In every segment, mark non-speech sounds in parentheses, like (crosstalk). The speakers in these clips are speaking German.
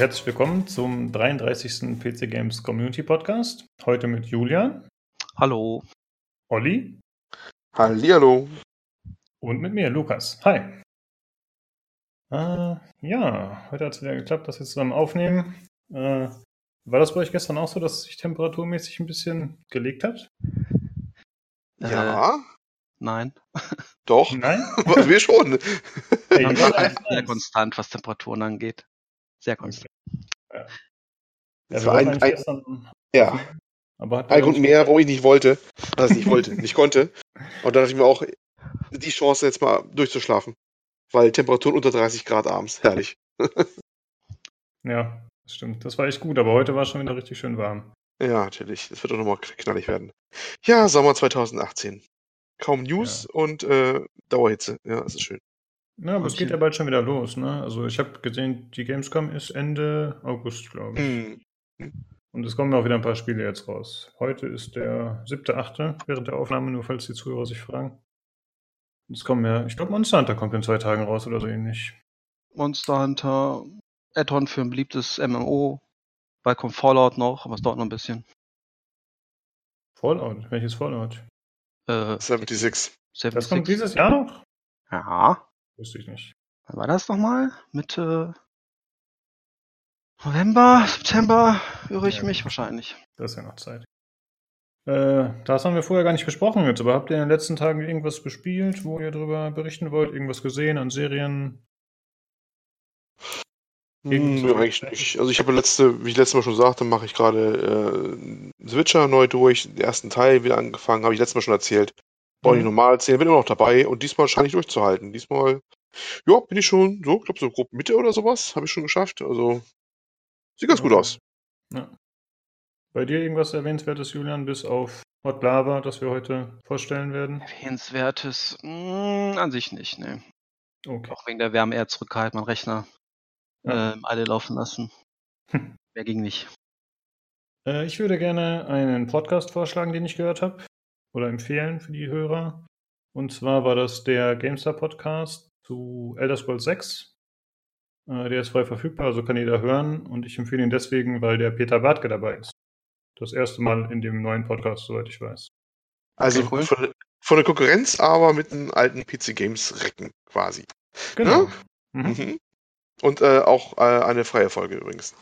herzlich willkommen zum 33. PC Games Community Podcast. Heute mit Julian. Hallo. Olli. Hallihallo. Und mit mir, Lukas. Hi. Äh, ja, heute hat es wieder geklappt, dass wir zusammen aufnehmen. Äh, war das bei euch gestern auch so, dass es sich temperaturmäßig ein bisschen gelegt hat? Ja. Äh, nein. Doch. Nein? (laughs) Wir schon. Hey, (laughs) ja, konstant, was Temperaturen angeht. Sehr konstant. Ja, Das wir war ein, ein, gestern, ja, aber ein Grund mehr, warum ich nicht wollte. Also nicht wollte, nicht konnte. Und da dachte ich mir auch, die Chance jetzt mal durchzuschlafen. Weil Temperaturen unter 30 Grad abends. Herrlich. Ja, das stimmt. Das war echt gut, aber heute war es schon wieder richtig schön warm. Ja, natürlich. Es wird auch nochmal knallig werden. Ja, Sommer 2018. Kaum News und äh, Dauerhitze. Ja, das ist schön. Ja, aber es geht ja bald schon wieder los, ne? Also ich habe gesehen, die Gamescom ist Ende August, glaube ich. Hm. Und es kommen auch wieder ein paar Spiele jetzt raus. Heute ist der 7.8. während der Aufnahme, nur falls die Zuhörer sich fragen. Und es kommen ja, ich glaube Monster Hunter kommt in zwei Tagen raus oder so ähnlich. Monster Hunter, Add-on für ein beliebtes MMO. Bald kommt Fallout noch, aber es dauert noch ein bisschen. Fallout, welches Fallout? Äh, 76. Das kommt 76. dieses Jahr noch? Ja. Wüsste ich nicht. Wann war das nochmal? Mitte November, September? Irre ich Ja. mich wahrscheinlich. Das ist ja noch Zeit. Äh, das haben wir vorher gar nicht besprochen jetzt, aber habt ihr in den letzten Tagen irgendwas gespielt, wo ihr darüber berichten wollt? Irgendwas gesehen an Serien? Hm, nö, eigentlich nicht. Also ich habe letzte, wie ich letztes Mal schon sagte, mache ich gerade äh, Switcher neu durch. Den ersten Teil wieder angefangen, habe ich letztes Mal schon erzählt. Brauche ich normal erzählen, bin immer noch dabei und diesmal scheine ich durchzuhalten. Diesmal, ja, bin ich schon so, ich glaube so grob Mitte oder sowas, habe ich schon geschafft. Also sieht ganz gut Ja. aus. Ja. Bei dir irgendwas Erwähnenswertes, Julian, bis auf Hot Lava, das wir heute vorstellen werden? Erwähnenswertes? Mh, an sich nicht, ne. Okay. Auch wegen der Wärme eher zurückgehalten, mein Rechner. Ja. Ähm, alle laufen lassen. Hm. Mehr ging nicht. Äh, ich würde gerne einen Podcast vorschlagen, den ich gehört habe. Oder empfehlen für die Hörer. Und zwar war das der GameStar Podcast zu Elder Scrolls 6. Äh, der ist frei verfügbar, also kann jeder hören. Und ich empfehle ihn deswegen, weil der Peter Bartke dabei ist. Das erste Mal in dem neuen Podcast, soweit ich weiß. Also cool. von, von der Konkurrenz, aber mit einem alten PC Games Recken quasi. Genau. Mhm. Mhm. Und äh, auch äh, eine freie Folge übrigens.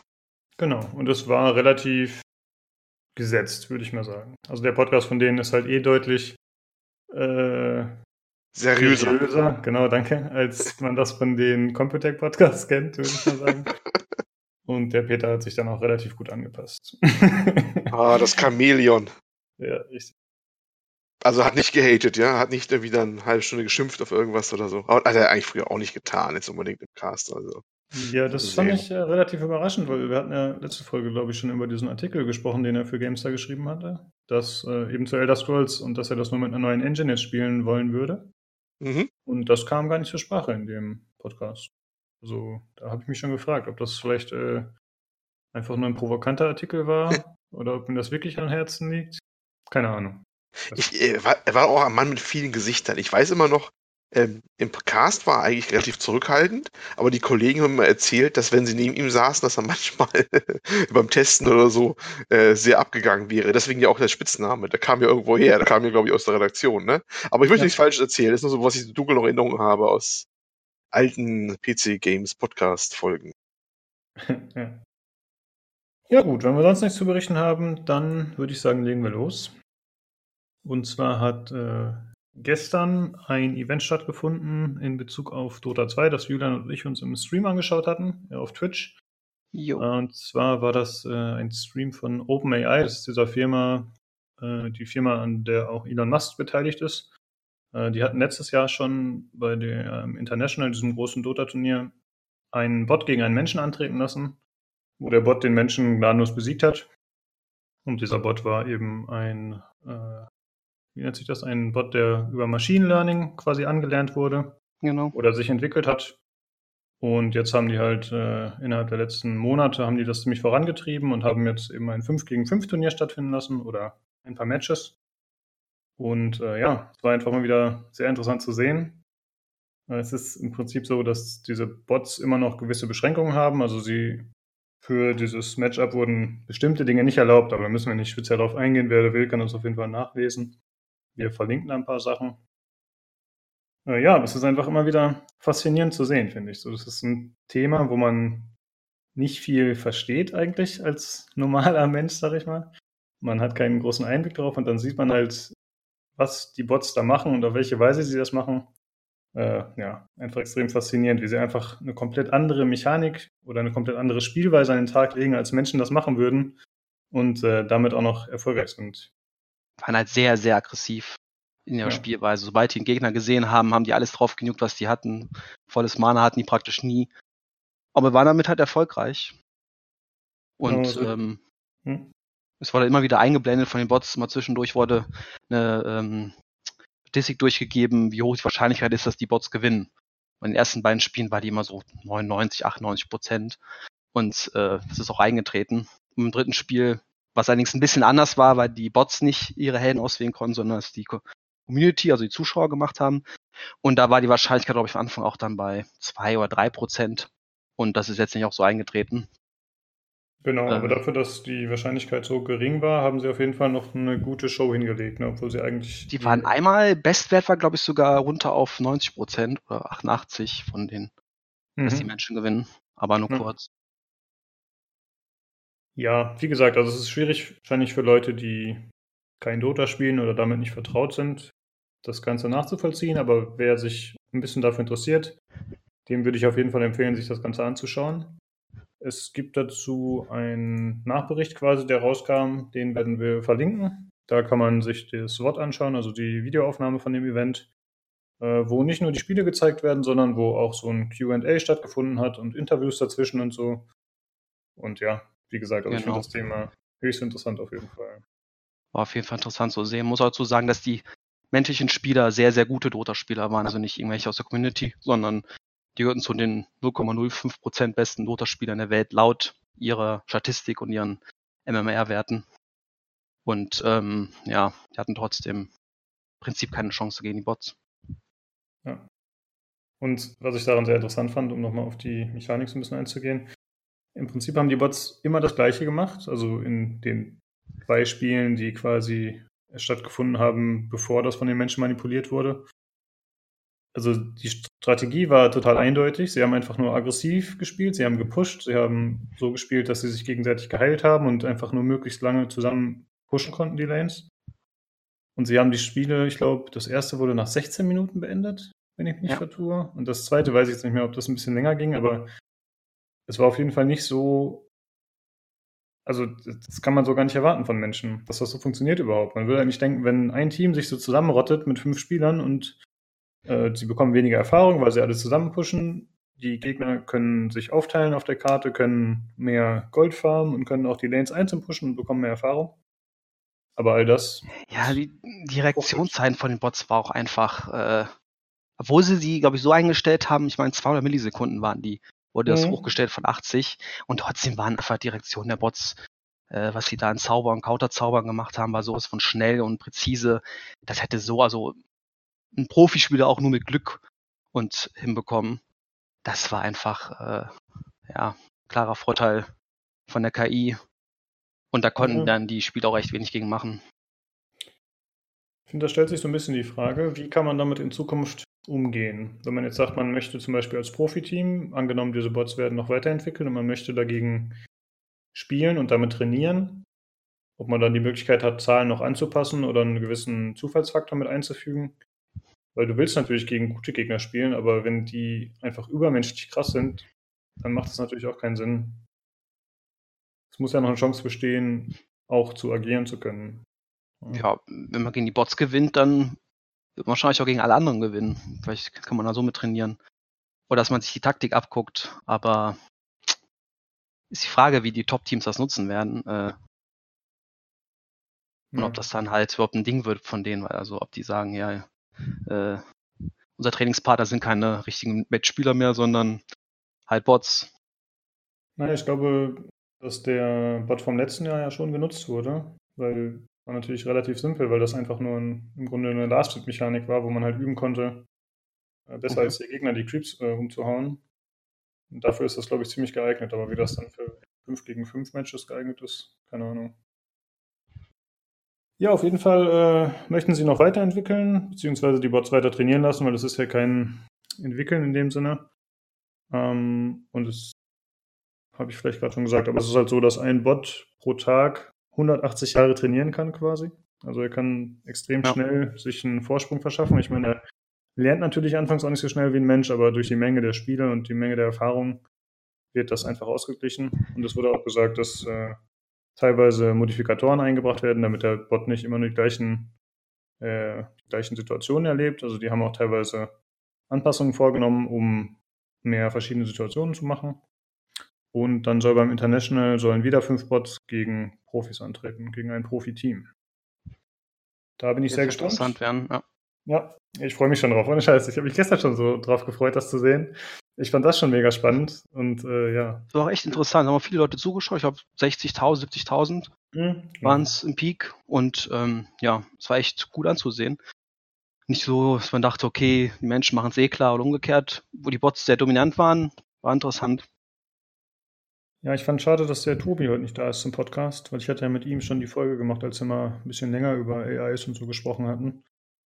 Genau. Und es war relativ gesetzt, würde ich mal sagen. Also der Podcast von denen ist halt eh deutlich äh, Seriöser. seriöser, genau, danke, als man das von den Computec-Podcasts kennt, würde ich mal sagen. (laughs) Und der Peter hat sich dann auch relativ gut angepasst. (laughs) Ah, das Chamäleon. ja, richtig. Also hat nicht gehatet, ja, hat nicht irgendwie dann eine halbe Stunde geschimpft auf irgendwas oder so. Aber hat er eigentlich früher auch nicht getan, jetzt unbedingt im Cast. Also. Ja, das fand Sehen. ich äh, relativ überraschend, weil wir hatten ja letzte Folge, glaube ich, schon über diesen Artikel gesprochen, den er für GameStar geschrieben hatte, dass äh, eben zu Elder Scrolls und dass er das nur mit einer neuen Engine jetzt spielen wollen würde. Mhm. Und das kam gar nicht zur Sprache in dem Podcast. Also da habe ich mich schon gefragt, ob das vielleicht äh, einfach nur ein provokanter Artikel war (laughs) oder ob mir das wirklich am Herzen liegt. Keine Ahnung. Ich, äh, war, er war auch ein Mann mit vielen Gesichtern. Ich weiß immer noch, ähm, im Cast war er eigentlich relativ zurückhaltend, aber die Kollegen haben mir erzählt, dass wenn sie neben ihm saßen, dass er (laughs) manchmal beim Testen oder so äh, sehr abgegangen wäre. Deswegen ja auch der Spitzname. Der kam ja irgendwo her. Der kam ja, glaube ich, aus der Redaktion. Ne? Aber ich möchte Ja. nichts Falsches erzählen. Das ist nur so, was ich dunkel noch in Erinnerung habe aus alten PC-Games-Podcast-Folgen. (laughs) ja gut, wenn wir sonst nichts zu berichten haben, dann würde ich sagen, legen wir los. Und zwar hat äh, gestern ein Event stattgefunden in Bezug auf Dota 2, das Julian und ich uns im Stream angeschaut hatten, auf Twitch. Jo. Und zwar war das äh, ein Stream von OpenAI, das ist dieser Firma, äh, die Firma, an der auch Elon Musk beteiligt ist. Äh, die hatten letztes Jahr schon bei der ähm, International, diesem großen Dota-Turnier, einen Bot gegen einen Menschen antreten lassen, wo der Bot den Menschen gnadenlos besiegt hat. Und dieser Bot war eben ein, äh, wie nennt sich das, ein Bot, der über Machine Learning quasi angelernt wurde Genau. oder sich entwickelt hat. Und jetzt haben die halt äh, innerhalb der letzten Monate haben die das ziemlich vorangetrieben und haben jetzt eben ein 5 gegen 5 Turnier stattfinden lassen oder ein paar Matches. Und äh, ja, es war einfach mal wieder sehr interessant zu sehen. Äh, Es ist im Prinzip so, dass diese Bots immer noch gewisse Beschränkungen haben. Also sie für dieses Matchup wurden bestimmte Dinge nicht erlaubt, aber da müssen wir nicht speziell darauf eingehen. Wer will, kann uns auf jeden Fall nachlesen. Wir verlinken ein paar Sachen. Äh, ja, es ist einfach immer wieder faszinierend zu sehen, finde ich. So, das ist ein Thema, wo man nicht viel versteht eigentlich als (laughs) normaler Mensch, sag ich mal. Man hat keinen großen Einblick darauf und dann sieht man halt, was die Bots da machen und auf welche Weise sie das machen. Äh, ja, einfach extrem faszinierend, wie sie einfach eine komplett andere Mechanik oder eine komplett andere Spielweise an den Tag legen, als Menschen das machen würden und äh, damit auch noch erfolgreich sind. Waren halt sehr, sehr aggressiv in ihrer ja. Spielweise. Sobald die einen Gegner gesehen haben, haben die alles drauf genugt, was die hatten. Volles Mana hatten die praktisch nie. Aber waren damit halt erfolgreich. Und also, ähm, hm? es wurde immer wieder eingeblendet von den Bots. Mal zwischendurch wurde eine ähm, Statistik durchgegeben, wie hoch die Wahrscheinlichkeit ist, dass die Bots gewinnen. Und in den ersten beiden Spielen war die immer so 99, 98 Prozent. Und äh, das ist auch eingetreten. Im dritten Spiel, was allerdings ein bisschen anders war, weil die Bots nicht ihre Helden auswählen konnten, sondern es die Community, also die Zuschauer gemacht haben. Und da war die Wahrscheinlichkeit, glaube ich, am Anfang auch dann bei zwei oder drei Prozent. Und das ist jetzt nicht auch so eingetreten. Genau, ähm, aber dafür, dass die Wahrscheinlichkeit so gering war, haben sie auf jeden Fall noch eine gute Show hingelegt, ne? obwohl sie eigentlich. Die waren einmal, Bestwert war, glaube ich, sogar runter auf 90 Prozent oder 88 von denen, mhm. dass die mhm. Menschen gewinnen, aber nur ja. kurz. Ja, wie gesagt, also es ist schwierig wahrscheinlich für Leute, die kein Dota spielen oder damit nicht vertraut sind, das Ganze nachzuvollziehen, aber wer sich ein bisschen dafür interessiert, dem würde ich auf jeden Fall empfehlen, sich das Ganze anzuschauen. Es gibt dazu einen Nachbericht quasi, der rauskam, den werden wir verlinken. Da kann man sich das Wort anschauen, also die Videoaufnahme von dem Event, äh, wo nicht nur die Spiele gezeigt werden, sondern wo auch so ein QA stattgefunden hat und Interviews dazwischen und so. Und ja, wie gesagt, also genau. ich finde das Thema höchst interessant auf jeden Fall. War auf jeden Fall interessant zu sehen. Muss auch dazu sagen, dass die menschlichen Spieler sehr, sehr gute Dota-Spieler waren. Also nicht irgendwelche aus der Community, sondern die gehörten zu den 0,05% besten Dota-Spielern der Welt laut ihrer Statistik und ihren MMR-Werten. Und ähm, ja, die hatten trotzdem im Prinzip keine Chance gegen die Bots. Ja. Und was ich daran sehr interessant fand, um nochmal auf die Mechanik so ein bisschen einzugehen, im Prinzip haben die Bots immer das Gleiche gemacht. Also in den zwei Spielen, die quasi stattgefunden haben, bevor das von den Menschen manipuliert wurde, also die Strategie war total eindeutig. Sie haben einfach nur aggressiv gespielt, sie haben gepusht, sie haben so gespielt, dass sie sich gegenseitig geheilt haben und einfach nur möglichst lange zusammen pushen konnten, die Lanes. Und sie haben die Spiele, ich glaube, das erste wurde nach 16 Minuten beendet, wenn ich mich ja. vertue. Und das zweite weiß ich jetzt nicht mehr, ob das ein bisschen länger ging, aber es war auf jeden Fall nicht so. Also, das kann man so gar nicht erwarten von Menschen, dass das so funktioniert überhaupt. Man würde eigentlich denken, wenn ein Team sich so zusammenrottet mit fünf Spielern und äh, sie bekommen weniger Erfahrung, weil sie alles zusammen pushen. Die Gegner können sich aufteilen auf der Karte, können mehr Gold farmen und können auch die Lanes einzeln pushen und bekommen mehr Erfahrung. Aber all das. Ja, die, die Reaktionszeit von den Bots war auch einfach, äh, obwohl sie sie, glaube ich, so eingestellt haben, ich meine, 200 Millisekunden waren die, wurde das mhm. hochgestellt von 80 und trotzdem waren einfach die Reaktionen der Bots, äh, was sie da in Zauber und Counterzaubern gemacht haben, war sowas von schnell und präzise. Das hätte so, also ein Profispieler auch nur mit Glück und hinbekommen. Das war einfach äh, ja klarer Vorteil von der KI. Und da konnten mhm. dann die Spieler auch recht wenig gegen machen. Ich finde, da stellt sich so ein bisschen die Frage, wie kann man damit in Zukunft umgehen? Wenn man jetzt sagt, man möchte zum Beispiel als Profiteam, angenommen, diese Bots werden noch weiterentwickelt und man möchte dagegen spielen und damit trainieren, ob man dann die Möglichkeit hat, Zahlen noch anzupassen oder einen gewissen Zufallsfaktor mit einzufügen. Weil du willst natürlich gegen gute Gegner spielen, aber wenn die einfach übermenschlich krass sind, dann macht es natürlich auch keinen Sinn. Es muss ja noch eine Chance bestehen, auch zu agieren zu können. Ja, wenn man gegen die Bots gewinnt, dann wird man wahrscheinlich auch gegen alle anderen gewinnen. Vielleicht kann man da so mit trainieren. Oder dass man sich die Taktik abguckt. Aber ist die Frage, wie die Top-Teams das nutzen werden. Äh, und ja. ob das dann halt überhaupt ein Ding wird von denen. Also ob die sagen, ja, äh, unser Trainingspartner sind keine richtigen Matchspieler mehr, sondern halt Bots. Naja, ich glaube, dass der Bot vom letzten Jahr ja schon genutzt wurde, weil war natürlich relativ simpel, weil das einfach nur ein, im Grunde eine Last-Hit-Mechanik war, wo man halt üben konnte, äh, besser mhm. als der Gegner die Creeps äh, umzuhauen. Und dafür ist das, glaube ich, ziemlich geeignet, aber wie das dann für 5 gegen 5 Matches geeignet ist. Keine Ahnung. Ja, auf jeden Fall äh, möchten sie noch weiterentwickeln, beziehungsweise die Bots weiter trainieren lassen, weil das ist ja kein Entwickeln in dem Sinne. Ähm, und das habe ich vielleicht gerade schon gesagt, aber es ist halt so, dass ein Bot pro Tag 180 Jahre trainieren kann quasi. Also er kann extrem ja. schnell sich einen Vorsprung verschaffen. Ich meine, er lernt natürlich anfangs auch nicht so schnell wie ein Mensch, aber durch die Menge der Spiele und die Menge der Erfahrung wird das einfach ausgeglichen. Und es wurde auch gesagt, dass äh, teilweise Modifikatoren eingebracht werden, damit der Bot nicht immer nur die gleichen, äh, die gleichen Situationen erlebt. Also die haben auch teilweise Anpassungen vorgenommen, um mehr verschiedene Situationen zu machen. Und dann soll beim International sollen wieder fünf Bots gegen Profis antreten, gegen ein Profi-Team. Da bin ich Jetzt sehr gespannt. Interessant werden, ja. Ja, ich freue mich schon drauf. Ohne Scheiß. Ich habe mich gestern schon so drauf gefreut, das zu sehen. Ich fand das schon mega spannend und äh, ja. Das war auch echt interessant. Da haben viele Leute zugeschaut. Ich glaube 60.000, 70.000 mhm. waren es im Peak und ähm, ja, es war echt gut anzusehen. Nicht so, dass man dachte, okay, die Menschen machen es eh klar oder umgekehrt. Wo die Bots sehr dominant waren, war interessant. Ja, ich fand schade, dass der Tobi heute nicht da ist zum Podcast, weil ich hatte ja mit ihm schon die Folge gemacht, als wir mal ein bisschen länger über AIs und so gesprochen hatten.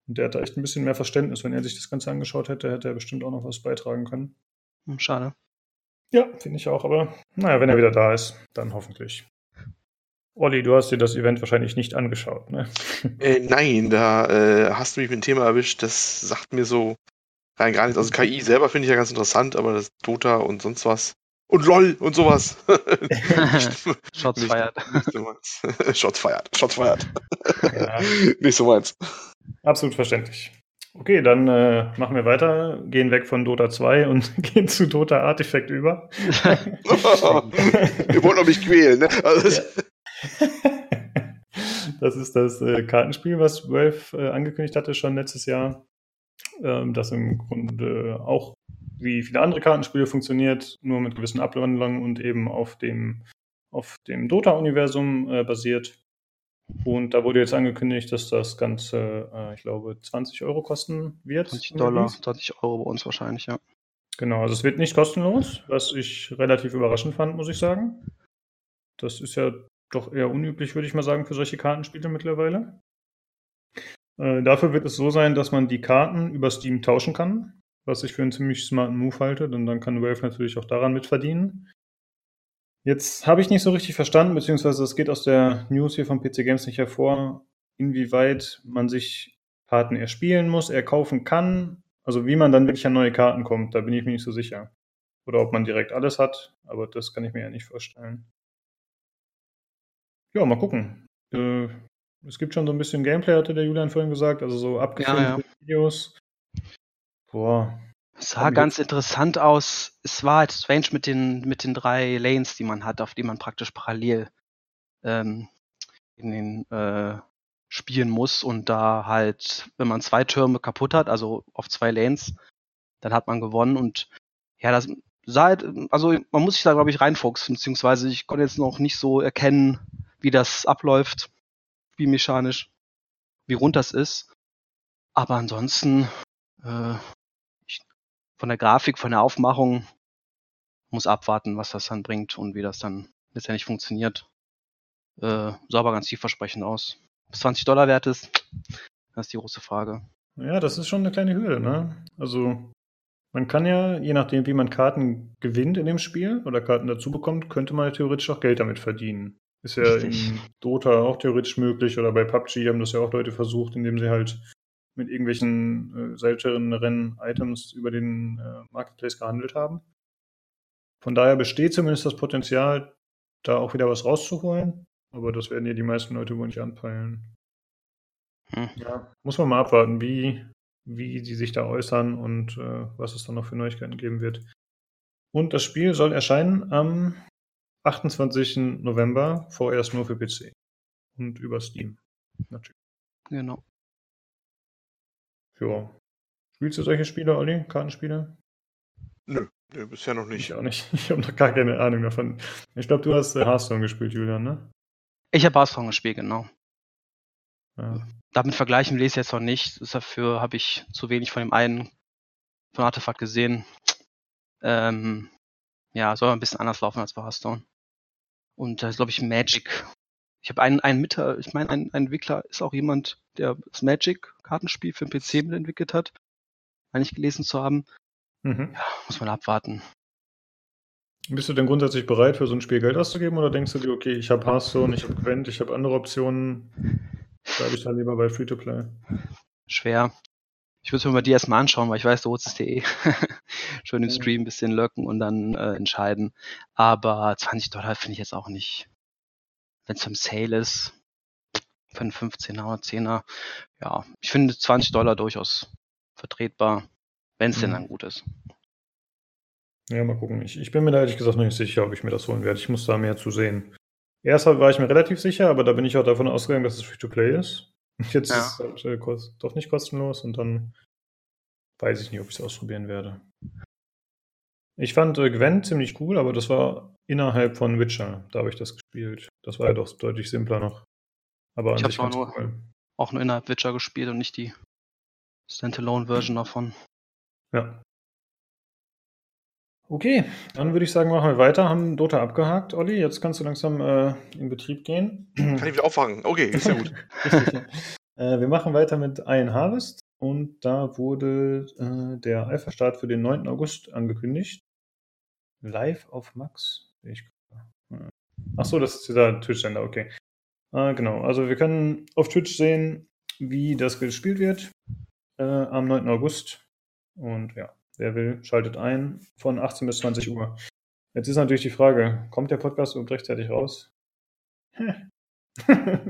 Und der hatte echt ein bisschen mehr Verständnis. Wenn er sich das Ganze angeschaut hätte, hätte er bestimmt auch noch was beitragen können. Hm, schade. Ja, finde ich auch. Aber naja, wenn er wieder da ist, dann hoffentlich. Olli, du hast dir das Event wahrscheinlich nicht angeschaut, ne? (laughs) Äh, nein, da äh, hast du mich mit dem Thema erwischt. Das sagt mir so rein gar nichts. Also KI selber finde ich ja ganz interessant, aber das Dota und sonst was und LOL und sowas. (laughs) Shots feiert. Nicht so meins. (laughs) Shots feiert. Shots feiert. Ja. (laughs) nicht so meins. Absolut verständlich. Okay, dann äh, machen wir weiter, gehen weg von Dota 2 und gehen zu Dota Artifact über. wir wollen doch nicht quälen, ne? Also das ist das äh, Kartenspiel, was Valve äh, angekündigt hatte schon letztes Jahr. Ähm, das im Grunde auch wie viele andere Kartenspiele funktioniert, nur mit gewissen Abwandlungen und eben auf dem, auf dem Dota-Universum äh, basiert. Und da wurde jetzt angekündigt, dass das Ganze, äh, ich glaube, 20 Euro kosten wird. 20 Dollar, 20 Euro bei uns wahrscheinlich, ja. Genau, also es wird nicht kostenlos, was ich relativ überraschend fand, muss ich sagen. Das ist ja doch eher unüblich, würde ich mal sagen, für solche Kartenspiele mittlerweile. Äh, dafür wird es so sein, dass man die Karten über Steam tauschen kann was ich für einen ziemlich smarten Move halte, denn dann kann Valve natürlich auch daran mitverdienen. Jetzt habe ich nicht so richtig verstanden, beziehungsweise es geht aus der News hier von PC Games nicht hervor, inwieweit man sich Karten erspielen muss, erkaufen kann, also wie man dann wirklich an neue Karten kommt, da bin ich mir nicht so sicher. Oder ob man direkt alles hat, aber das kann ich mir ja nicht vorstellen. Ja, mal gucken. Äh, es gibt schon so ein bisschen Gameplay, hatte der Julian vorhin gesagt, also so abgefilmte ja, ja. Videos. Boah. Es sah ganz interessant aus. Es war halt strange mit den, mit den drei Lanes, die man hat, auf die man praktisch parallel ähm, in den äh, spielen muss und da halt, wenn man zwei Türme kaputt hat, also auf zwei Lanes, dann hat man gewonnen und ja, das sah halt, also man muss sich da glaube ich reinfuchsen, beziehungsweise ich konnte jetzt noch nicht so erkennen, wie das abläuft, spielmechanisch, wie rund das ist. Aber ansonsten, äh, von der Grafik, von der Aufmachung muss abwarten, was das dann bringt und wie das dann letztendlich funktioniert. Äh, sah aber ganz vielversprechend aus. Bis 20 Dollar wert ist, das ist die große Frage. Ja, das ist schon eine kleine Hürde, ne? Also, man kann ja, je nachdem, wie man Karten gewinnt in dem Spiel oder Karten dazu bekommt, könnte man theoretisch auch Geld damit verdienen. Ist ja Richtig. in Dota auch theoretisch möglich oder bei PUBG haben das ja auch Leute versucht, indem sie halt mit irgendwelchen äh, selteneren Items über den äh, Marketplace gehandelt haben. Von daher besteht zumindest das Potenzial, da auch wieder was rauszuholen. Aber das werden ja die meisten Leute wohl nicht anpeilen. Hm. Ja, muss man mal abwarten, wie, wie die sich da äußern und äh, was es dann noch für Neuigkeiten geben wird. Und das Spiel soll erscheinen am 28. November, vorerst nur für PC und über Steam. Natürlich. Genau. Ja. Spielst du solche Spiele, Olli? Kartenspiele? Nö, nö bisher noch nicht. Ich auch nicht. (laughs) Ich habe noch gar keine Ahnung davon. Ich glaube, du hast äh, Hearthstone gespielt, Julian, ne? Ich habe Hearthstone gespielt, genau. Ja. Damit vergleichen lese ich jetzt noch nicht. Dafür habe ich zu wenig von dem einen von Artefakt gesehen. Ähm, ja, soll ein bisschen anders laufen als bei Hearthstone. Und da ist, glaube ich, Magic. Ich habe einen, einen Mitte, ich meine, ein, ein Entwickler ist auch jemand, der das Magic-Kartenspiel für den PC mitentwickelt hat. Meine ich gelesen zu haben. Mhm. Ja, muss man abwarten. Bist du denn grundsätzlich bereit, für so ein Spiel Geld auszugeben oder denkst du dir, okay, ich habe Hearthstone, ich habe Gwent, ich habe andere Optionen, bleibe ich da lieber bei Free-to-Play? Schwer. Ich würde mir die erstmal anschauen, weil ich weiß, du holst es dir eh. (laughs) Schön im. Stream ein bisschen löcken und dann äh, entscheiden. Aber 20 Dollar finde ich jetzt auch nicht. Wenn es im Sale ist, für einen 15er oder 10er, ja, ich finde 20 Dollar durchaus vertretbar, wenn es denn Mhm. dann gut ist. Ja, mal gucken. Ich, ich bin mir da ehrlich gesagt noch nicht sicher, ob ich mir das holen werde. Ich muss da mehr zu sehen. Erst war ich mir relativ sicher, aber da bin ich auch davon ausgegangen, dass es Free-to-Play ist. Jetzt Ja. ist es halt, äh, kost- doch nicht kostenlos und dann weiß ich nicht, ob ich es ausprobieren werde. Ich fand äh, Gwent ziemlich cool, aber das war innerhalb von Witcher. Da habe ich das gespielt. Das war ja doch deutlich simpler noch. Aber an Ich sich auch cool. Auch nur innerhalb Witcher gespielt und nicht die Standalone-Version davon. Ja. Okay, dann würde ich sagen, machen wir weiter. Haben Dota abgehakt, Olli. Jetzt kannst du langsam äh, in Betrieb gehen. Kann ich wieder auffangen. Okay, ist ja gut. (laughs) Richtig. äh, wir machen weiter mit Iron Harvest und da wurde äh, der Alpha-Start für den 9. August angekündigt. Live auf Max. Ich Ach so, das ist dieser Twitch-Sender, okay. Äh, genau, also wir können auf Twitch sehen, wie das gespielt wird äh, am 9. August. Und ja, wer will, schaltet ein von 18 bis 20 Uhr. Jetzt ist natürlich die Frage, kommt der Podcast überhaupt rechtzeitig raus? (laughs)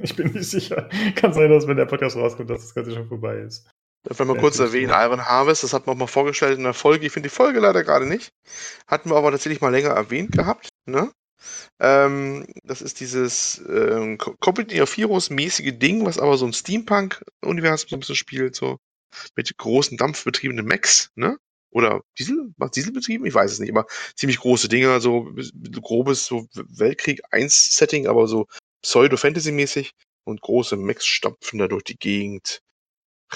ich bin nicht sicher. Kann sein, dass wenn der Podcast rauskommt, dass das Ganze schon vorbei ist. Darf ich mal Ja, kurz erwähnen. Iron Harvest, das hat man auch mal vorgestellt in der Folge. Ich finde die Folge leider gerade nicht. Hatten wir aber tatsächlich mal länger erwähnt gehabt. Ne? Ähm, das ist dieses ähm, Co- Company of Heroes mäßige Ding, was aber so ein Steampunk-Universum so ein bisschen spielt, so mit großen dampfbetriebenen Mechs, ne? Oder Diesel? Was Diesel betrieben? Ich weiß es nicht, aber ziemlich große Dinger, so grobes so Weltkrieg 1 Setting, aber so Pseudo-Fantasy-mäßig und große Mechs stapfen da durch die Gegend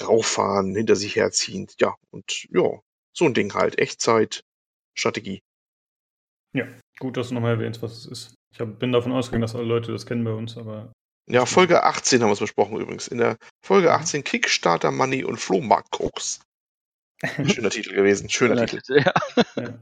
rauffahren, hinter sich herziehend. Ja, und ja, so ein Ding halt. Echtzeit-Strategie. Gut, dass du nochmal erwähnst, was es ist. Ich hab, bin davon ausgegangen, dass alle Leute das kennen bei uns, aber Ja, Folge 18 haben wir es besprochen übrigens. In der Folge 18 Kickstarter Money und Flohmarkt-Koks. Schöner Titel gewesen. Schöner Titel. Ja. Ja.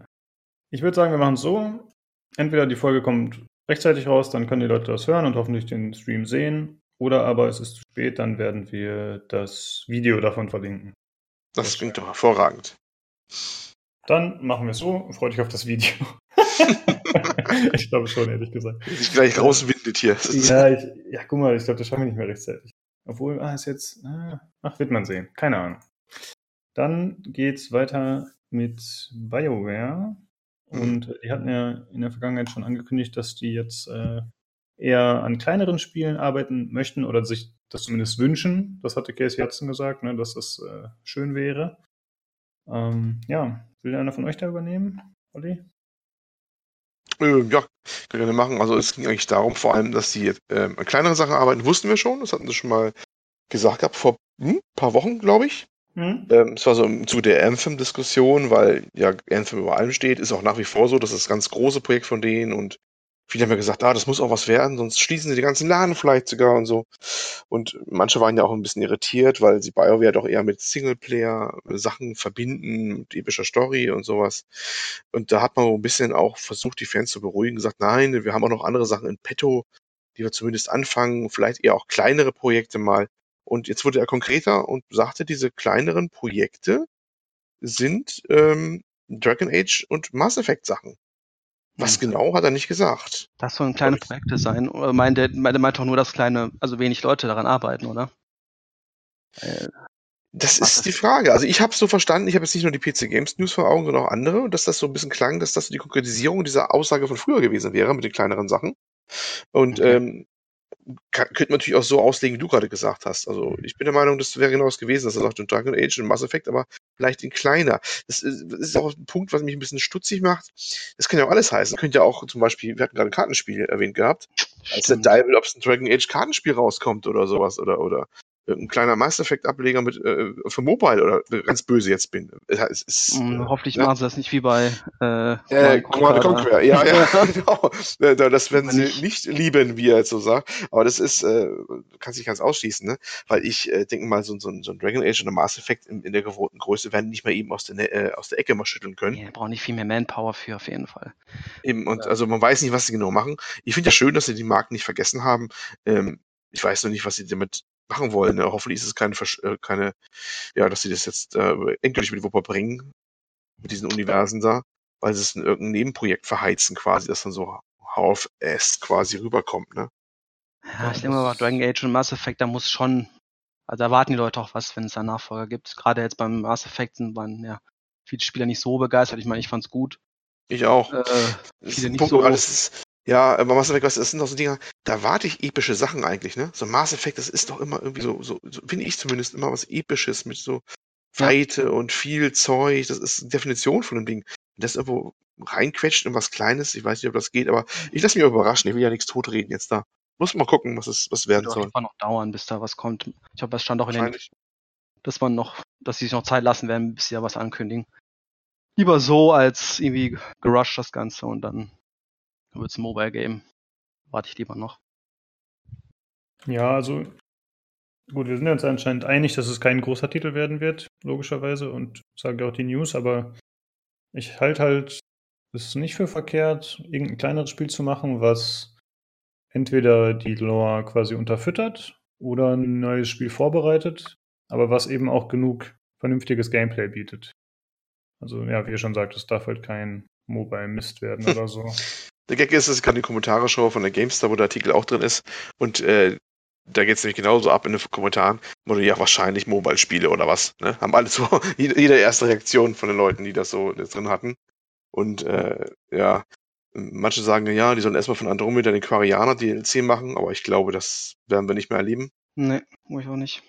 Ich würde sagen, wir machen es so. Entweder die Folge kommt rechtzeitig raus, dann können die Leute das hören und hoffentlich den Stream sehen. Oder aber es ist zu spät, dann werden wir das Video davon verlinken. Das klingt doch hervorragend. Dann machen wir es so. Freue dich auf das Video. (laughs) ich glaube schon, ehrlich gesagt. Wie sich gleich rauswindet hier. Das Ja, ich, ja, guck mal, ich glaube, das schaffen wir nicht mehr rechtzeitig. Obwohl, ah, ist jetzt, ah, ach, wird man sehen. Keine Ahnung. Dann geht's weiter mit BioWare. Und äh, die hatten ja in der Vergangenheit schon angekündigt, dass die jetzt äh, eher an kleineren Spielen arbeiten möchten oder sich das zumindest wünschen. Das hatte Casey Hudson gesagt, ne, dass das äh, schön wäre. Ähm, ja, will einer von euch da übernehmen, Olli? Äh, ja, wir machen. Also es ging eigentlich darum, vor allem, dass die ähm, an kleineren Sachen arbeiten, wussten wir schon. Das hatten sie schon mal gesagt gehabt, vor ein paar Wochen, glaube ich. Hm? Ähm, es war so im Zuge der Anthem-Diskussion, weil ja Anthem über allem steht, ist auch nach wie vor so, das ist das ganz große Projekt von denen und viele haben ja gesagt, ah, das muss auch was werden, sonst schließen sie die ganzen Laden vielleicht sogar und so. Und manche waren ja auch ein bisschen irritiert, weil sie BioWare doch eher mit Singleplayer-Sachen verbinden, mit epischer Story und sowas. Und da hat man so ein bisschen auch versucht, die Fans zu beruhigen, gesagt, nein, wir haben auch noch andere Sachen in petto, die wir zumindest anfangen, vielleicht eher auch kleinere Projekte mal. Und jetzt wurde er konkreter und sagte, diese kleineren Projekte sind ähm, Dragon Age und Mass Effect Sachen. Was Hm. genau hat er nicht gesagt. Das sollen kleine Projekte sein. Oder meint der, meint meint doch nur, dass kleine, also wenig Leute daran arbeiten, oder? Äh, Das ist die Frage. Also ich habe es so verstanden, ich habe jetzt nicht nur die PC Games News vor Augen, sondern auch andere, und dass das so ein bisschen klang, dass das so die Konkretisierung dieser Aussage von früher gewesen wäre mit den kleineren Sachen. Und Okay. ähm, kann, könnte man natürlich auch so auslegen, wie du gerade gesagt hast. Also ich bin der Meinung, das wäre genau das gewesen, dass er sagt, in Dragon Age und Mass Effect, aber vielleicht in kleiner. Das ist, das ist auch ein Punkt, was mich ein bisschen stutzig macht. Das kann ja auch alles heißen. Könnte ja auch zum Beispiel, wir hatten gerade ein Kartenspiel erwähnt gehabt, als der. Dival, ob es ein Dragon Age Kartenspiel rauskommt oder sowas oder oder ein kleiner Mass Effect-Ableger mit äh, für Mobile oder ganz böse jetzt bin. Es ist, mm, Hoffentlich ne? machen sie das nicht wie bei äh, äh, Command Conquer. Ja, ja, (laughs) genau. Das werden sie nicht. nicht lieben, wie er jetzt so sagt. Aber das ist, äh, kann sich ganz ausschließen, ne? Weil ich äh, denke mal, so, so, so ein Dragon Age und ein Mass Effect in, in der gewohnten Größe werden nicht mal eben aus der, ne, äh, aus der Ecke mal schütteln können. Ja, brauchen nicht viel mehr Manpower für, auf jeden Fall. Eben, und ja. also man weiß nicht, was sie genau machen. Ich finde ja schön, dass sie die Marken nicht vergessen haben. Ähm, ich weiß noch nicht, was sie damit machen wollen. Ne? Hoffentlich ist es keine, äh, keine, ja, dass sie das jetzt äh, endgültig mit Wupper bringen, mit diesen Universen da, weil sie es in irgendein Nebenprojekt verheizen quasi, dass dann so Half S quasi rüberkommt, ne? Ja, ich denke mal, Dragon Age und Mass Effect, da muss schon, also erwarten die Leute auch was, wenn es einen Nachfolger gibt. Gerade jetzt beim Mass Effect sind waren ja viele Spieler nicht so begeistert. Ich meine, ich fand's gut. Ich auch. Äh, viele nicht Punkt, so. Alles ist, ja, aber Mass Effect, das sind doch so Dinger, da warte ich epische Sachen eigentlich, ne? So Mass Effect, das ist doch immer irgendwie so, so, so finde ich zumindest immer was Episches mit so Weite ja. und viel Zeug. Das ist eine Definition von einem Ding. Wenn das irgendwo reinquetscht in was Kleines, ich weiß nicht, ob das geht, aber ich lasse mich überraschen. Ich will ja nichts totreden jetzt da. Muss mal gucken, was es was werden soll. Das noch dauern, bis da was kommt. Ich glaube, das stand auch in den, dass man noch, dass sie sich noch Zeit lassen werden, bis sie da was ankündigen. Lieber so als irgendwie gerusht das Ganze und dann es ein Mobile Game. Warte ich lieber noch. Ja, also gut, wir sind uns anscheinend einig, dass es kein großer Titel werden wird, logischerweise, und sage auch die News, aber ich halte halt es nicht für verkehrt, irgendein kleineres Spiel zu machen, was entweder die Lore quasi unterfüttert oder ein neues Spiel vorbereitet, aber was eben auch genug vernünftiges Gameplay bietet. Also ja, wie ihr schon sagt, es darf halt kein Mobile Mist werden (laughs) oder so. Der Gag ist, dass ich gerade die Kommentare schaue von der GameStar, wo der Artikel auch drin ist. Und äh, da geht es nämlich genauso ab in den Kommentaren. Wo ja, wahrscheinlich Mobile-Spiele oder was. Ne? Haben alle so, (laughs) jede erste Reaktion von den Leuten, die das so drin hatten. Und äh, ja, manche sagen ja, die sollen erstmal von Andromeda den Quarianer DLC machen, aber ich glaube, das werden wir nicht mehr erleben. Nee, wo ich auch nicht.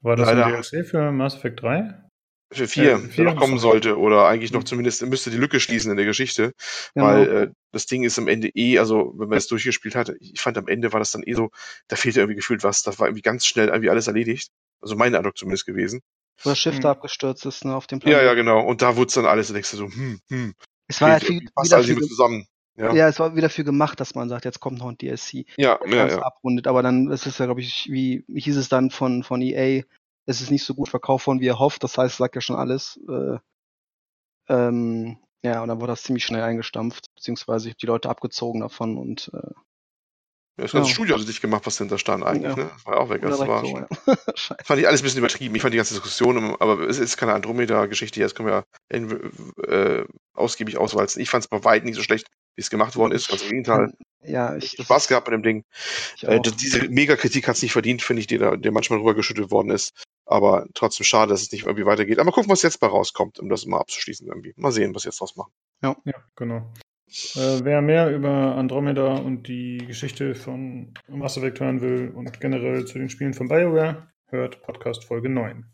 War das Leider. ein DLC für Mass Effect 3? Für vier, äh, der noch kommen sollte. Oder eigentlich noch mhm. zumindest müsste die Lücke schließen in der Geschichte. Genau. Weil äh, das Ding ist am Ende eh, also wenn man es durchgespielt hat, ich fand am Ende war das dann eh so, da fehlte irgendwie gefühlt was. Das war irgendwie ganz schnell irgendwie alles erledigt. Also mein Eindruck zumindest gewesen. Wo das Schiff hm. da abgestürzt ist, ne, auf dem Planeten. Ja, ja, genau. Und da wurde es dann alles, da denkst du so, hm, hm. Es war halt viel, passt alles viel, zusammen. Ja. ja, es war wieder für gemacht, dass man sagt, jetzt kommt noch ein DLC. Ja, ja, ja. abrundet. Aber dann ist es ja, glaube ich, wie, wie hieß es dann von, von EA, es ist nicht so gut verkauft worden, wie er hofft. Das heißt, sagt ja schon alles. Äh, ähm, ja, und dann wurde das ziemlich schnell eingestampft, beziehungsweise die Leute abgezogen davon und äh, das ganze ja. Studio hat sich gemacht, was dahinter stand eigentlich, ja. ne? Das war auch weg. Das war so, ja. (laughs) fand ich alles ein bisschen übertrieben. Ich fand die ganze Diskussion, aber es ist keine Andromeda-Geschichte, jetzt können wir ja äh, ausgiebig auswalzen. Ich fand es bei weitem nicht so schlecht, wie es gemacht worden ist. Also im Gegenteil. Ja, ich. Spaß gehabt bei dem Ding. Äh, diese Megakritik hat es nicht verdient, finde ich, die da der manchmal rübergeschüttet worden ist. Aber trotzdem schade, dass es nicht irgendwie weitergeht. Aber gucken, was jetzt bei rauskommt, um das mal abzuschließen irgendwie. Mal sehen, was jetzt draus machen. Ja, ja genau. Äh, wer mehr über Andromeda und die Geschichte von Mass Effect hören will und generell zu den Spielen von BioWare, hört Podcast Folge 9.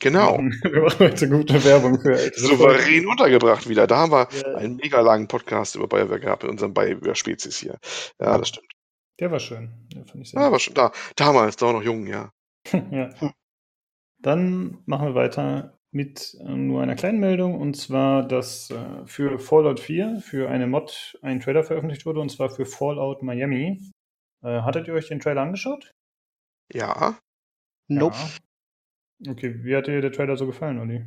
Genau. (laughs) Wir machen heute gute Werbung für Souverän untergebracht wieder. Da haben wir ja. einen mega langen Podcast über BioWare gehabt in unserem BioWare-Spezies hier. Ja, das stimmt. Der war schön. Der fand ich sehr ja, war schon da. Damals, da war noch jung, ja. (laughs) ja. Dann machen wir weiter mit äh, nur einer kleinen Meldung und zwar, dass äh, für Fallout 4 für eine Mod ein Trailer veröffentlicht wurde und zwar für Fallout Miami. Äh, hattet ihr euch den Trailer angeschaut? Ja. Nope. Ja. Okay, wie hat dir der Trailer so gefallen, Olli?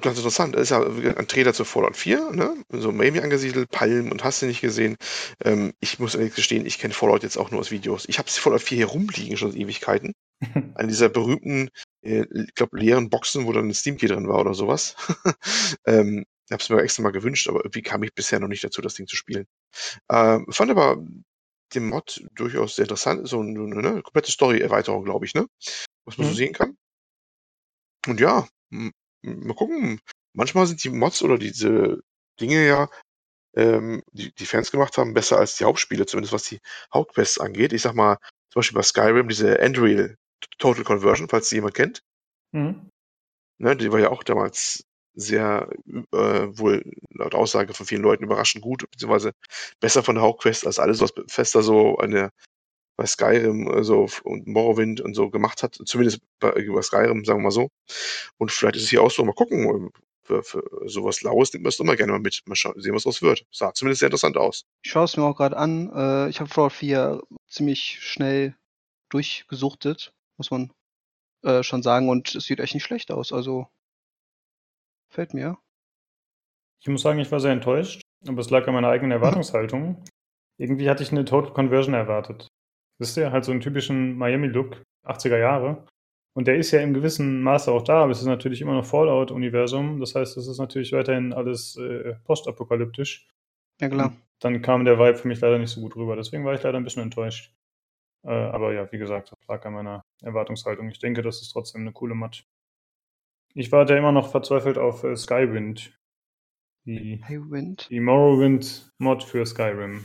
Ganz interessant. Das ist ja ein Trailer zu Fallout 4, ne? So Miami angesiedelt, Palmen und hast du nicht gesehen. Ähm, ich muss ehrlich gestehen, ich kenne Fallout jetzt auch nur aus Videos. Ich habe Fallout 4 hier rumliegen schon seit Ewigkeiten. (laughs) An dieser berühmten äh, ich glaube, leeren Boxen, wo dann ein Steam-Key drin war oder sowas. (laughs) ähm, habe es mir extra mal gewünscht, aber irgendwie kam ich bisher noch nicht dazu, das Ding zu spielen. Ähm, fand aber den Mod durchaus sehr interessant. So eine, eine komplette Story-Erweiterung, glaube ich, ne? Was man mhm. so sehen kann. Und ja, mal gucken. Manchmal sind die Mods oder diese Dinge ja, ähm, die die Fans gemacht haben, besser als die Hauptspiele, zumindest was die Hauptquests angeht. Ich sag mal, zum Beispiel bei Skyrim, diese Andreal Total Conversion, falls sie jemand kennt. Mhm. Ne, die war ja auch damals sehr äh, wohl laut Aussage von vielen Leuten überraschend gut, beziehungsweise besser von der Hauptquest als alles, was Fester so an der bei Skyrim also, und Morrowind und so gemacht hat, zumindest bei, bei Skyrim, sagen wir mal so. Und vielleicht ist es hier auch so, mal gucken, ähm, für, für sowas Laues nimmt man es immer gerne mal mit. Mal schauen, sehen, was das wird. Sah zumindest sehr interessant aus. Ich schaue es mir auch gerade an. Äh, ich habe Fallout 4 ziemlich schnell durchgesuchtet, muss man äh, schon sagen. Und es sieht echt nicht schlecht aus. Also fällt mir. Ich muss sagen, ich war sehr enttäuscht, aber es lag an meiner eigenen Erwartungshaltung. (laughs) Irgendwie hatte ich eine Total Conversion erwartet. Wisst ihr, halt so einen typischen Miami-Look, 80er Jahre. Und der ist ja im gewissen Maße auch da, aber es ist natürlich immer noch Fallout-Universum. Das heißt, es ist natürlich weiterhin alles äh, postapokalyptisch. Ja, klar. Und dann kam der Vibe für mich leider nicht so gut rüber. Deswegen war ich leider ein bisschen enttäuscht. Äh, aber ja, wie gesagt, das lag an meiner Erwartungshaltung. Ich denke, das ist trotzdem eine coole Mod. Ich warte immer noch verzweifelt auf äh, Skywind. Die, die Morrowind-Mod für Skyrim.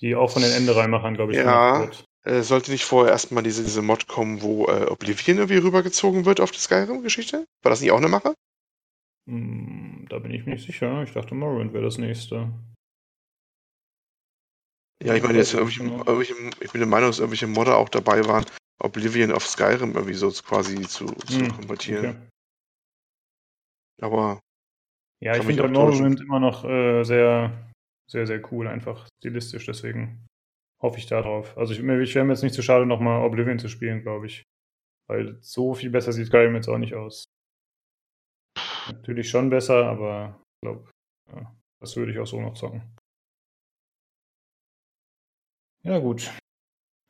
Die auch von den Endereimachern, glaube ich, Ja. gemacht wird. Äh, sollte nicht vorher erstmal diese, diese Mod kommen, wo äh, Oblivion irgendwie rübergezogen wird auf die Skyrim-Geschichte? War das nicht auch eine Mache? Hm, da bin ich mir nicht sicher. Ich dachte, Morrowind wäre das nächste. Ja, ich meine, jetzt nicht irgendwelche, genau. irgendwelche, ich bin der Meinung, dass irgendwelche Modder auch dabei waren, Oblivion auf Skyrim irgendwie so quasi zu, zu Hm, konvertieren. okay. Aber Ja, ich finde. Morrowind immer noch äh, sehr, sehr, sehr cool, einfach stilistisch. Deswegen hoffe ich da drauf. Also ich, ich wäre mir jetzt nicht zu schade, nochmal Oblivion zu spielen, glaube ich. Weil so viel besser sieht Skyrim jetzt auch nicht aus. Natürlich schon besser, aber ich glaube, ja, das würde ich auch so noch zocken. Ja, gut.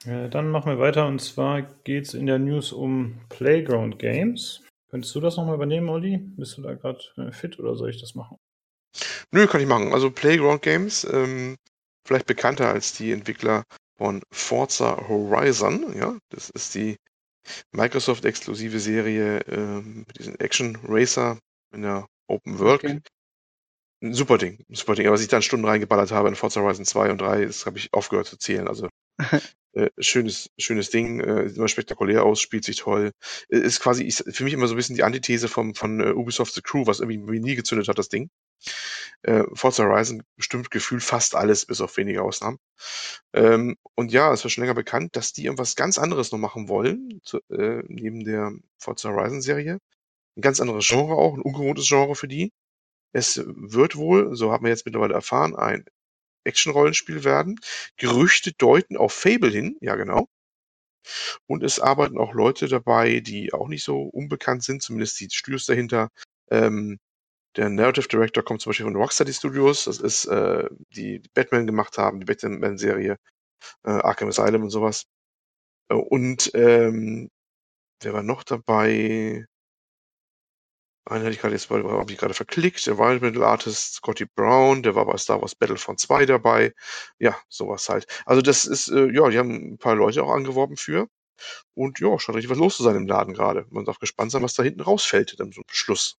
Äh, dann machen wir weiter und zwar geht es in der News um Playground Games. Könntest du das nochmal übernehmen, Olli? Bist du da gerade äh, fit oder soll ich das machen? nö, kann ich machen. Also Playground Games, ähm, vielleicht bekannter als die Entwickler von Forza Horizon, ja, das ist die Microsoft-exklusive Serie ähm, mit diesem Action Racer in der Open World. Okay. Ein super Ding, ein super Ding. Aber was ich dann Stunden reingeballert habe in Forza Horizon 2 und 3, das habe ich aufgehört zu zählen. Also (laughs) äh, schönes, schönes Ding, äh, sieht immer spektakulär aus, spielt sich toll. Äh, Ist quasi ist für mich immer so ein bisschen die Antithese vom, von äh, Ubisoft The Crew, was irgendwie nie gezündet hat, das Ding. Äh, Forza Horizon bestimmt gefühlt fast alles, bis auf wenige Ausnahmen. Ähm, und ja, es war schon länger bekannt, dass die irgendwas ganz anderes noch machen wollen, zu, äh, neben der Forza Horizon Serie. Ein ganz anderes Genre auch, ein ungewohntes Genre für die. Es wird wohl, so haben wir jetzt mittlerweile erfahren, ein Action-Rollenspiel werden. Gerüchte deuten auf Fable hin, ja genau. Und es arbeiten auch Leute dabei, die auch nicht so unbekannt sind, zumindest die Studios dahinter. Ähm, der Narrative Director kommt zum Beispiel von Rocksteady Studios, das ist, äh, die, Batman gemacht haben, die Batman-Serie, äh, Arkham Asylum und sowas. Äh, Und ähm, wer war noch dabei? Einen hatte ich gerade jetzt habe ich gerade verklickt, Environmental Artist Scotty Brown, der war bei Star Wars Battlefront 2 dabei. Ja, sowas halt. Also das ist, äh, ja, die haben ein paar Leute auch angeworben für. Und ja, scheint richtig was los zu sein im Laden gerade. Man darf gespannt sein, was da hinten rausfällt, dann so ein Beschluss.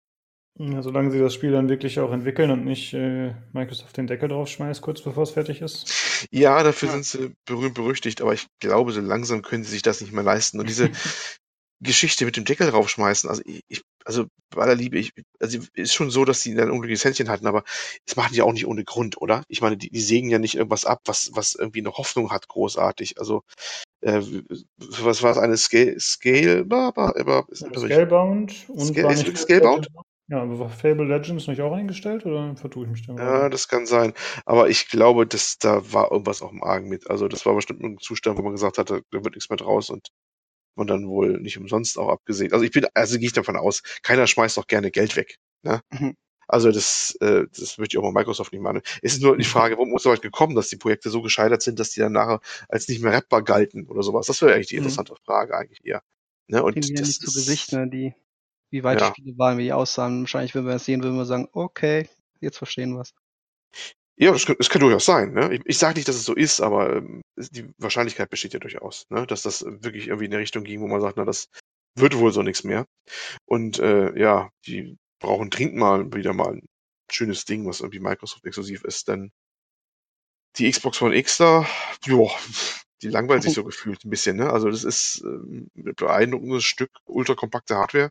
Ja, solange sie das Spiel dann wirklich auch entwickeln und nicht äh, Microsoft den Deckel draufschmeißt, kurz bevor es fertig ist. Ja, dafür Ja. sind sie berühmt berüchtigt, aber ich glaube, so langsam können sie sich das nicht mehr leisten. Und diese (laughs) Geschichte mit dem Deckel raufschmeißen, also ich, also bei aller Liebe, ich, also ist schon so, dass sie dann ein unglückliches Händchen hatten, aber das machen die auch nicht ohne Grund, oder? Ich meine, die, die sägen ja nicht irgendwas ab, was, was irgendwie eine Hoffnung hat, großartig. Also, äh, was war es, eine Scale, Scale, ba, ist, Ja, Scalebound und Scale- ist Scalebound? Ja, aber war Fable Legends nicht auch eingestellt oder vertue ich mich da? Ja, das kann sein. Aber ich glaube, dass da war irgendwas auch im Argen mit. Also das war bestimmt ein Zustand, wo man gesagt hatte, da wird nichts mehr draus und man dann wohl nicht umsonst auch abgesehen. Also ich bin, also gehe ich davon aus, keiner schmeißt doch gerne Geld weg. Ne? Mhm. Also das, äh, das möchte ich auch mal Microsoft nicht machen. Es ist nur die Frage, warum ist so weit gekommen, dass die Projekte so gescheitert sind, dass die dann nachher als nicht mehr rettbar galten oder sowas. Das wäre eigentlich die Mhm. interessante Frage eigentlich eher. Ne? Und wir ja das nicht zu Gesicht, ne? Die, wie weit die Ja. Spiele waren, wie die aussahen. Wahrscheinlich, wenn wir das sehen, würden wir sagen, okay, jetzt verstehen wir es. Ja, das kann, das kann durchaus sein. Ne? Ich, ich sage nicht, dass es so ist, aber ähm, es- die Wahrscheinlichkeit besteht ja durchaus, ne? dass das wirklich irgendwie in eine Richtung ging, wo man sagt, na, das wird wohl so nichts mehr. Und äh, ja, die brauchen dringend mal wieder mal ein schönes Ding, was irgendwie Microsoft exklusiv ist, denn die Xbox One X da, joa, die langweilt sich so gefühlt ein bisschen. Ne? Also das ist ähm, ein beeindruckendes Stück ultrakompakte Hardware,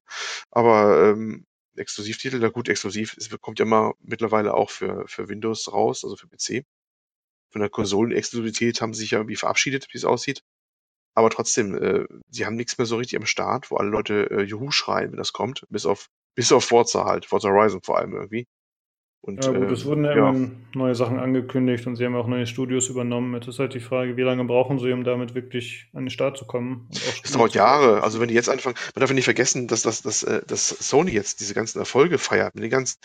aber ähm, Exklusivtitel, na gut, exklusiv, es kommt ja mal mittlerweile auch für, für Windows raus, also für PC. Von der Konsolenexklusivität haben sie sich ja irgendwie verabschiedet, wie es aussieht. aber trotzdem, äh, sie haben nichts mehr so richtig am Start, wo alle Leute äh, Juhu schreien, wenn das kommt, bis auf, bis auf Forza halt, Forza Horizon vor allem irgendwie. Und, ja gut, es wurden ja, immer neue Sachen angekündigt und sie haben auch neue Studios übernommen. Jetzt ist halt die Frage, wie lange brauchen sie, um damit wirklich an den Start zu kommen? Es dauert Jahre. Also wenn die jetzt anfangen, man darf ja nicht vergessen, dass, dass, dass, äh, dass Sony jetzt diese ganzen Erfolge feiert, mit den ganzen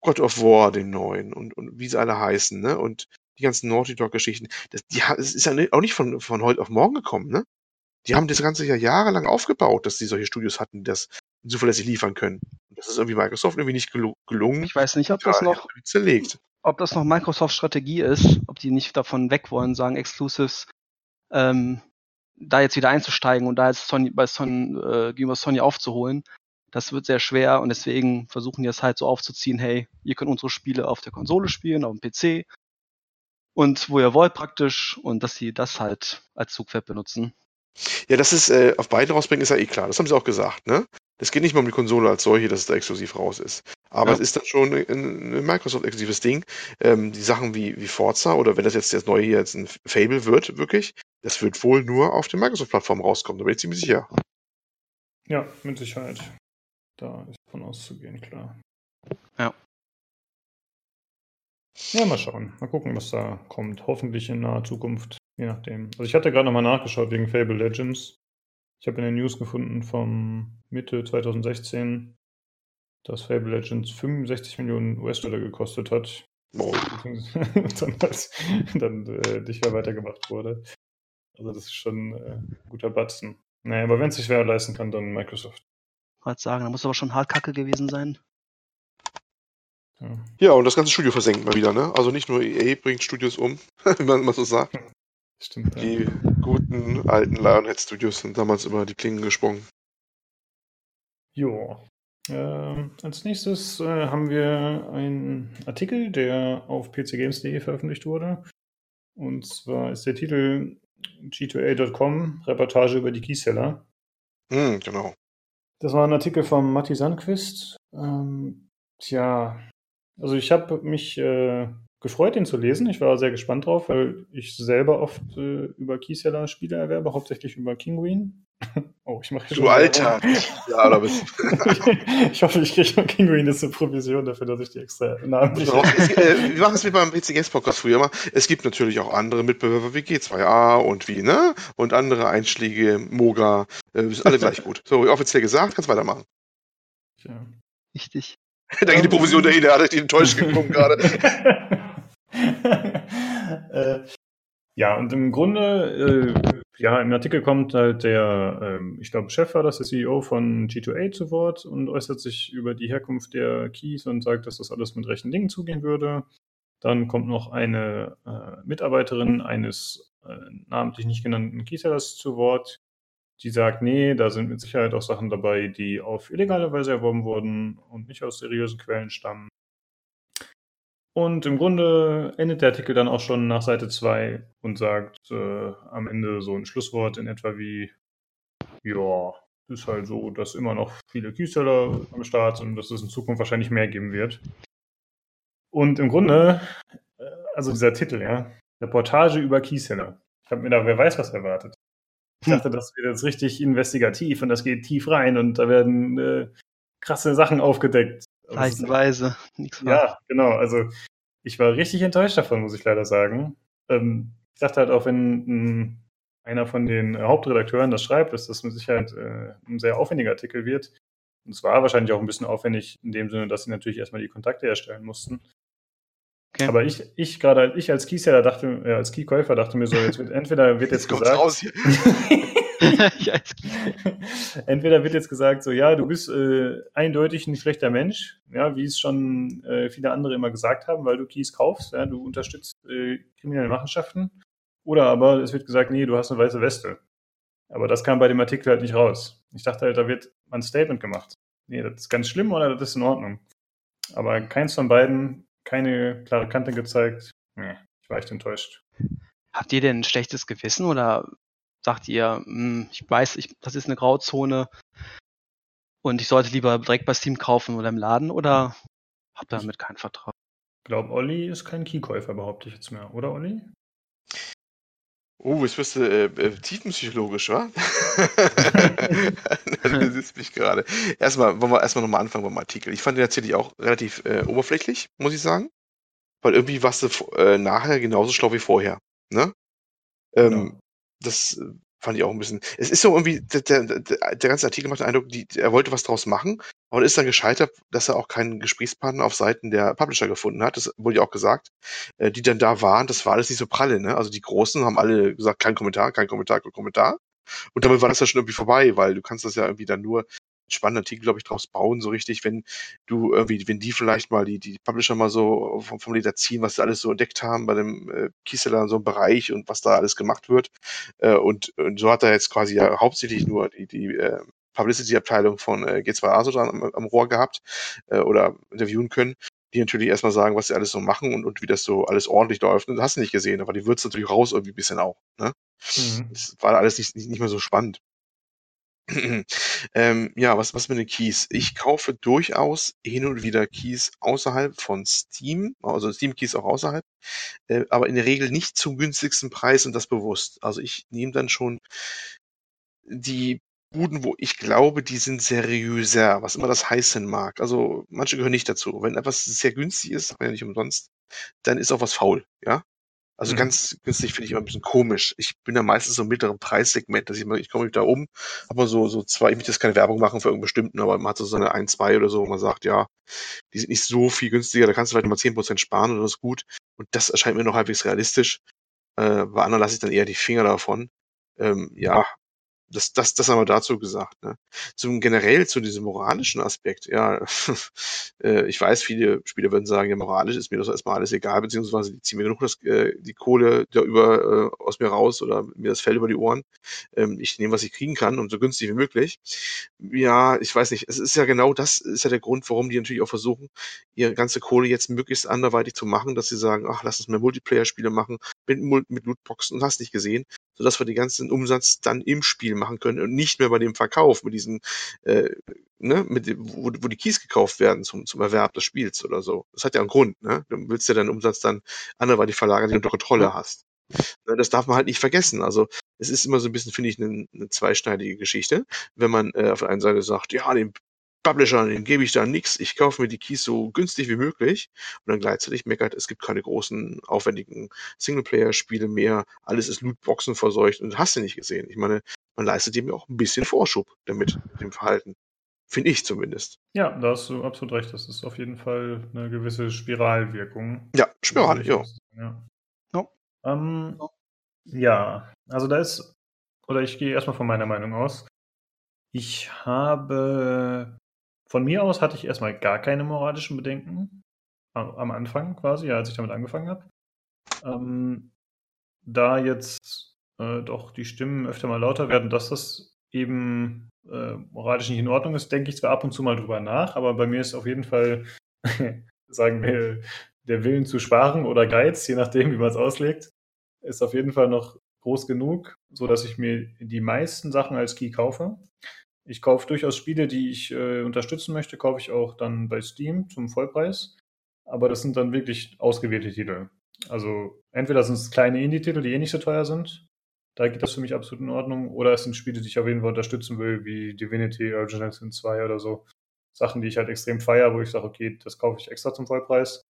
God of War, den neuen und, und wie sie alle heißen, ne? Und die ganzen Naughty Dog-Geschichten. Das, die, das ist ja auch nicht von, von heute auf morgen gekommen, ne? Die haben das ganze Jahr jahrelang aufgebaut, dass sie solche Studios hatten, die das zuverlässig liefern können. Das ist irgendwie Microsoft irgendwie nicht gelungen. Ich weiß nicht, ob das noch zerlegt. Ob das noch Microsoft Strategie ist, ob die nicht davon weg wollen, sagen Exclusives, ähm, da jetzt wieder einzusteigen und da jetzt Sony, bei Sony, äh, gegenüber Sony aufzuholen. Das wird sehr schwer und deswegen versuchen die es halt so aufzuziehen, hey, ihr könnt unsere Spiele auf der Konsole spielen, auf dem PC und wo ihr wollt praktisch und dass sie das halt als Zugpferd benutzen. Ja, das ist äh, auf beide rausbringen, ist ja eh klar. Das haben sie auch gesagt, ne? Es geht nicht mal um die Konsole als solche, dass es da exklusiv raus ist. Aber ja. es ist dann schon ein, ein Microsoft-exklusives Ding. Ähm, die Sachen wie, wie Forza oder wenn das jetzt das neue hier jetzt ein Fable wird, wirklich, das wird wohl nur auf der Microsoft-Plattform rauskommen, da bin ich ziemlich sicher. Ja, mit Sicherheit. Da ist von auszugehen, klar. Ja. Ja, mal schauen. Mal gucken, was da kommt. Hoffentlich in naher Zukunft. Je nachdem. Also ich hatte gerade nochmal nachgeschaut wegen Fable Legends. Ich habe in den News gefunden vom Mitte 2016, dass Fable Legends 65 Millionen US-Dollar gekostet hat. Oh. (laughs) dann als, dann äh, nicht mehr weitergemacht wurde. Also das ist schon äh, ein guter Batzen. Naja, aber wenn es sich wer leisten kann, dann Microsoft. Wollte sagen, da muss aber schon Hardkacke gewesen sein. Ja. ja, und das ganze Studio versenkt mal wieder, ne? Also nicht nur EA bringt Studios um, (laughs) wie man immer so sagt. (laughs) Stimmt. Ja. Die guten alten Lionhead Studios sind damals immer die Klingen gesprungen. Jo. Äh, als nächstes äh, haben wir einen Artikel, der auf pcgames.de veröffentlicht wurde. Und zwar ist der Titel G2A.com, Reportage über die Keyseller. Hm, genau. Das war ein Artikel von Matti Sandquist. Ähm, tja, also ich habe mich äh, gefreut, ihn zu lesen. Ich war sehr gespannt drauf, weil ich selber oft äh, über Keyseller Spiele erwerbe, hauptsächlich über Kinguin. (laughs) oh, ich mache Du Alter! (laughs) ja, da bist (laughs) Ich hoffe, ich kriege von Kinguin jetzt eine Provision dafür, dass ich die extra namentlich. äh, wir machen es wie beim PC Games Podcast früher immer. Es gibt natürlich auch andere Mitbewerber wie G2A und wie, ne? Und andere Einschläge, Moga. Äh, sind alle gleich gut. So, offiziell gesagt, kannst weitermachen. Ja. Richtig. da geht die Provision dahin, der hat dich enttäuscht gekommen gerade. (laughs) äh, ja, und im Grunde, äh, ja, im Artikel kommt halt der, ähm, ich glaube, Chef war das, der CEO von G2A zu Wort und äußert sich über die Herkunft der Keys und sagt, dass das alles mit rechten Dingen zugehen würde. Dann kommt noch eine äh, Mitarbeiterin eines äh, namentlich nicht genannten Keysellers zu Wort, die sagt, nee, da sind mit Sicherheit auch Sachen dabei, die auf illegale Weise erworben wurden und nicht aus seriösen Quellen stammen. Und im Grunde endet der Artikel dann auch schon nach Seite 2 und sagt äh, am Ende so ein Schlusswort in etwa wie, ja, ist halt so, dass immer noch viele Keyseller am Start sind und dass es in Zukunft wahrscheinlich mehr geben wird. Und im Grunde, äh, also dieser Titel, ja, Reportage über Keyseller. Ich habe mir da, wer weiß was erwartet. Ich hm. dachte, das wird jetzt richtig investigativ und das geht tief rein und da werden äh, krasse Sachen aufgedeckt. Leichenweise. Ja, genau. Also ich war richtig enttäuscht davon, muss ich leider sagen. Ähm, ich dachte halt auch, wenn m, einer von den Hauptredakteuren das schreibt, dass das mit Sicherheit äh, ein sehr aufwendiger Artikel wird. Und es war wahrscheinlich auch ein bisschen aufwendig in dem Sinne, dass sie natürlich erstmal die Kontakte herstellen mussten. Okay. Aber ich, ich gerade, ich als Keyseller dachte, äh, als Keykäufer dachte mir so, jetzt wird, (laughs) entweder wird jetzt, jetzt gesagt, raus hier. (laughs) (laughs) (laughs) Entweder wird jetzt gesagt, so ja, du bist äh, eindeutig ein schlechter Mensch, ja, wie es schon äh, viele andere immer gesagt haben, weil du Keys kaufst, ja, du unterstützt äh, kriminelle Machenschaften. Oder aber es wird gesagt, nee, du hast eine weiße Weste. Aber das kam bei dem Artikel halt nicht raus. Ich dachte halt, da wird ein Statement gemacht. Nee, das ist ganz schlimm oder das ist in Ordnung. Aber keins von beiden, keine klare Kante gezeigt. Nee, ich war echt enttäuscht. Habt ihr denn ein schlechtes Gewissen oder sagt ihr, hm, ich weiß, ich, das ist eine Grauzone und ich sollte lieber direkt bei Steam kaufen oder im Laden oder habt ihr damit kein Vertrauen? Ich glaube, Olli ist kein Keykäufer, behaupte ich jetzt mehr, oder Olli? Oh, jetzt bist du äh, äh, tiefenpsychologisch, wa? (laughs) (laughs) du siehst mich gerade. Erstmal, wollen wir erstmal nochmal anfangen beim Artikel. Ich fand den tatsächlich auch relativ äh, oberflächlich, muss ich sagen. Weil irgendwie warst du äh, nachher genauso schlau wie vorher. Ne? Ähm, Genau. Das äh, fand ich auch ein bisschen. Es ist so irgendwie, der, der, der, ganze Artikel macht den Eindruck, die, er wollte was draus machen, aber ist dann gescheitert, dass er auch keinen Gesprächspartner auf Seiten der Publisher gefunden hat. Das wurde ja auch gesagt. Äh, die dann da waren, das war alles nicht so pralle, ne? Also die Großen haben alle gesagt, kein Kommentar, kein Kommentar, kein Kommentar. Und damit war das ja schon irgendwie vorbei, weil du kannst das ja irgendwie dann nur spannenden Artikel, glaube ich, draus bauen, so richtig, wenn du irgendwie, wenn die vielleicht mal die, die Publisher mal so vom, vom Leder ziehen, was sie alles so entdeckt haben bei dem äh, Kieseler so einem Bereich und was da alles gemacht wird. Äh, und, und so hat er jetzt quasi ja hauptsächlich nur die, die äh, Publicity-Abteilung von äh, G2A so dran am, am Rohr gehabt äh, oder interviewen können, die natürlich erstmal sagen, was sie alles so machen und, und wie das so alles ordentlich läuft. Und das hast du nicht gesehen, aber die würzt natürlich raus irgendwie ein bisschen auch. Ne? Mhm. Das war alles nicht, nicht, nicht mehr so spannend. (clears throat) ähm, ja, was, was mit den Keys? Ich kaufe durchaus hin und wieder Keys außerhalb von Steam, also Steam-Keys auch außerhalb, äh, aber in der Regel nicht zum günstigsten Preis und das bewusst. Also ich nehme dann schon die Buden, wo ich glaube, die sind seriöser, was immer das heißen mag. Also manche gehören nicht dazu. Wenn etwas sehr günstig ist, aber ja nicht umsonst, dann ist auch was faul, ja. Also Mhm. ganz günstig finde ich immer ein bisschen komisch. Ich bin da meistens so im mittleren Preissegment, dass ich mal, ich komme da um, aber so, so zwei, ich möchte jetzt keine Werbung machen für irgendeinen bestimmten, aber man hat so seine ein, zwei oder so, wo man sagt, ja, die sind nicht so viel günstiger, da kannst du vielleicht mal 10% sparen und das ist gut. Und das erscheint mir noch halbwegs realistisch. Äh, bei anderen lasse ich dann eher die Finger davon. Ähm, ja, das, das, das haben wir dazu gesagt. Ne? Zum generell zu diesem moralischen Aspekt, ja, (laughs) äh, ich weiß, viele Spieler würden sagen, ja, moralisch ist mir das erstmal alles egal, beziehungsweise die ziehen mir genug das, äh, die Kohle da über äh, aus mir raus oder mir das Fell über die Ohren. Ähm, ich nehme, was ich kriegen kann und so günstig wie möglich. Ja, ich weiß nicht. Es ist ja genau das ist ja der Grund, warum die natürlich auch versuchen, ihre ganze Kohle jetzt möglichst anderweitig zu machen, dass sie sagen, ach, lass uns mehr Multiplayer-Spiele machen, mit, mit Lootboxen und hast nicht gesehen, sodass wir den ganzen Umsatz dann im Spiel machen können und nicht mehr bei dem Verkauf mit diesen, äh, ne, mit dem, wo, wo die Keys gekauft werden zum, zum Erwerb des Spiels oder so. Das hat ja einen Grund, ne? Du willst ja deinen Umsatz dann anderweitig verlagern, die du unter Kontrolle hast. Ne, Das darf man halt nicht vergessen. Also es ist immer so ein bisschen, finde ich, eine, eine zweischneidige Geschichte, wenn man äh, auf der einen Seite sagt, ja, dem Publisher, dem gebe ich da nichts, ich kaufe mir die Keys so günstig wie möglich und dann gleichzeitig meckert, es gibt keine großen, aufwendigen Singleplayer-Spiele mehr, alles ist Lootboxen verseucht und hast du nicht gesehen. Ich meine, man leistet dem ja auch ein bisschen Vorschub damit, mit dem Verhalten. Finde ich zumindest. Ja, da hast du absolut recht. Das ist auf jeden Fall eine gewisse Spiralwirkung. Ja, Spiral, Würde ich ja. ja. Ja. Ähm, ja, also da ist, oder ich gehe erstmal von meiner Meinung aus. Ich habe, von mir aus hatte ich erstmal gar keine moralischen Bedenken. Am, Anfang quasi, als ich damit angefangen habe. Ähm, da jetzt äh, doch die Stimmen öfter mal lauter werden, dass das eben äh, moralisch nicht in Ordnung ist, denke ich zwar ab und zu mal drüber nach, aber bei mir ist auf jeden Fall, (laughs) sagen wir, der Willen zu sparen oder Geiz, je nachdem, wie man es auslegt, ist auf jeden Fall noch groß genug, so dass ich mir die meisten Sachen als Key kaufe. Ich kaufe durchaus Spiele, die ich äh, unterstützen möchte, kaufe ich auch dann bei Steam zum Vollpreis. Aber das sind dann wirklich ausgewählte Titel. Also entweder sind es kleine Indie-Titel, die eh nicht so teuer sind. Da geht das für mich absolut in Ordnung. Oder es sind Spiele, die ich auf jeden Fall unterstützen will, wie Divinity, Original Sin 2 oder so. Sachen, die ich halt extrem feiere, wo ich sage, okay, das kaufe ich extra zum Vollpreis.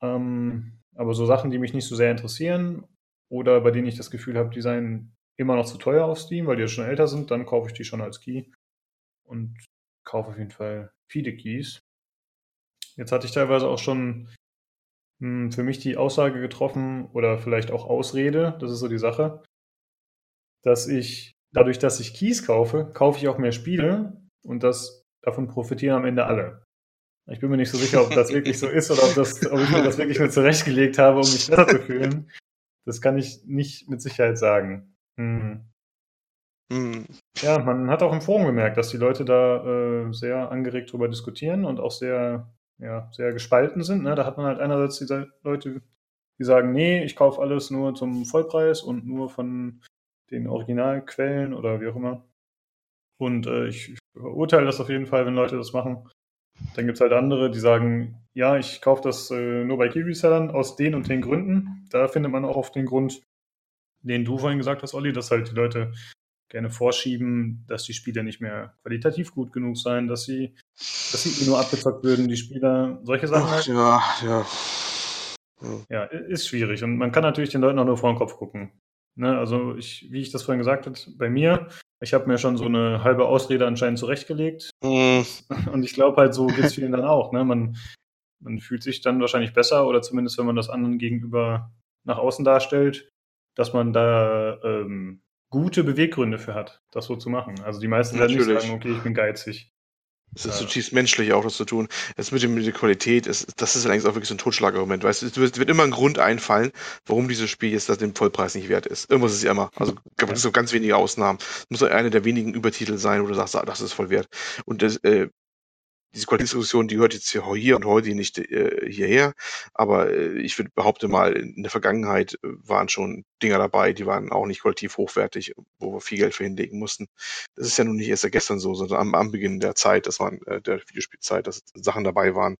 Ähm, aber so Sachen, die mich nicht so sehr interessieren oder bei denen ich das Gefühl habe, die seien immer noch zu teuer auf Steam, weil die ja schon älter sind, dann kaufe ich die schon als Key und kaufe auf jeden Fall viele Keys. Jetzt hatte ich teilweise auch schon hm, für mich die Aussage getroffen oder vielleicht auch Ausrede, das ist so die Sache, dass ich dadurch, dass ich Keys kaufe, kaufe ich auch mehr Spiele und das davon profitieren am Ende alle. Ich bin mir nicht so sicher, ob das wirklich so (laughs) ist oder ob, das, ob ich mir das wirklich nur zurechtgelegt habe, um mich besser zu fühlen. Das kann ich nicht mit Sicherheit sagen. Hm. Hm. Ja, man hat auch im Forum gemerkt, dass die Leute da äh, sehr angeregt drüber diskutieren und auch sehr, ja, sehr gespalten sind. Ne? Da hat man halt einerseits diese Leute, die sagen, nee, ich kaufe alles nur zum Vollpreis und nur von den Originalquellen oder wie auch immer. Und äh, ich verurteile das auf jeden Fall, wenn Leute das machen. Dann gibt es halt andere, die sagen, ja, ich kaufe das äh, nur bei Key-Resellern aus den und den Gründen. Da findet man auch oft den Grund, den du vorhin gesagt hast, Olli, dass halt die Leute gerne vorschieben, dass die Spiele nicht mehr qualitativ gut genug seien, dass sie, dass sie eh nur abgezockt würden, die Spieler, solche Sachen. Ach, halt. ja, ja. Ja, ist schwierig. Und man kann natürlich den Leuten auch nur vor den Kopf gucken. Ne, also ich, wie ich das vorhin gesagt habe, bei mir, ich habe mir schon so eine halbe Ausrede anscheinend zurechtgelegt. Hm, Und ich glaube halt, so geht es vielen dann auch. Ne? Man, man fühlt sich dann wahrscheinlich besser oder zumindest, wenn man das anderen gegenüber nach außen darstellt, dass man da ähm, gute Beweggründe für hat, das so zu machen. Also die meisten werden nicht Natürlich. sagen, okay, ich bin geizig. Es ist Ja. zutiefst menschlich auch, das zu tun. Es mit, dem, mit der Qualität, ist, das ist eigentlich auch wirklich so ein Totschlagargument. Weißt du, es wird, immer ein Grund einfallen, warum dieses Spiel jetzt das den Vollpreis nicht wert ist. Irgendwas ist ja immer. Also gibt es so ganz wenige Ausnahmen. Es muss so eine der wenigen Übertitel sein, wo du sagst, ah, das ist voll wert. Und das, äh, diese Qualitätsdiskussion, die hört jetzt hier, hier und heute nicht äh, hierher, aber äh, ich würde behaupte mal, in der Vergangenheit äh, waren schon Dinger dabei, die waren auch nicht qualitativ hochwertig, wo wir viel Geld für hinlegen mussten. Das ist ja nun nicht erst seit gestern so, sondern am, am Beginn der Zeit, das waren äh, der Videospielzeit, dass Sachen dabei waren,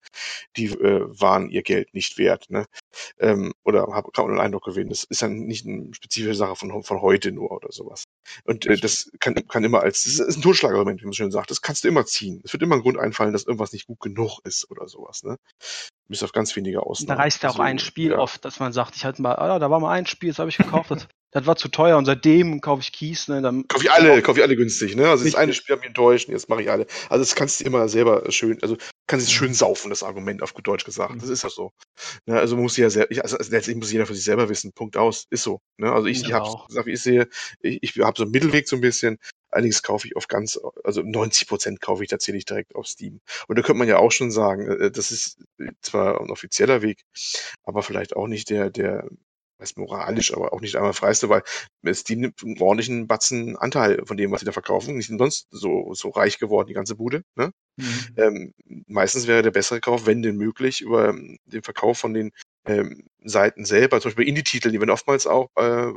die äh, waren ihr Geld nicht wert. Ne? Ähm, oder habe gerade einen Eindruck gewinnen. Das ist ja nicht eine spezifische Sache von, von heute nur oder sowas. Und äh, das kann, kann immer als, das ist ein Totschlagargument, wie man schön sagt. Das kannst du immer ziehen. Es wird immer ein Grund einfallen, dass irgendwas nicht gut genug ist oder sowas. Ne? Bis auf ganz wenige Da Ausnahmen. reicht ja auch Also, ein Spiel ja. oft, dass man sagt, ich hatte mal, ah, da war mal ein Spiel, das habe ich gekauft, das, (laughs) das war zu teuer und seitdem kaufe ich Keys, ne, dann Kauf ich alle, kauf ich alle günstig, ne? Also das eine Spiel hat mich enttäuscht und jetzt mache ich alle. Also das kannst du immer selber schön, also kannst es schön saufen, das Argument, auf gut Deutsch gesagt. Das ist ja so. Ne? Also muss ja sehr, ich, also letztendlich muss jeder für sich selber wissen. Punkt aus. Ist so. Ne? Also ich, Ich ich habe ich sehe, ich, ich habe so einen Mittelweg so ein bisschen. Allerdings kaufe ich auf ganz, also 90 Prozent kaufe ich tatsächlich direkt auf Steam. Und da könnte man ja auch schon sagen, äh, das ist zwar ein offizieller Weg, aber vielleicht auch nicht der, der, weiß moralisch, aber auch nicht einmal freiste, weil Steam nimmt einen ordentlichen Batzen Anteil von dem, was sie da verkaufen. Nicht umsonst so, so reich geworden, die ganze Bude. Ne? Mhm. Ähm, meistens wäre der bessere Kauf, wenn denn möglich, über ähm, den Verkauf von den ähm, Seiten selber, zum Beispiel Indie-Titel, die werden oftmals auch äh,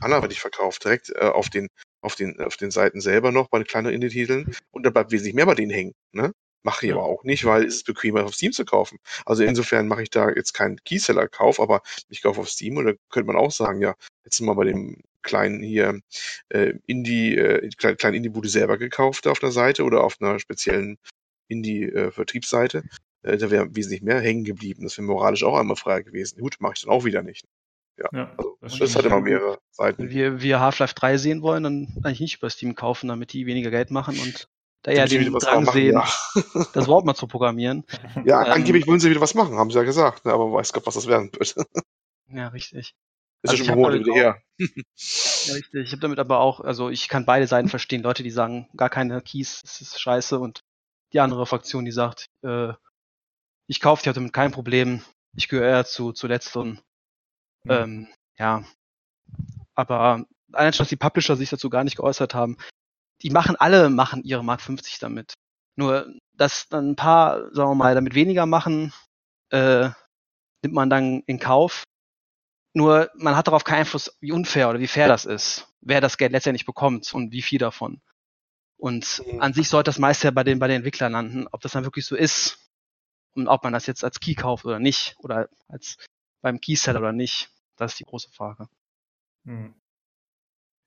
anderweitig verkauft, direkt äh, auf den auf den auf den Seiten selber noch bei den kleineren Indie-Titeln und dann bleibt wesentlich mehr bei denen hängen. Ne? Mache ich aber auch nicht, weil es ist bequemer auf Steam zu kaufen. Also insofern mache ich da jetzt keinen Keyseller-Kauf, aber ich kaufe auf Steam und da könnte man auch sagen, ja, jetzt sind wir bei dem kleinen hier äh, Indie, äh, kleinen, kleinen Indie-Bude selber gekauft auf einer Seite oder auf einer speziellen Indie-Vertriebsseite. Äh, da wäre wesentlich mehr hängen geblieben. Das wäre moralisch auch einmal freier gewesen. Gut, mache ich dann auch wieder nicht. Ja, Also das hat immer mehrere wenn Seiten. wir, wir Half-Life 3 sehen wollen, dann eigentlich nicht über Steam kaufen, damit die weniger Geld machen und da eher Damit die den Drang machen, sehen, ja. (laughs) das Wort mal zu programmieren. Ja, Ähm, angeblich wollen sie wieder was machen, haben sie ja gesagt. Ne? Aber weiß Gott, was das werden wird. (laughs) Ja, richtig. Ist Also ja ich schon damit wieder her. Ja, richtig. Ich habe damit aber auch, also ich kann beide Seiten verstehen. Leute, die sagen, gar keine Keys, das ist scheiße. Und die andere Fraktion, die sagt, äh, ich kaufe die, habe damit kein Problem. Ich gehöre eher zu, zu letzteren. Mhm. Ähm, ja. Aber allein schon, dass die Publisher sich dazu gar nicht geäußert haben. Die machen, alle machen ihre Mark 50 damit. Nur, dass dann ein paar, sagen wir mal, damit weniger machen, äh, nimmt man dann in Kauf. Nur, man hat darauf keinen Einfluss, wie unfair oder wie fair das ist. Wer das Geld letztendlich bekommt und wie viel davon. Und Mhm. an sich sollte das meiste ja bei den, bei den Entwicklern landen, ob das dann wirklich so ist. Und ob man das jetzt als Key kauft oder nicht. Oder als beim Keyseller oder nicht. Das ist die große Frage. Hm.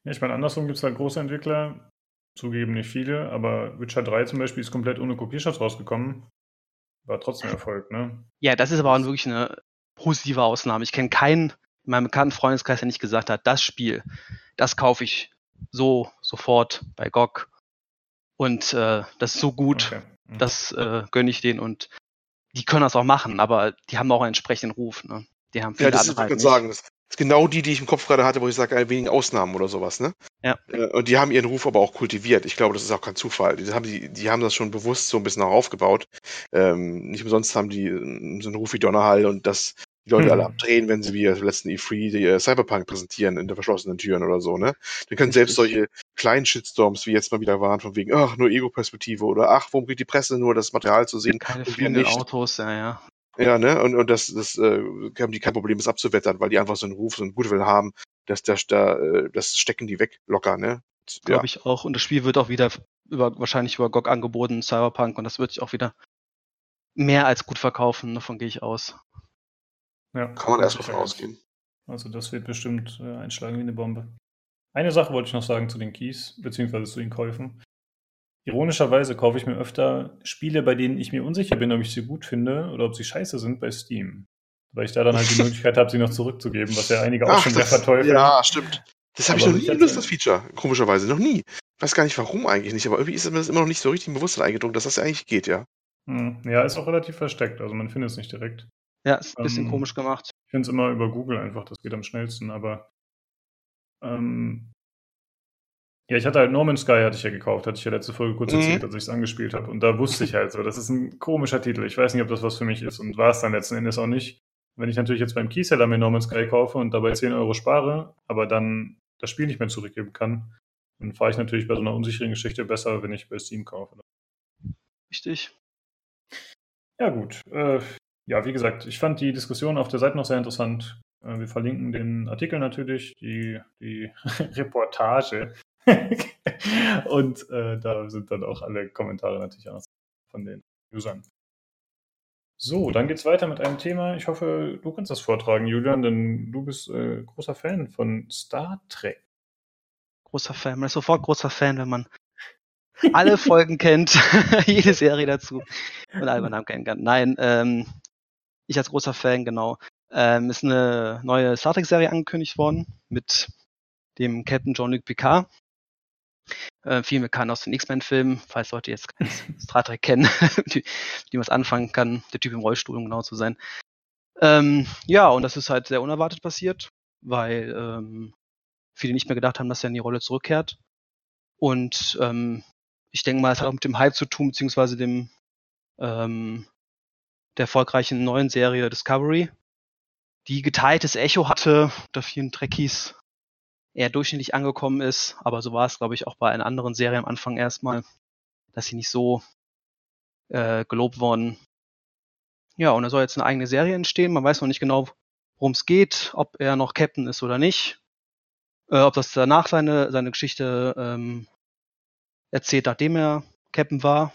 Ja, ich meine, andersrum gibt es halt große Entwickler, zugeben nicht viele, aber Witcher 3 zum Beispiel ist komplett ohne Kopierschutz rausgekommen. War trotzdem Erfolg, ne? Ja, das ist aber auch wirklich eine positive Ausnahme. Ich kenne keinen in meinem bekannten Freundeskreis, der nicht gesagt hat, das Spiel, das kaufe ich so sofort bei GOG. Und äh, das ist so gut, Okay. Mhm. das äh, gönne ich denen und die können das auch machen, aber die haben auch einen entsprechenden Ruf. Ne? Die haben viele Ja, das ist, andere halt ich nicht. sagen. Das ist genau die, die ich im Kopf gerade hatte, wo ich sage, ein wenig Ausnahmen oder sowas, ne? Ja. Äh, Und die haben ihren Ruf aber auch kultiviert. Ich glaube, das ist auch kein Zufall. Die haben, die, die haben das schon bewusst so ein bisschen auch aufgebaut. Ähm, nicht umsonst haben die äh, so einen Ruf wie Donnerhall und das die Leute Hm. alle abdrehen, wenn sie wie im letzten E3 die äh, Cyberpunk präsentieren in der verschlossenen Türen oder so, ne? Dann können selbst solche kleinen Shitstorms, wie jetzt mal wieder waren, von wegen, ach, nur Ego-Perspektive oder ach, warum kriegt die Presse nur das Material zu sehen Keine fliegenden? Autos, ja, ja. Ja, ne? Und, und das, das äh, haben die kein Problem, das abzuwettern, weil die einfach so einen Ruf, so einen Goodwill haben, dass das da, äh, das stecken die weg locker, ne? Ja, Glaube ich auch. Und das Spiel wird auch wieder über, wahrscheinlich über GOG angeboten, Cyberpunk, und das wird sich auch wieder mehr als gut verkaufen, davon gehe ich aus. Ja, kann man erstmal von ausgehen. Also das wird bestimmt äh, einschlagen wie eine Bombe. Eine Sache wollte ich noch sagen zu den Keys, beziehungsweise zu den Käufen. Ironischerweise kaufe ich mir öfter Spiele, bei denen ich mir unsicher bin, ob ich sie gut finde oder ob sie scheiße sind bei Steam. Weil ich da dann halt die (laughs) Möglichkeit habe, sie noch zurückzugeben, was ja einige auch Ach, schon sehr das, verteufeln. ja, stimmt. Das habe ich noch nie benutzt, das Feature. Komischerweise. Noch nie. Ich weiß gar nicht, warum eigentlich nicht, aber irgendwie ist mir das immer noch nicht so richtig im Bewusstsein eingedrungen, dass das ja eigentlich geht, ja. Hm, Ja, ist auch relativ versteckt, also man findet es nicht direkt. Ja, ist ein bisschen Ähm, komisch gemacht. Ich finde es immer über Google einfach, das geht am schnellsten, aber ähm, ja, ich hatte halt No Man's Sky hatte ich ja gekauft, hatte ich ja letzte Folge kurz Mhm. erzählt, als ich es angespielt habe. Und da wusste ich halt so, das ist ein komischer Titel. Ich weiß nicht, ob das was für mich ist und war es dann letzten Endes auch nicht. Wenn ich natürlich jetzt beim Keyseller mir No Man's Sky kaufe und dabei 10 Euro spare, aber dann das Spiel nicht mehr zurückgeben kann, dann fahre ich natürlich bei so einer unsicheren Geschichte besser, wenn ich bei Steam kaufe. Richtig. Ja, gut. Äh, ja, wie gesagt, ich fand die Diskussion auf der Seite noch sehr interessant. Äh, wir verlinken den Artikel natürlich, die, die (laughs) Reportage. (laughs) Und äh, da sind dann auch alle Kommentare natürlich auch von den Usern. So, dann geht's weiter mit einem Thema. Ich hoffe, du kannst das vortragen, Julian, denn du bist äh, großer Fan von Star Trek. Großer Fan. Man ist sofort großer Fan, wenn man alle Folgen kennt, (laughs) jede Serie dazu und alle Namen kennen kann. Nein, ähm, ich als großer Fan, genau. Ähm, ist eine neue Star Trek-Serie angekündigt worden mit dem Captain Jean-Luc Picard. Äh, viel bekannt aus den X-Men-Filmen, falls Leute jetzt (laughs) Star Trek kennen, (laughs) die, die was anfangen kann. Der Typ im Rollstuhl, um genau zu sein. Ähm, ja, und das ist halt sehr unerwartet passiert, weil ähm, viele nicht mehr gedacht haben, dass er in die Rolle zurückkehrt. Und ähm, ich denke mal, es hat auch mit dem Hype zu tun, beziehungsweise dem ähm, der erfolgreichen neuen Serie Discovery, die geteiltes Echo hatte, da vielen Trekkies eher durchschnittlich angekommen ist, aber so war es, glaube ich, auch bei einer anderen Serie am Anfang erstmal, dass sie nicht so äh, gelobt worden. Ja, und da soll jetzt eine eigene Serie entstehen. Man weiß noch nicht genau, worum es geht, ob er noch Captain ist oder nicht. Äh, ob das danach seine, seine Geschichte ähm, erzählt, nachdem er Captain war.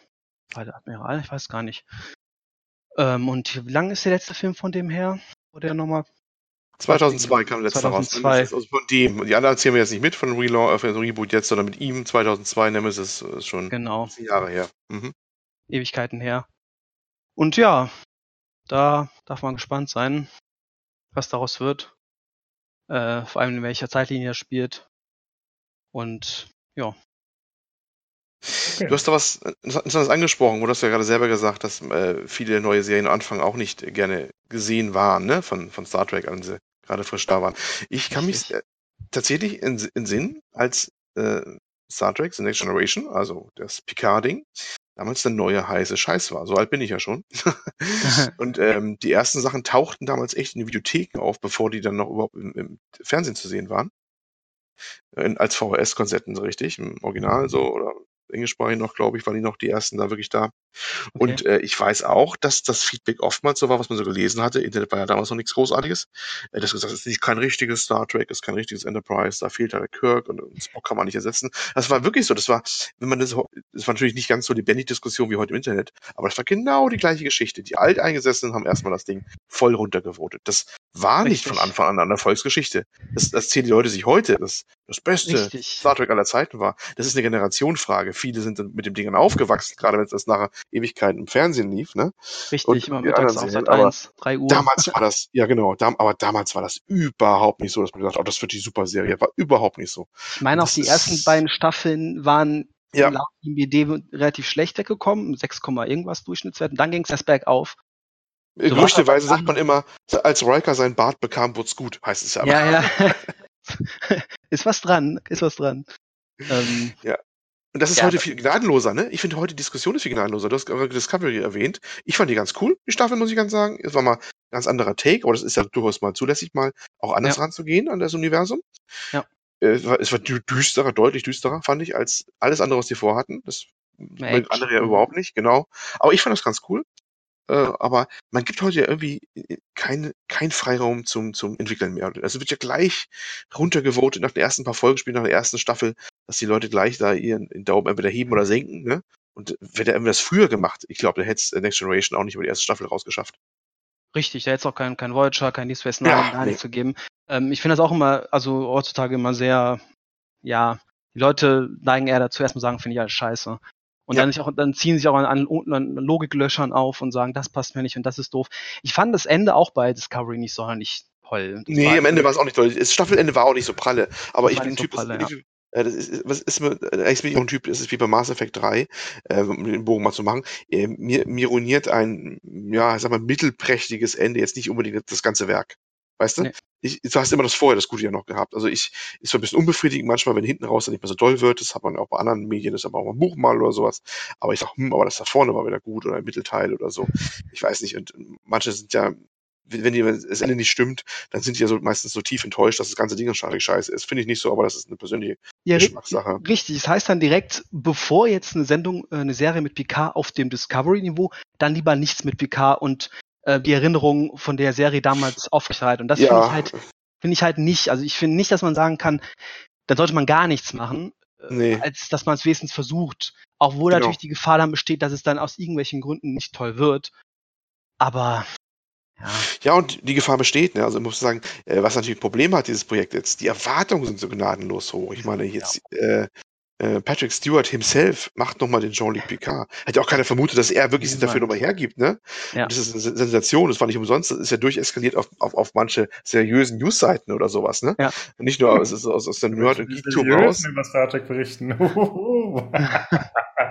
Bei der Admiral, ich weiß gar nicht. Ähm, und wie lang ist der letzte Film von dem her? Oder nochmal 2002 kam letzter raus. 2002. Also von dem. Die anderen erzählen wir jetzt nicht mit von Relaunch, äh, von Reboot jetzt, sondern mit ihm. 2002 Nemesis ist schon genau, zehn Jahre her. Mhm. Ewigkeiten her. Und ja, da darf man gespannt sein, was daraus wird. Äh, vor allem in welcher Zeitlinie er spielt. Und ja, Okay. Du hast da was Interessantes angesprochen, wo du hast ja gerade selber gesagt, dass äh, viele neue Serien am Anfang auch nicht gerne gesehen waren, ne? Von, von Star Trek, als sie gerade frisch da waren. Ich kann mich äh, tatsächlich in, in Sinn, als äh, Star Trek The Next Generation, also das Picard-Ding, damals der neue heiße Scheiß war. So alt bin ich ja schon. (laughs) Und ähm, die ersten Sachen tauchten damals echt in den Videotheken auf, bevor die dann noch überhaupt im, im Fernsehen zu sehen waren. In, als VHS-Konzerten so richtig, im Original so oder englischsprachig noch, glaube ich, waren die noch die ersten da wirklich da. Und äh, ich weiß auch, dass das Feedback oftmals so war, was man so gelesen hatte. Internet war ja damals noch nichts Großartiges. Äh, dass gesagt, es ist nicht kein richtiges Star Trek, es ist kein richtiges Enterprise, da fehlt halt der Kirk und, und Spock kann man nicht ersetzen. Das war wirklich so. Das war, wenn man das, das war natürlich nicht ganz so lebendig Diskussion wie heute im Internet, aber das war genau die gleiche Geschichte. Die Alteingesessenen haben erstmal das Ding voll runtergevotet. Das war nicht Richtig. von Anfang an eine Erfolgsgeschichte. Das, das zählen die Leute sich heute, das das beste Richtig. Star Trek aller Zeiten war. Das ist eine Generationenfrage. Viele sind dann mit dem Ding dann aufgewachsen, gerade wenn es das nachher Ewigkeiten im Fernsehen lief. Ne? richtig, und immer mittags auf Sat aber 1, 3 Uhr. Damals war das, ja genau, dam, aber damals war das überhaupt nicht so, dass man gesagt hat, oh, das wird die super Serie. War überhaupt nicht so. Ich meine, auch Das die ersten beiden Staffeln waren Ja. laut IMDb relativ schlecht weggekommen, 6, irgendwas Durchschnittswert. Und dann ging es erst bergauf. So Gerüchteweise sagt man immer, als Riker seinen Bart bekam, wurde es gut, heißt es ja. aber- Ja, ja. (laughs) ist was dran, ist was dran. Ähm, Und das ist Ja, heute viel gnadenloser, ne? Ich finde heute die Diskussion ist viel gnadenloser. Du hast Discovery erwähnt. Ich fand die ganz cool, die Staffel, muss ich ganz sagen. Es war mal ein ganz anderer Take, aber das ist ja durchaus mal zulässig, mal auch anders Ja. ranzugehen an das Universum. Ja. Es war, es war dü- düsterer, deutlich düsterer, fand ich, als alles andere, was die vorhatten. Das andere ja überhaupt nicht, genau. Aber ich fand das ganz cool. Äh, aber man gibt heute ja irgendwie äh, kein, kein Freiraum zum, zum Entwickeln mehr. Also wird ja gleich runtergevotet nach den ersten paar Folgespielen, nach der ersten Staffel, dass die Leute gleich da ihren den Daumen entweder heben oder senken. Ne? Und der irgendwie das früher gemacht, ich glaube, der hätte es Next Generation auch nicht über die erste Staffel rausgeschafft. Richtig, da hätte es auch kein, kein Voyager, kein Deep Space Nine, Ja, gar nee. nichts zu geben. Ähm, ich finde das auch immer, also heutzutage immer sehr, ja, die Leute neigen eher dazu, erstmal sagen, finde ich alles scheiße. Und Ja. dann, sich auch, dann ziehen sich auch an, an, an Logiklöchern auf und sagen, das passt mir nicht und das ist doof. Ich fand das Ende auch bei Discovery nicht sonderlich toll. Das Nee, am Ende war es auch nicht toll. Das Staffelende war auch nicht so pralle. Aber ich bin ein nicht so Typ, das, ja. ist, was ist mir, äh, eigentlich bin ich auch ein Typ, das ist wie bei Mass Effect 3, äh, um den Bogen mal zu machen. Äh, mir, mir ruiniert ein, ja, ich sag mal, mittelprächtiges Ende jetzt nicht unbedingt das ganze Werk. Weißt du? Nee. Ich, du hast immer das vorher, das Gute ja noch gehabt. Also ich, ist so ein bisschen unbefriedigend manchmal, wenn hinten raus dann nicht mehr so doll wird. Das hat man auch bei anderen Medien, das hat man auch im Buch mal oder sowas. Aber ich sag, hm, aber das da vorne war wieder gut oder ein Mittelteil oder so. Ich weiß nicht. Und manche sind ja, wenn die, wenn das Ende nicht stimmt, dann sind die ja so meistens so tief enttäuscht, dass das ganze Ding schon scheiße ist. Finde ich nicht so, aber das ist eine persönliche Ja, Geschmackssache. Richtig, das heißt dann direkt, bevor jetzt eine Sendung, äh, eine Serie mit Picard auf dem Discovery-Niveau, dann lieber nichts mit Picard und äh, die Erinnerung von der Serie damals aufrechterhalten. Und das finde ich halt, finde ich halt nicht. Also ich finde nicht, dass man sagen kann, dann sollte man gar nichts machen, äh, Nee. als dass man es wenigstens versucht. Auch wo Genau. natürlich die Gefahr dann besteht, dass es dann aus irgendwelchen Gründen nicht toll wird. Aber ja, Ja, und die Gefahr besteht, ne? Also ich muss sagen, äh, was natürlich ein Problem hat, dieses Projekt jetzt, die Erwartungen sind so gnadenlos hoch. Ich meine, jetzt äh, äh, Patrick Stewart himself macht nochmal den Jean-Luc Picard. Hat ja auch keiner vermutet, dass er wirklich sich dafür nochmal hergibt, ne? Ja. Das ist eine Se- Sensation, das war nicht umsonst, das ist ja durcheskaliert auf, auf, auf manche seriösen Newsseiten oder sowas, ne? Ja. Nicht nur aus, aus, aus der Nerd- und Geek-Tube raus. über Star Trek berichten. (laughs)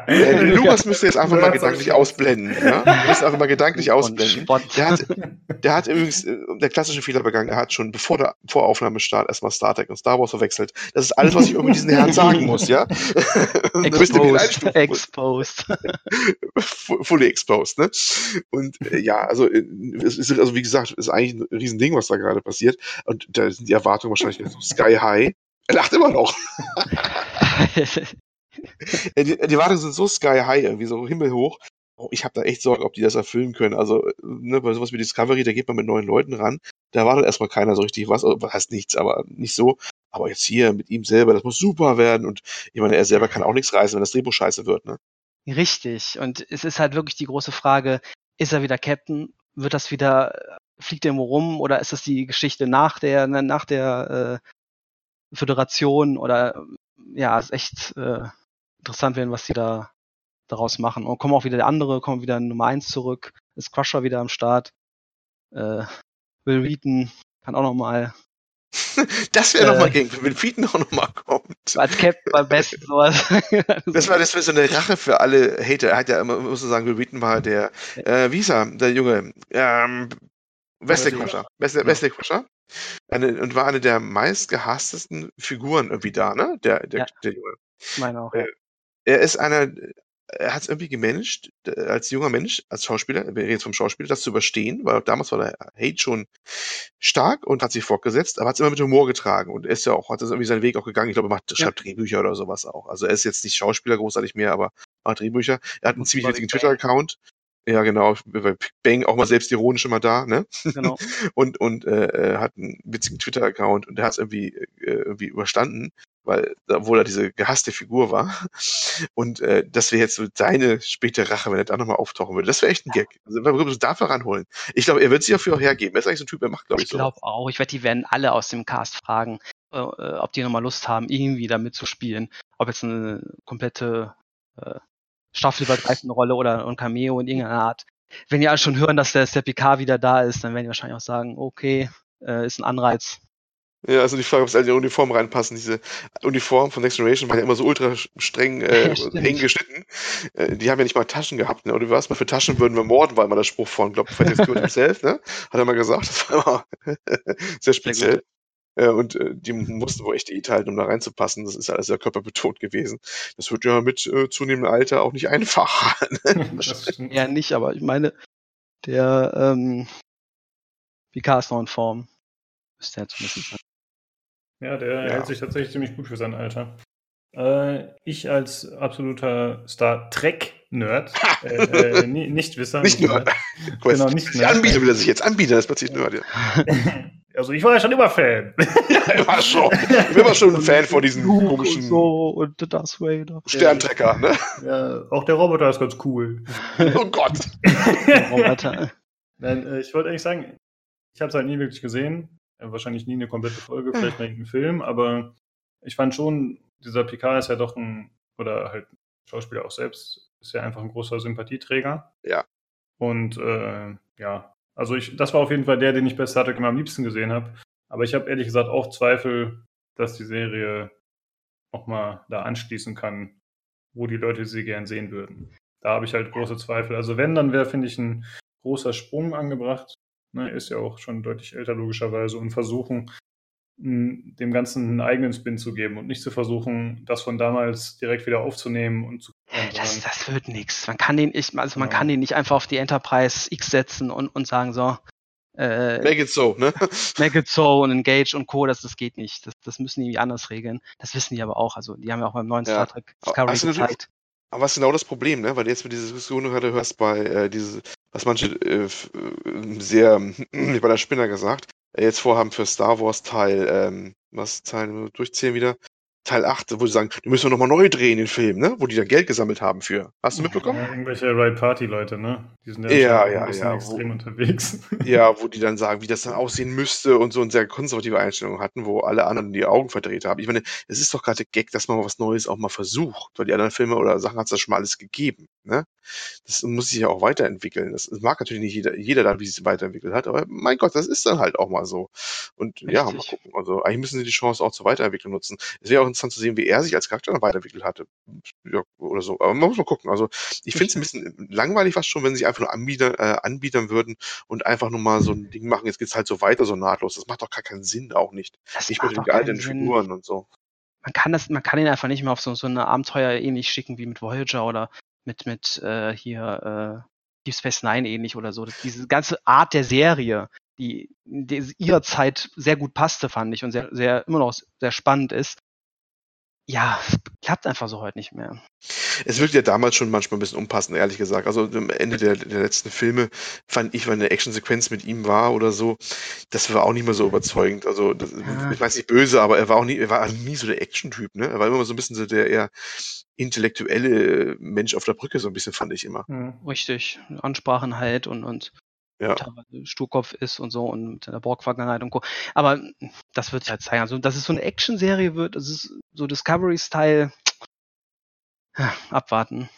Äh, Lukas müsste jetzt einfach mal gedanklich aus- ausblenden, ja? Du musst einfach mal gedanklich ausblenden. Der hat, der hat übrigens äh, der klassische Fehler begangen. Er hat schon bevor der vor Aufnahmestart erstmal Star Trek und Star Wars verwechselt. Das ist alles, was ich über diesen Herrn sagen muss, ja? (laughs) Exposed. Exposed. (laughs) Fu- fully exposed, ne? Und äh, ja, also äh, es ist also wie gesagt, es ist eigentlich ein Riesending, was da gerade passiert. Und da sind die Erwartungen wahrscheinlich so sky high. Er lacht immer noch. (laughs) Äh, Die, die Erwartungen sind so sky high, irgendwie so himmelhoch. Oh, ich habe da echt Sorge, ob die das erfüllen können. Also, äh, ne, bei sowas wie Discovery, da geht man mit neuen Leuten ran. Da erwartet erstmal keiner so richtig was. Also, was heißt nichts, aber nicht so. Aber jetzt hier mit ihm selber, das muss super werden. Und ich meine, er selber kann auch nichts reißen, wenn das Drehbuch scheiße wird, ne? Richtig. Und es ist halt wirklich die große Frage, ist er wieder Captain? Wird das wieder, fliegt er irgendwo rum? Oder ist das die Geschichte nach der, ne, nach der äh, Föderation? Oder ja, ist echt äh, interessant werden, was die da daraus machen. Und kommen auch wieder der andere, kommen wieder Nummer eins zurück, ist Crusher wieder am Start. Äh, Will Wheaton kann auch noch mal (laughs) Das wäre Äh. noch mal gegen, wenn auch noch mal kommt. als Captain beim besten sowas. (laughs) Das war, das war so eine Rache für alle Hater. Er hat ja immer, muss man sagen, Will Wheaton war der, äh, wie hieß er, der Junge, ähm, Wesley Crusher. Wesley, Ja. Wesley Crusher. Eine, und war eine der meistgehasstesten Figuren irgendwie da, ne? Der, der, Ja. der Junge. ich meine auch. Äh, Er ist einer, er hat es irgendwie gemanagt, als junger Mensch, als Schauspieler, wir reden jetzt vom Schauspieler, das zu überstehen, weil damals war der Hate schon stark und hat sich fortgesetzt, aber hat es immer mit Humor getragen und ist ja auch, hat das irgendwie seinen Weg auch gegangen. Ich glaube, er macht, Ja. schreibt Drehbücher oder sowas auch. Also er ist jetzt nicht Schauspieler großartig mehr, aber macht Drehbücher. Er hat einen ziemlich witzigen. Twitter-Account. Ja, genau, bei Big Bang auch mal selbstironisch immer da, ne? Genau. (laughs) und und äh, äh, hat einen witzigen Twitter-Account und der hat es irgendwie, äh, irgendwie überstanden, weil obwohl er diese gehasste Figur war. Und äh, das wäre jetzt so seine späte Rache, wenn er da nochmal auftauchen würde. Das wäre echt ein Gag. Also wir müssen dafür ranholen. Ich glaube, er wird sich dafür auch hergeben. Er ist eigentlich so ein Typ, der macht, glaube ich, Ich so. glaube auch. Ich wette, die werden alle aus dem Cast fragen, äh, äh, ob die nochmal Lust haben, irgendwie da mitzuspielen. Ob jetzt eine komplette äh, staffelübergreifende Rolle oder ein Cameo in irgendeiner Art. Wenn die alle schon hören, dass der, dass der PK wieder da ist, dann werden die wahrscheinlich auch sagen, okay, äh, ist ein Anreiz. Ja, also die Frage, ob es alle in die Uniform reinpassen. Diese Uniform von Next Generation waren ja immer so ultra streng äh, (laughs) Ja, eng geschnitten. Äh, die haben ja nicht mal Taschen gehabt. Ne? Und was mal für Taschen würden wir morden, war immer der Spruch von, glaube ich, Frederick Stewart himself, ne? Hat er mal gesagt. Das war immer (laughs) sehr speziell. Äh, und äh, die mussten wohl echt Diät halten, um da reinzupassen. Das ist alles sehr körperbetont gewesen. Das wird ja mit äh, zunehmendem Alter auch nicht (laughs) einfacher. Ne? (laughs) Ja, nicht, aber ich meine, der ähm, PK ist noch in Form. Müsste er zumindest sein. Ja, der Ja. hält sich tatsächlich ziemlich gut für sein Alter. Äh, ich als absoluter Star Trek-Nerd, (laughs) äh, äh, ni- Nichtwisser, Nicht Nerd. Genau, nicht Nerd. Anbieter will er sich jetzt anbieten, das ist plötzlich Nerd. Ja. Also ich war ja schon immer Fan. (laughs) Er war schon, ich bin immer schon ein Fan von diesen Luke komischen und so und Darth Vader. Sterntrecker, ne? ja, auch der Roboter ist ganz cool. Oh Gott. Roboter. (laughs) Nein, äh, ich wollte eigentlich sagen, ich habe es halt nie wirklich gesehen. Äh, wahrscheinlich nie eine komplette Folge, vielleicht mal irgendeinen Film, aber ich fand schon, dieser Picard ist ja doch ein, oder halt Schauspieler auch selbst, ist ja einfach ein großer Sympathieträger. Ja. Und äh, ja, also ich, das war auf jeden Fall der, den ich bei Star Trek immer am liebsten gesehen habe. Aber ich habe ehrlich gesagt auch Zweifel, dass die Serie auch mal da anschließen kann, wo die Leute sie gern sehen würden. Da habe ich halt große Zweifel. Also wenn, dann wäre, finde ich, ein großer Sprung angebracht. Ne, ist ja auch schon deutlich älter logischerweise und versuchen, dem Ganzen einen eigenen Spin zu geben und nicht zu versuchen, das von damals direkt wieder aufzunehmen und zu. Das, das wird nichts. Man kann den, ich, also man ja. kann den nicht einfach auf die Enterprise X setzen und, und sagen so. Äh, make it so, ne? (laughs) Make it so und Engage und Co. Das, das geht nicht. Das, das müssen die irgendwie anders regeln. Das wissen die aber auch. Also die haben ja auch beim neuen ja. Star Trek Discovery gezeigt. Aber was ist genau das Problem, ne? Weil du jetzt mit dieser Diskussion gerade hörst bei äh, diese, was manche äh, äh sehr, wie (clears throat) bei der Spinner gesagt, jetzt vorhaben für Star Wars Teil, ähm, was Teil durchzählen wieder, Teil 8, wo sie sagen, die müssen wir nochmal neu drehen, den Film, ne? Wo die da Geld gesammelt haben für. Hast du mitbekommen? Ja, irgendwelche Right Party-Leute, ne? Die sind ja, ja, ja, ja extrem wo, unterwegs. (laughs) Ja, wo die dann sagen, wie das dann aussehen müsste und so eine sehr konservative Einstellung hatten, wo alle anderen die Augen verdreht haben. Ich meine, es ist doch gerade Gag, dass man mal was Neues auch mal versucht, weil die anderen Filme oder Sachen hat es ja schon mal alles gegeben, ne? Das muss sich ja auch weiterentwickeln. Das, das mag natürlich nicht jeder, jeder dann, wie es sich weiterentwickelt hat, aber mein Gott, das ist dann halt auch mal so. Und Richtig. ja, mal gucken. Also eigentlich müssen sie die Chance auch zur Weiterentwicklung nutzen. Es wäre auch interessant zu sehen, wie er sich als Charakter dann weiterentwickelt hatte. Ja, oder so. Aber man muss mal gucken. Also ich finde es ein bisschen langweilig fast schon, wenn sie sich einfach nur anbiedern, äh, anbiedern würden und einfach nur mal so ein Ding machen, jetzt geht's halt so weiter, so nahtlos. Das macht doch gar keinen Sinn, auch nicht. Das nicht mit den alten Figuren und so. Man kann das, man kann ihn einfach nicht mehr auf so, so eine Abenteuer ähnlich schicken wie mit Voyager oder mit, mit äh, hier äh, Deep Space Nine ähnlich oder so. Diese ganze Art der Serie, die, die ihrer Zeit sehr gut passte, fand ich, und sehr, sehr immer noch sehr spannend ist, ja, klappt einfach so heute nicht mehr. Es wirkt ja damals schon manchmal ein bisschen unpassend, ehrlich gesagt. Also am Ende der, der letzten Filme fand ich, wenn eine Actionsequenz mit ihm war oder so, das war auch nicht mehr so überzeugend. Also das, ja. ich weiß nicht böse, aber er war auch nie, er war nie so der Action-Typ, ne? Er war immer so ein bisschen so der eher intellektuelle Mensch auf der Brücke, so ein bisschen, fand ich immer. Richtig. Ansprachenheit und, und ja. Sturkopf ist und so und mit der Borg-Vergangenheit und Co. Aber das wird sich halt zeigen. Also, dass es so eine Action-Serie wird, das ist so Discovery-Style. Abwarten.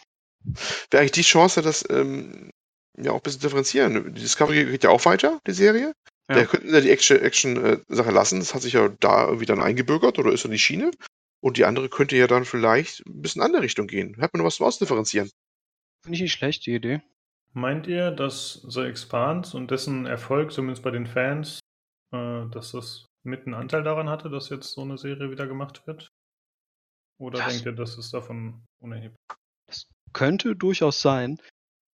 Wäre eigentlich die Chance, dass ähm, ja auch ein bisschen differenzieren. Die Discovery geht ja auch weiter, die Serie. Ja. Da könnten ja die Action-Sache Action, äh, lassen. Das hat sich ja da irgendwie dann eingebürgert oder ist in die Schiene. Und die andere könnte ja dann vielleicht ein bisschen in andere Richtung gehen. Hat man was zum Ausdifferenzieren. Finde ich nicht schlecht, die Idee. Meint ihr, dass The Expanse und dessen Erfolg, zumindest bei den Fans, äh, dass das mit einen Anteil daran hatte, dass jetzt so eine Serie wieder gemacht wird? Oder das, denkt ihr, das ist davon unerheblich? Das könnte durchaus sein.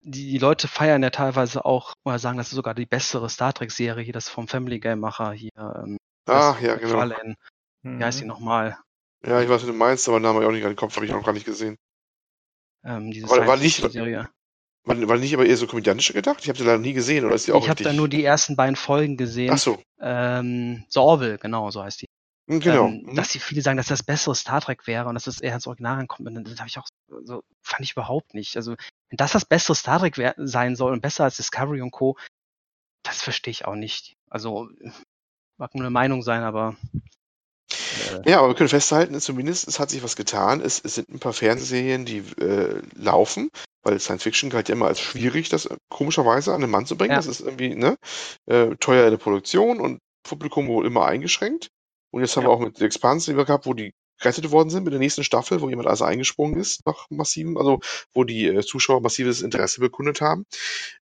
Die, die, Leute feiern ja teilweise auch, oder sagen, das ist sogar die bessere Star Trek-Serie, hier das vom Family Game-Macher hier. Ähm, ah, ja, genau. Fallen. Mhm. Wie heißt die nochmal? Ja, ich weiß, was du meinst, aber den Namen habe ich auch nicht an den Kopf, habe ich noch gar nicht gesehen. Ähm, diese aber war nicht, Serie. War, war nicht aber eher so komödiantisch gedacht? Ich habe sie leider nie gesehen, oder ist die auch Ich habe da nur die ersten beiden Folgen gesehen. Ach so. Ähm, The Orville, genau, so heißt die. Hm, genau. Ähm, mhm. Dass sie viele sagen, dass das bessere Star Trek wäre und dass das eher ins Original rankommt. Und das habe ich auch so, fand ich überhaupt nicht. Also, wenn das das bessere Star Trek sein soll und besser als Discovery und Co., das verstehe ich auch nicht. Also, mag nur eine Meinung sein, aber ja, aber wir können festhalten, zumindest es hat sich was getan. Es, es sind ein paar Fernsehserien, die äh, laufen, weil Science Fiction galt ja immer als schwierig, das äh, komischerweise an den Mann zu bringen. Ja. Das ist irgendwie ne, äh, teuer in der Produktion und Publikum wohl immer eingeschränkt. Und jetzt haben ja. wir auch mit The Expanse gehabt, wo die gerettet worden sind mit der nächsten Staffel, wo jemand also eingesprungen ist nach massivem, also wo die äh, Zuschauer massives Interesse bekundet haben.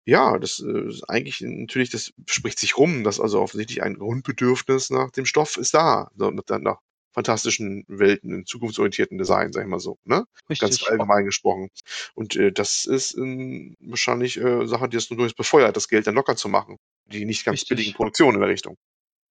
Ja, das äh, ist eigentlich natürlich, das spricht sich rum, dass also offensichtlich ein Grundbedürfnis nach dem Stoff ist da, nach, nach fantastischen Welten, in zukunftsorientierten Design, sag ich mal so, ne? Richtig. Ganz allgemein gesprochen. Und äh, das ist äh, wahrscheinlich äh, Sache, die das nur durchaus befeuert, das Geld dann locker zu machen. Die nicht ganz Richtig. billigen Produktionen in der Richtung.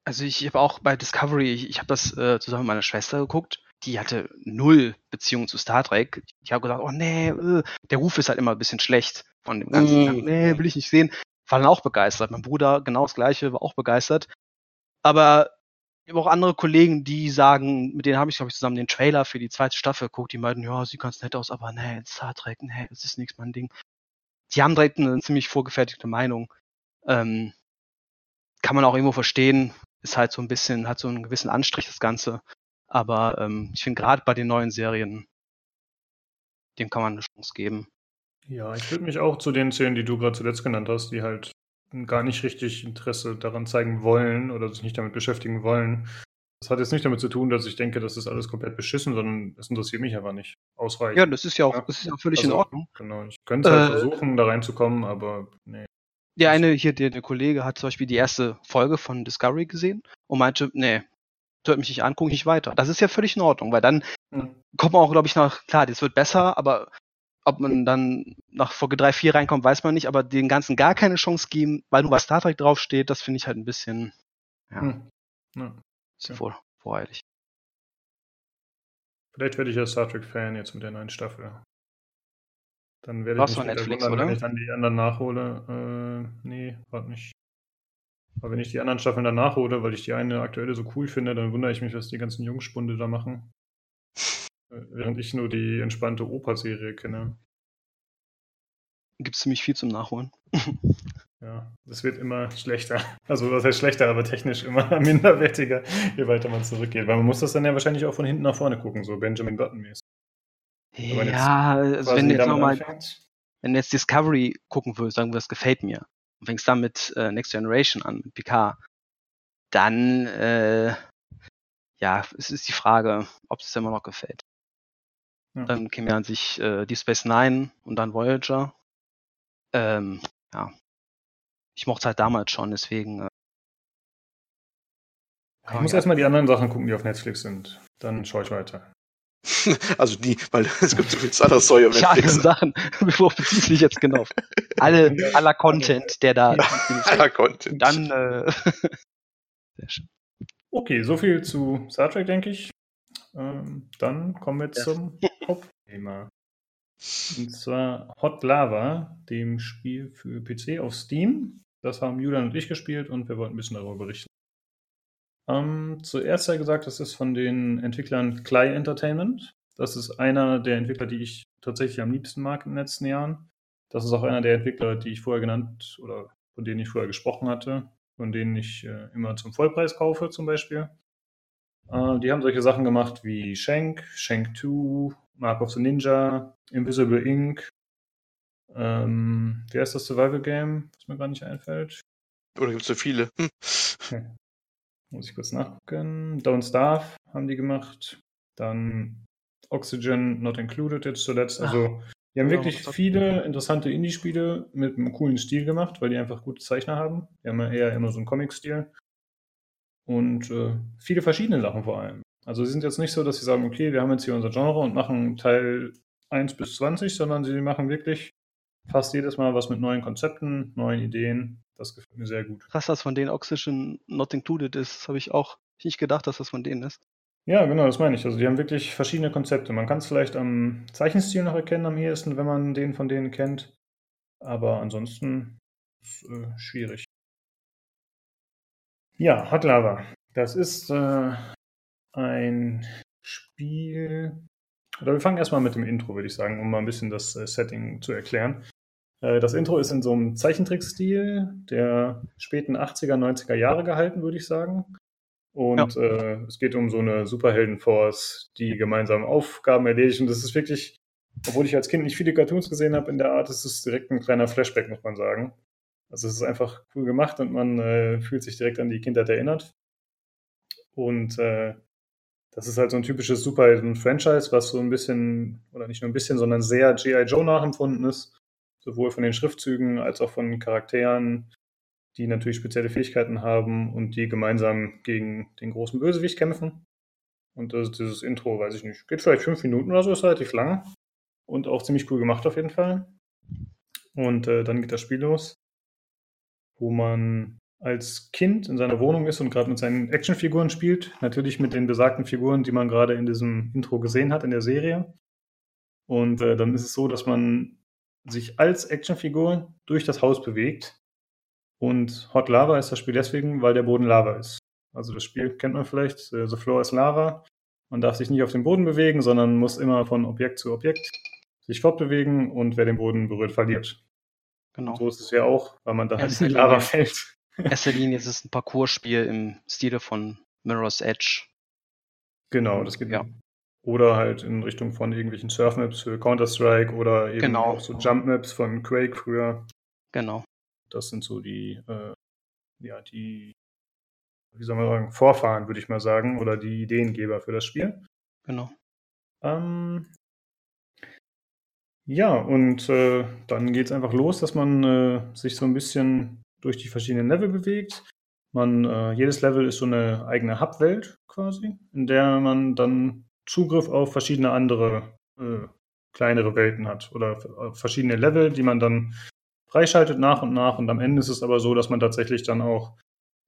Also ich habe auch bei Discovery, ich, ich habe das äh, zusammen mit meiner Schwester geguckt die hatte null Beziehung zu Star Trek. Ich habe gesagt, oh nee, äh, der Ruf ist halt immer ein bisschen schlecht von dem ganzen. Mm. Nee, will ich nicht sehen. War dann auch begeistert. Mein Bruder genau das gleiche, war auch begeistert. Aber ich habe auch andere Kollegen, die sagen, mit denen habe ich, glaube ich, zusammen den Trailer für die zweite Staffel geguckt, die meinten, ja, sieht ganz nett aus, aber nee, Star Trek, nee, das ist nichts mein Ding. Die haben direkt eine ziemlich vorgefertigte Meinung. Ähm, kann man auch irgendwo verstehen, ist halt so ein bisschen, hat so einen gewissen Anstrich, das Ganze. Aber ähm, ich finde gerade bei den neuen Serien, dem kann man eine Chance geben. Ja, ich würde mich auch zu den zählen, die du gerade zuletzt genannt hast, die halt gar nicht richtig Interesse daran zeigen wollen oder sich nicht damit beschäftigen wollen. Das hat jetzt nicht damit zu tun, dass ich denke, das ist alles komplett beschissen, sondern es interessiert mich einfach nicht ausreichend. Ja, das ist ja auch, das ist ja völlig also, in Ordnung. Genau, ich könnte halt äh, versuchen, da reinzukommen, aber nee. Der eine hier, der, der Kollege hat zum Beispiel die erste Folge von Discovery gesehen und meinte, nee, hört mich nicht an, gucke ich nicht weiter. Das ist ja völlig in Ordnung, weil dann mhm. kommt man auch, glaube ich, nach, klar, das wird besser, aber ob man dann nach Folge 3, 4 reinkommt, weiß man nicht, aber den Ganzen gar keine Chance geben, weil nur was Star Trek draufsteht, das finde ich halt ein bisschen, ja, hm. ja. Vor, voreilig. Vielleicht werde ich ja Star Trek-Fan jetzt mit der neuen Staffel. Dann werde ich mich Netflix, wundern, wenn ich dann die anderen nachhole. Äh, nee, warte nicht. Aber wenn ich die anderen Staffeln dann nachhole, weil ich die eine aktuelle so cool finde, dann wundere ich mich, was die ganzen Jungspunde da machen. Äh, während ich nur die entspannte Oper-Serie kenne. Gibt es ziemlich viel zum Nachholen. (laughs) ja, es wird immer schlechter. Also, was heißt schlechter, aber technisch immer (laughs) minderwertiger, je weiter man zurückgeht. Weil man muss das dann ja wahrscheinlich auch von hinten nach vorne gucken, so Benjamin Button-mäßig. Ja, also wenn du jetzt nochmal, wenn du jetzt Discovery gucken würdest, sagen wir, das gefällt mir, und fängst dann mit äh, Next Generation an, mit Picard, dann, äh, ja, es ist die Frage, ob es immer noch gefällt. Ja. Dann käme ja an sich äh, Deep Space Nine und dann Voyager. Ähm, ja. Ich mochte es halt damals schon, deswegen. Äh, ich muss ja. erstmal die anderen Sachen gucken, die auf Netflix sind. Dann schaue ich weiter. (laughs) Also die, weil (laughs) es gibt so viel auf Netflix. Ja, Sachen, (laughs) worauf bezieht sich jetzt genau? Alle, aller Content, der da. aller Content. Dann, äh, sehr schön. Okay, so viel zu Star Trek, denke ich. Ähm, dann kommen wir ja. zum Hauptthema. Und zwar Hot Lava, dem Spiel für PC auf Steam. Das haben Julian und ich gespielt und wir wollten ein bisschen darüber berichten. Ähm, zuerst sei gesagt, das ist von den Entwicklern Clay Entertainment. Das ist einer der Entwickler, die ich tatsächlich am liebsten mag in den letzten Jahren. Das ist auch einer der Entwickler, die ich vorher genannt oder von denen ich vorher gesprochen hatte, von denen ich äh, immer zum Vollpreis kaufe zum Beispiel. Äh, die haben solche Sachen gemacht wie Shank, Shank 2, Mark of the Ninja, Invisible Ink. Ähm, wie heißt das Survival Game, was mir gar nicht einfällt? Oder gibt es so viele? Hm. (laughs) Muss ich kurz nachgucken. Don't Starve haben die gemacht. Dann Oxygen Not Included jetzt zuletzt. Also, die haben ja, wirklich viele interessante Indie-Spiele mit einem coolen Stil gemacht, weil die einfach gute Zeichner haben. Die haben ja eher immer so einen Comic-Stil. Und äh, viele verschiedene Sachen vor allem. Also, sie sind jetzt nicht so, dass sie sagen, okay, wir haben jetzt hier unser Genre und machen Teil 1 bis 20, sondern sie machen wirklich fast jedes Mal was mit neuen Konzepten, neuen Ideen. Das gefällt mir sehr gut. Krass, dass von denen Oxygen Not Included ist. Das habe ich auch nicht gedacht, dass das von denen ist. Ja, genau, das meine ich. Also die haben wirklich verschiedene Konzepte. Man kann es vielleicht am Zeichenstil noch erkennen am ehesten, wenn man den von denen kennt. Aber ansonsten ist es äh, schwierig. Ja, Hot Lava. Das ist äh, ein Spiel. Oder wir fangen erstmal mit dem Intro, würde ich sagen, um mal ein bisschen das äh, Setting zu erklären. Äh, das Intro ist in so einem Zeichentrickstil der späten 80er, 90er Jahre gehalten, würde ich sagen. Und ja. äh, es geht um so eine Superheldenforce, die gemeinsam Aufgaben erledigt. Und das ist wirklich, obwohl ich als Kind nicht viele Cartoons gesehen habe in der Art, ist es direkt ein kleiner Flashback, muss man sagen. Also es ist einfach cool gemacht und man äh, fühlt sich direkt an die Kindheit erinnert. Und äh, das ist halt so ein typisches Superhelden-Franchise, was so ein bisschen, oder nicht nur ein bisschen, sondern sehr G.I. Joe nachempfunden ist sowohl von den Schriftzügen als auch von Charakteren, die natürlich spezielle Fähigkeiten haben und die gemeinsam gegen den großen Bösewicht kämpfen. Und das, dieses Intro, weiß ich nicht, geht vielleicht fünf Minuten oder so, ist relativ lang und auch ziemlich cool gemacht auf jeden Fall. Und äh, dann geht das Spiel los, wo man als Kind in seiner Wohnung ist und gerade mit seinen Actionfiguren spielt. Natürlich mit den besagten Figuren, die man gerade in diesem Intro gesehen hat in der Serie. Und äh, dann ist es so, dass man sich als Actionfigur durch das Haus bewegt. Und Hot Lava ist das Spiel deswegen, weil der Boden Lava ist. Also das Spiel kennt man vielleicht, äh, The Floor is Lava. Man darf sich nicht auf dem Boden bewegen, sondern muss immer von Objekt zu Objekt sich fortbewegen und wer den Boden berührt, verliert. Genau. So ist es ja auch, weil man da halt Erster in die Lava fällt. Erster Linie ist es ein Parcourspiel im Stile von Mirror's Edge. Genau, das geht. Ja. Oder halt in Richtung von irgendwelchen Surf-Maps für Counter-Strike oder eben Genau. auch so Jump-Maps von Quake früher. Genau. Das sind so die, äh, ja, die, wie soll man sagen, Vorfahren, würde ich mal sagen, oder die Ideengeber für das Spiel. Genau. Ähm, ja, und äh, dann geht es einfach los, dass man äh, sich so ein bisschen durch die verschiedenen Level bewegt. Man, äh, jedes Level ist so eine eigene Hub-Welt quasi, in der man dann Zugriff auf verschiedene andere äh, kleinere Welten hat oder auf verschiedene Level, die man dann freischaltet nach und nach. Und am Ende ist es aber so, dass man tatsächlich dann auch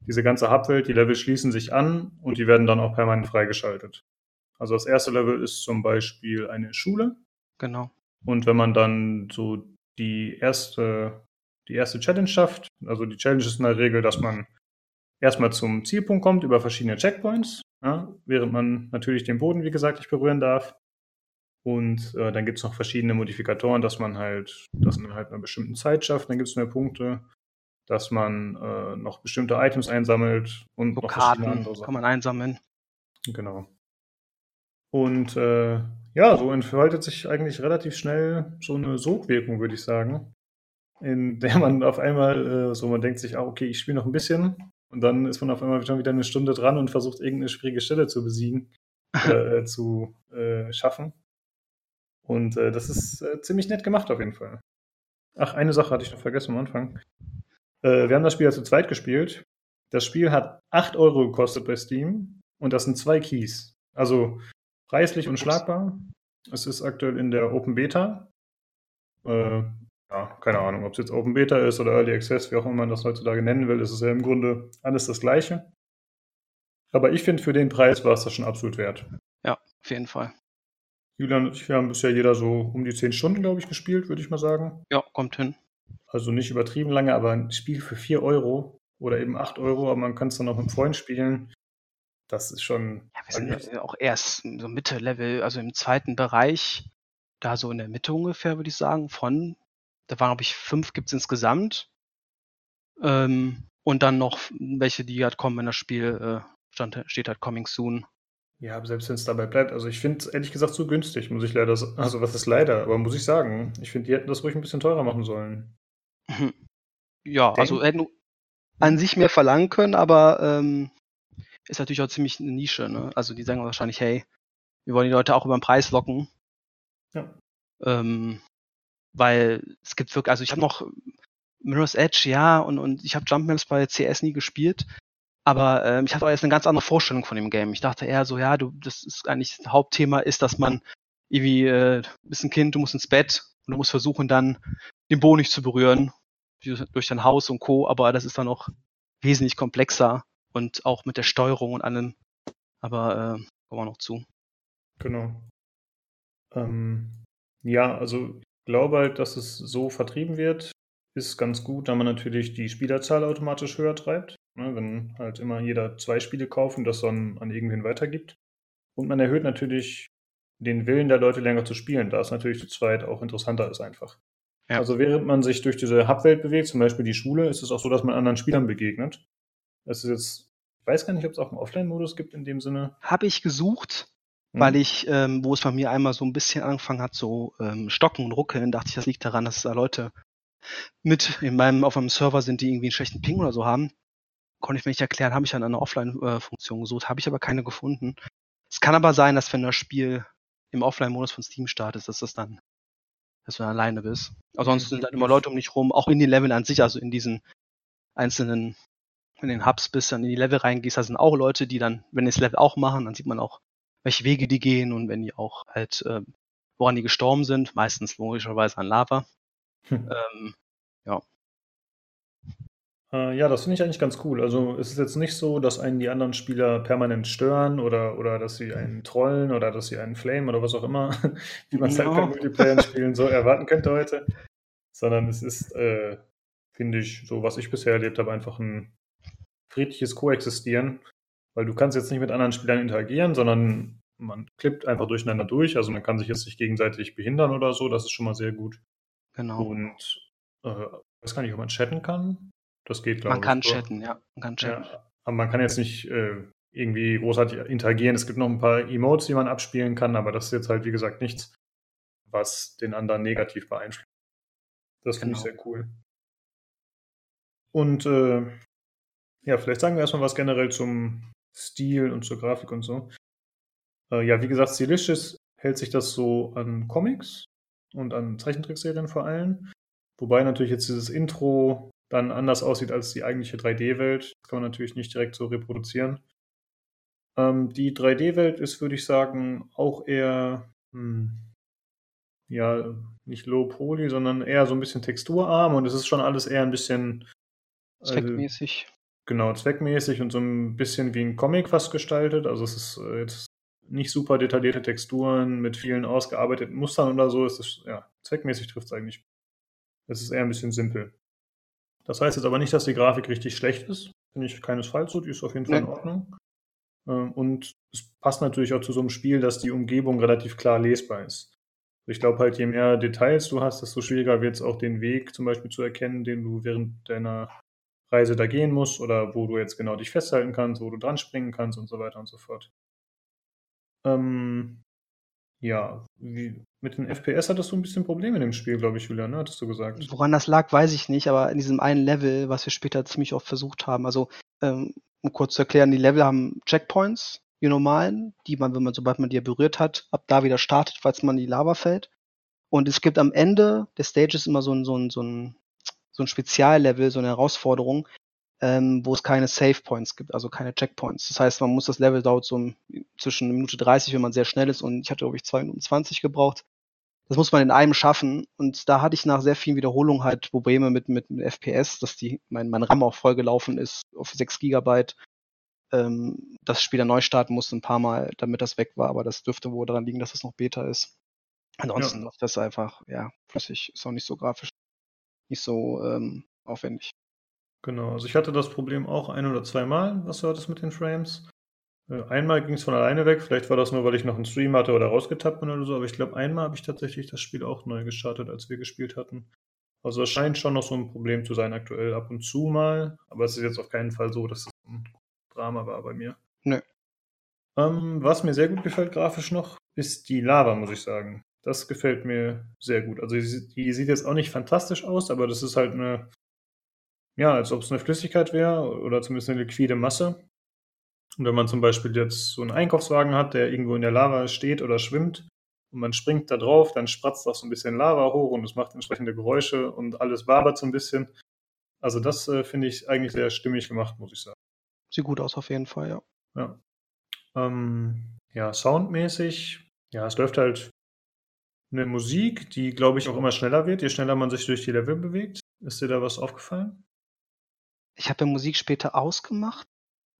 diese ganze Hub-Welt, die Level schließen sich an und die werden dann auch permanent freigeschaltet. Also das erste Level ist zum Beispiel eine Schule. Genau. Und wenn man dann so die erste, die erste Challenge schafft, also die Challenge ist in der Regel, dass man erstmal zum Zielpunkt kommt über verschiedene Checkpoints, ja, während man natürlich den Boden, wie gesagt, nicht berühren darf. Und äh, dann gibt es noch verschiedene Modifikatoren, dass man halt, dass man halt einer bestimmten Zeit schafft, dann gibt es mehr Punkte, dass man äh, noch bestimmte Items einsammelt und So noch Karten andere Sachen. kann man einsammeln. Genau. Und äh, ja, so entfaltet sich eigentlich relativ schnell so eine Sogwirkung, würde ich sagen, in der man auf einmal äh, so, man denkt sich, ah, okay, ich spiele noch ein bisschen und dann ist man auf einmal schon wieder eine Stunde dran und versucht irgendeine schwierige Stelle zu besiegen, (laughs) äh, zu äh, schaffen. Und äh, das ist äh, ziemlich nett gemacht auf jeden Fall. Ach, eine Sache hatte ich noch vergessen am Anfang. Äh, wir haben das Spiel ja zu zweit gespielt. Das Spiel hat 8 Euro gekostet bei Steam und das sind zwei Keys. Also preislich unschlagbar. Es ist aktuell in der Open Beta. Äh, ja, keine Ahnung, ob es jetzt Open Beta ist oder Early Access, wie auch immer man das heutzutage nennen will, ist es ja im Grunde alles das Gleiche. Aber ich finde, für den Preis war es das schon absolut wert. Ja, auf jeden Fall. Julian und ich, haben bisher jeder so um die 10 Stunden, glaube ich, gespielt, würde ich mal sagen. Ja, kommt hin. Also nicht übertrieben lange, aber ein Spiel für 4 Euro oder eben 8 Euro, aber man kann es dann auch mit einem Freund spielen. Das ist schon. Ja, wir sind ja auch erst so Mitte-Level, also im zweiten Bereich, da so in der Mitte ungefähr, würde ich sagen, von, da waren, glaube ich, fünf gibt's insgesamt. Ähm, und dann noch welche, die halt kommen, wenn das Spiel äh, stand, steht halt Coming Soon. Ja, aber selbst wenn es dabei bleibt, also ich finde es ehrlich gesagt zu günstig, muss ich leider, sa- also was ist leider, aber muss ich sagen, ich finde, die hätten das ruhig ein bisschen teurer machen sollen. Ja, Denk- also hätten an sich mehr verlangen können, aber ähm, ist natürlich auch ziemlich eine Nische. Ne? Also die sagen wahrscheinlich, hey, wir wollen die Leute auch über den Preis locken. Ja. Ähm, weil es gibt wirklich, also ich habe noch Mirror's Edge, ja, und, und ich habe Jump Maps bei CS nie gespielt, aber ähm, ich hatte auch jetzt eine ganz andere Vorstellung von dem Game. Ich dachte eher so, ja, du, das ist eigentlich das Hauptthema ist, dass man irgendwie, äh, bist ein Kind, du musst ins Bett und du musst versuchen dann den Boden nicht zu berühren durch dein Haus und Co. Aber das ist dann noch wesentlich komplexer und auch mit der Steuerung und allem. Aber äh, kommen wir noch zu. Genau. Ähm, ja, also glaube halt, dass es so vertrieben wird, ist ganz gut, da man natürlich die Spielerzahl automatisch höher treibt. Ne, wenn halt immer jeder zwei Spiele kauft und das dann an irgendwen weitergibt. Und man erhöht natürlich den Willen der Leute länger zu spielen, da es natürlich zu zweit auch interessanter ist einfach. Ja. Also während man sich durch diese Hubwelt bewegt, zum Beispiel die Schule, ist es auch so, dass man anderen Spielern begegnet. Es ist jetzt, ich weiß gar nicht, ob es auch einen Offline-Modus gibt in dem Sinne. Habe ich gesucht, Weil ich, ähm, wo es bei mir einmal so ein bisschen angefangen hat, so ähm, stocken und ruckeln, dachte ich, das liegt daran, dass da Leute mit in meinem, auf meinem Server sind, die irgendwie einen schlechten Ping oder so haben. Konnte ich mir nicht erklären, habe ich dann eine Offline-Funktion gesucht, habe ich aber keine gefunden. Es kann aber sein, dass wenn das Spiel im Offline-Modus von Steam startet, dass das dann, dass du dann alleine bist. Ansonsten sind dann immer Leute um dich rum, auch in den Leveln an sich, also in diesen einzelnen, in den Hubs bist, dann in die Level reingehst, da sind auch Leute, die dann, wenn die das Level auch machen, dann sieht man auch, welche Wege die gehen und wenn die auch halt, äh, woran die gestorben sind, meistens logischerweise an Lava. Hm. Ähm, Äh, ja, das finde ich eigentlich ganz cool. Also es ist jetzt nicht so, dass einen die anderen Spieler permanent stören oder, oder dass sie einen trollen oder dass sie einen flamen oder was auch immer, (laughs) wie man es halt Ja. bei Multiplayer-Spielen so erwarten könnte heute. Sondern es ist, äh, finde ich, so was ich bisher erlebt habe, einfach ein friedliches Koexistieren. Weil du kannst jetzt nicht mit anderen Spielern interagieren, sondern man klippt einfach durcheinander durch. Also man kann sich jetzt nicht gegenseitig behindern oder so. Das ist schon mal sehr gut. genau. Und äh, Ich weiß gar nicht, ob man chatten kann. Das geht, glaube Man ich. kann oder? chatten, ja. Man kann chatten. Ja, aber man kann jetzt nicht äh, irgendwie großartig interagieren. Es gibt noch ein paar Emotes, die man abspielen kann, aber das ist jetzt halt, wie gesagt, nichts, was den anderen negativ beeinflusst. Das finde ich Genau. sehr cool. Und äh, ja, vielleicht sagen wir erstmal was generell zum Stil und zur Grafik und so. Äh, ja, wie gesagt, stilistisch hält sich das so an Comics und an Zeichentrickserien vor allem. Wobei natürlich jetzt dieses Intro dann anders aussieht als die eigentliche 3D-Welt. Das kann man natürlich nicht direkt so reproduzieren. Ähm, die 3D-Welt ist, würde ich sagen, auch eher, hm, ja, nicht low poly, sondern eher so ein bisschen texturarm und es ist schon alles eher ein bisschen äh, Zweckmäßig. Genau, zweckmäßig und so ein bisschen wie ein Comic fast gestaltet. Also es ist äh, jetzt nicht super detaillierte Texturen mit vielen ausgearbeiteten Mustern oder so. Es ist, ja, zweckmäßig trifft es eigentlich. Es ist eher ein bisschen simpel. Das heißt jetzt aber nicht, dass die Grafik richtig schlecht ist. Finde ich keinesfalls so. Die ist auf jeden Fall in. Ordnung. Ähm, Und es passt natürlich auch zu so einem Spiel, dass die Umgebung relativ klar lesbar ist. Ich glaube halt, je mehr Details du hast, desto schwieriger wird es auch den Weg zum Beispiel zu erkennen, den du während deiner Reise da gehen musst oder wo du jetzt genau dich festhalten kannst, wo du dran springen kannst und so weiter und so fort. Ähm, ja, wie, mit den FPS hattest du ein bisschen Probleme in dem Spiel, glaube ich, Julian, ne? hattest du gesagt. Woran das lag, weiß ich nicht, aber in diesem einen Level, was wir später ziemlich oft versucht haben, also ähm, um kurz zu erklären, die Level haben Checkpoints, die normalen, die man, wenn man, sobald man die berührt hat, ab da wieder startet, falls man in die Lava fällt. Und es gibt am Ende des Stages immer so ein, so ein, so ein, so ein Speziallevel, so eine Herausforderung, ähm, wo es keine Save Points gibt, also keine Checkpoints. Das heißt, man muss das Level dauert so um, zwischen eine Minute 30, wenn man sehr schnell ist, und ich hatte, glaube ich, zwei Minuten 20 gebraucht. Das muss man in einem schaffen. Und da hatte ich nach sehr vielen Wiederholungen halt Probleme mit, mit, mit FPS, dass die, mein, mein RAM auch vollgelaufen ist auf 6 Gigabyte. Ähm, das Spiel dann neu starten musste ein paar Mal, damit das weg war, aber das dürfte wohl daran liegen, dass es noch Beta ist. Ansonsten Ja. läuft das einfach, ja, flüssig, ist auch nicht so grafisch, nicht so ähm, aufwendig. Genau, also ich hatte das Problem auch ein oder zweimal, was du hattest mit den Frames. Äh, Einmal ging es von alleine weg, vielleicht war das nur, weil ich noch einen Stream hatte oder rausgetappt bin oder so, aber ich glaube, einmal habe ich tatsächlich das Spiel auch neu gestartet, als wir gespielt hatten. Also es scheint schon noch so ein Problem zu sein aktuell, ab und zu mal, aber es ist jetzt auf keinen Fall so, dass es ein Drama war bei mir. Nö. Ähm, was mir sehr gut gefällt grafisch noch, ist die Lava, muss ich sagen. Das gefällt mir sehr gut. Also die, die sieht jetzt auch nicht fantastisch aus, aber das ist halt eine, ja, als ob es eine Flüssigkeit wäre oder zumindest eine liquide Masse. Und wenn man zum Beispiel jetzt so einen Einkaufswagen hat, der irgendwo in der Lava steht oder schwimmt und man springt da drauf, dann spratzt auch so ein bisschen Lava hoch und es macht entsprechende Geräusche und alles wabert so ein bisschen. Also das äh, finde ich eigentlich sehr stimmig gemacht, muss ich sagen. Sieht gut aus auf jeden Fall, ja. Ja. Ähm, ja, soundmäßig, ja, es läuft halt eine Musik, die, glaube ich, auch immer schneller wird, je schneller man sich durch die Level bewegt. Ist dir da was aufgefallen? Ich habe ja Musik später ausgemacht,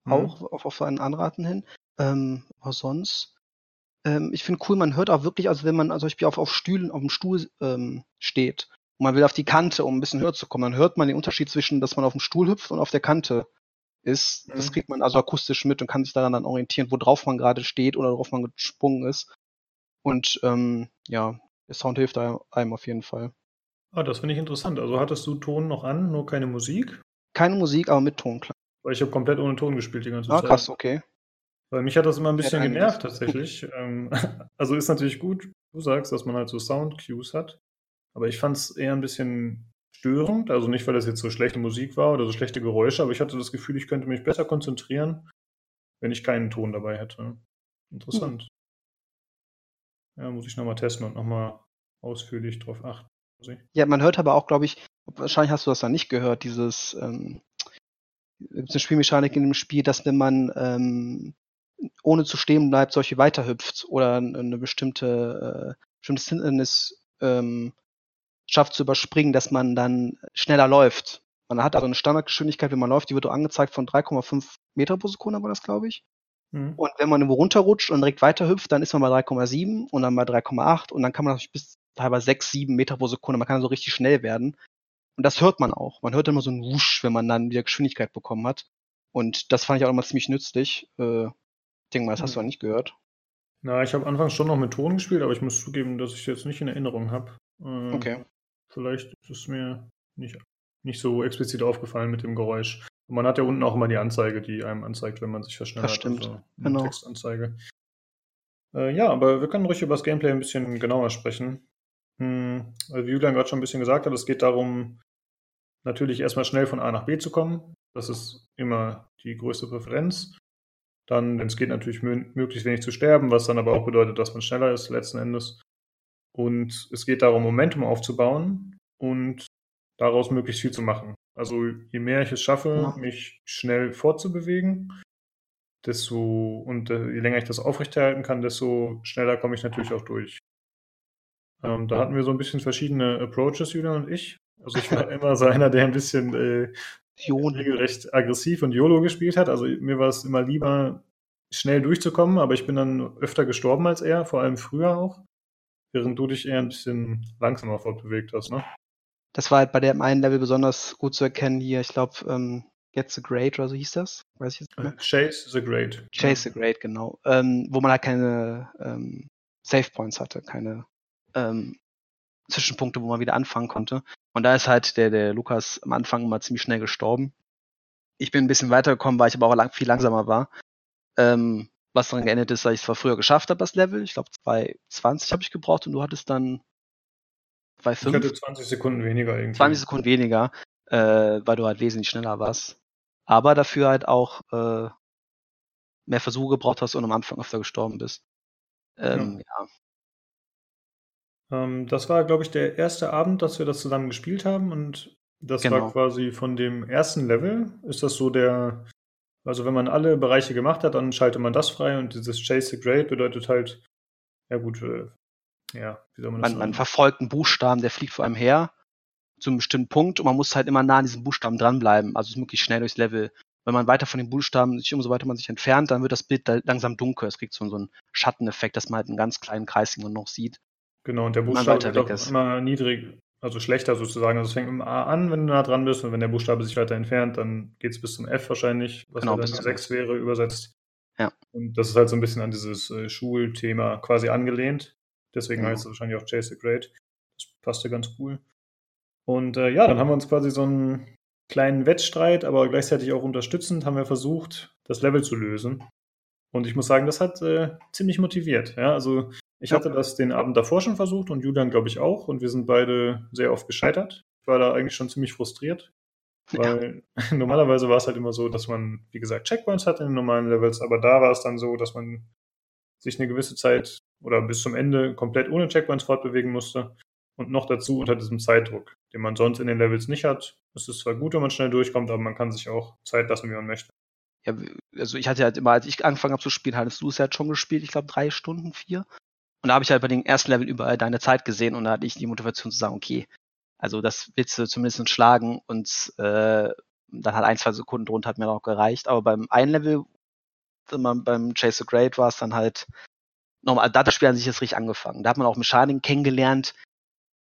Mhm. auch auf, auf einen Anraten hin. Ähm, aber sonst, ähm, ich finde cool, man hört auch wirklich, also wenn man also zum Beispiel auf, auf Stühlen, auf dem Stuhl ähm, steht und man will auf die Kante, um ein bisschen höher zu kommen, dann hört man den Unterschied zwischen, dass man auf dem Stuhl hüpft und auf der Kante ist. Das Mhm. kriegt man also akustisch mit und kann sich daran dann orientieren, worauf man gerade steht oder worauf man gesprungen ist. Und ähm, ja, der Sound hilft einem auf jeden Fall. Ah, das finde ich interessant. Also hattest du Ton noch an, nur keine Musik? Keine Musik, aber mit Ton, klar. Weil ich habe komplett ohne Ton gespielt die ganze Ah, Zeit. krass, okay. Weil mich hat das immer ein bisschen einiges. genervt tatsächlich. ähm, (laughs) also ist natürlich gut, du sagst, dass man halt so Sound-Cues hat. Aber ich fand es eher ein bisschen störend. Also nicht, weil das jetzt so schlechte Musik war oder so schlechte Geräusche, aber ich hatte das Gefühl, ich könnte mich besser konzentrieren, wenn ich keinen Ton dabei hätte. Interessant. Ja, muss ich nochmal testen und nochmal ausführlich drauf achten. Ja, man hört aber auch, glaube ich, wahrscheinlich hast du das dann nicht gehört, dieses ähm, eine Spielmechanik in dem Spiel, dass wenn man ähm, ohne zu stehen bleibt, solche weiterhüpft oder eine eine bestimmte äh, bestimmtes Hindernis ähm, schafft zu überspringen, dass man dann schneller läuft. Man hat also eine Standardgeschwindigkeit, wenn man läuft, die wird auch angezeigt von 3,5 Meter pro Sekunde, war das, glaube ich. Mhm. Und wenn man irgendwo runterrutscht und direkt weiterhüpft, dann ist man bei 3,7 und dann bei 3,8 und dann kann man natürlich bis teilweise 6, 7 Meter pro Sekunde, man kann so richtig schnell werden. Und das hört man auch. Man hört immer so einen Wusch, wenn man dann wieder Geschwindigkeit bekommen hat. Und das fand ich auch immer ziemlich nützlich. Äh, ich denke mal, das hast du Mhm. noch nicht gehört. Na, ich habe anfangs schon noch mit Ton gespielt, aber ich muss zugeben, dass ich jetzt nicht in Erinnerung habe. Äh, Okay. Vielleicht ist es mir nicht nicht so explizit aufgefallen mit dem Geräusch. Und man hat ja unten auch immer die Anzeige, die einem anzeigt, wenn man sich verschnellert. Das stimmt, also genau. Textanzeige. Äh, ja, aber wir können ruhig über das Gameplay ein bisschen genauer sprechen. Hm, also wie Julian gerade schon ein bisschen gesagt hat, es geht darum, natürlich erstmal schnell von A nach B zu kommen. Das ist immer die größte Präferenz. Dann, wenn es geht, natürlich möglichst wenig zu sterben, was dann aber auch bedeutet, dass man schneller ist letzten Endes. Und es geht darum, Momentum aufzubauen und daraus möglichst viel zu machen. Also je mehr ich es schaffe, mich schnell fortzubewegen, desto und äh, je länger ich das aufrechterhalten kann, desto schneller komme ich natürlich auch durch. Ähm, da hatten wir so ein bisschen verschiedene Approaches, Julian und ich. Also ich war immer so einer, der ein bisschen äh, regelrecht aggressiv und YOLO gespielt hat. Also mir war es immer lieber, schnell durchzukommen, aber ich bin dann öfter gestorben als er, vor allem früher auch. Während du dich eher ein bisschen langsamer fortbewegt hast, ne? Das war halt bei dem einen Level besonders gut zu erkennen hier. Ich glaube, ähm, Get the Great oder so hieß das. Weiß ich jetzt nicht mehr. Chase the Great. Chase the Great, genau. Ähm, wo man halt keine ähm, Save Points hatte, keine ähm, Zwischenpunkte, wo man wieder anfangen konnte. Und da ist halt der, der Lukas am Anfang immer ziemlich schnell gestorben. Ich bin ein bisschen weitergekommen, weil ich aber auch lang, viel langsamer war. Ähm, was daran geändert ist, dass ich es zwar früher geschafft habe, das Level. Ich glaube, 2,20 habe ich gebraucht und du hattest dann 2,5. Ich hatte 20 Sekunden weniger irgendwie. 20 Sekunden weniger, äh, weil du halt wesentlich schneller warst. Aber dafür halt auch äh, mehr Versuche gebraucht hast und am Anfang öfter gestorben bist. Ähm, ja. ja. Ähm, das war, glaube ich, der erste Abend, dass wir das zusammen gespielt haben und das genau. war quasi von dem ersten Level. Ist das so der, also wenn man alle Bereiche gemacht hat, dann schaltet man das frei und dieses Chase the Great bedeutet halt, ja gut, äh, ja, wie soll man das man, verfolgt einen Buchstaben, der fliegt vor einem her zu einem bestimmten Punkt und man muss halt immer nah an diesem Buchstaben dranbleiben, also möglichst schnell durchs Level. Wenn man weiter von den Buchstaben sich umso weiter man sich entfernt, dann wird das Bild langsam dunkel. Es kriegt so, so einen Schatteneffekt, dass man halt einen ganz kleinen Kreis noch sieht. Genau, und der Buchstabe wird auch ist. immer niedrig, also schlechter sozusagen. Also es fängt mit dem A an, wenn du nah dran bist, und wenn der Buchstabe sich weiter entfernt, dann geht es bis zum F wahrscheinlich, was genau, ja dann 6 wäre, übersetzt. Ja. Und das ist halt so ein bisschen an dieses äh, Schulthema quasi angelehnt. Deswegen genau. heißt es wahrscheinlich auch Chase the Great. Das passte ganz cool. Und äh, ja, dann haben wir uns quasi so einen kleinen Wettstreit, aber gleichzeitig auch unterstützend, haben wir versucht, das Level zu lösen. Und ich muss sagen, das hat äh, ziemlich motiviert. Ja, also ich hatte das den Abend davor schon versucht und Julian, glaube ich, auch. Und wir sind beide sehr oft gescheitert. Ich war da eigentlich schon ziemlich frustriert. Weil ja. (laughs) normalerweise war es halt immer so, dass man, wie gesagt, Checkpoints hatte in den normalen Levels, aber da war es dann so, dass man sich eine gewisse Zeit oder bis zum Ende komplett ohne Checkpoints fortbewegen musste. Und noch dazu unter diesem Zeitdruck, den man sonst in den Levels nicht hat. Es ist zwar gut, wenn man schnell durchkommt, aber man kann sich auch Zeit lassen, wie man möchte. Ja, also ich hatte halt immer, als ich angefangen habe zu spielen, hattest du es halt schon gespielt, ich glaube drei Stunden, vier. Und da habe ich halt bei den ersten Level überall deine Zeit gesehen und da hatte ich die Motivation zu sagen, okay, also das willst du zumindest schlagen und äh, dann hat ein, zwei Sekunden drunter hat mir auch gereicht. Aber beim einen Level, beim Chase the Great war es dann halt nochmal, da hat das Spiel an sich jetzt richtig angefangen. Da hat man auch Mechaniken kennengelernt,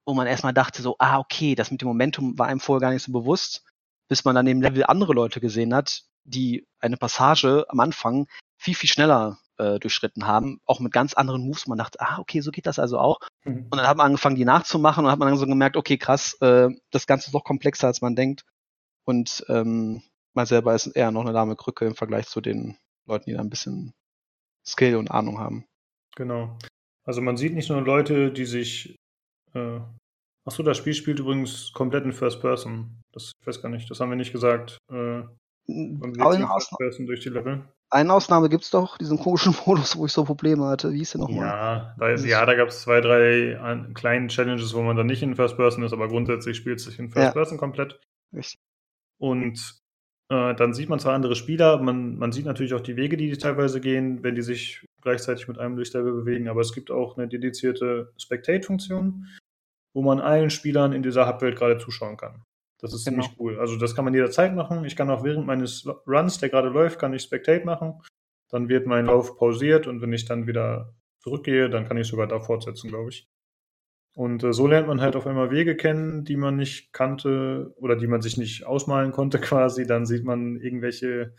wo man erstmal dachte so, ah, okay, das mit dem Momentum war einem vorher gar nicht so bewusst, bis man dann im Level andere Leute gesehen hat, die eine Passage am Anfang viel, viel schneller äh, durchschritten haben, auch mit ganz anderen Moves. Man dachte, ah, okay, so geht das also auch. Mhm. Und dann hat man angefangen, die nachzumachen und hat man dann so gemerkt, okay, krass, äh, das Ganze ist doch komplexer, als man denkt. Und ähm, man selber ist eher noch eine lahme Krücke im Vergleich zu den Leuten, die da ein bisschen Skill und Ahnung haben. Genau. Also man sieht nicht nur Leute, die sich. Äh, achso, das Spiel spielt übrigens komplett in First Person. Das ich weiß gar nicht, das haben wir nicht gesagt. Äh, man sieht First Person durch die Level. Eine Ausnahme gibt es doch, diesen komischen (laughs) Modus, wo ich so Probleme hatte. Wie hieß der nochmal? Ja, da, ist, ja, da gab es zwei, drei an, kleinen Challenges, wo man dann nicht in First Person ist, aber grundsätzlich spielt es sich in First ja. Person komplett. Richtig. Und äh, dann sieht man zwar andere Spieler, man, man sieht natürlich auch die Wege, die die teilweise gehen, wenn die sich gleichzeitig mit einem durchs Level bewegen, aber es gibt auch eine dedizierte Spectate-Funktion, wo man allen Spielern in dieser Hubwelt gerade zuschauen kann. Das ist genau. ziemlich cool. Also das kann man jederzeit machen. Ich kann auch während meines Runs, der gerade läuft, kann ich Spectate machen. Dann wird mein Lauf pausiert und wenn ich dann wieder zurückgehe, dann kann ich sogar da fortsetzen, glaube ich. Und äh, so lernt man halt auf einmal Wege kennen, die man nicht kannte oder die man sich nicht ausmalen konnte (laughs) quasi. Dann sieht man irgendwelche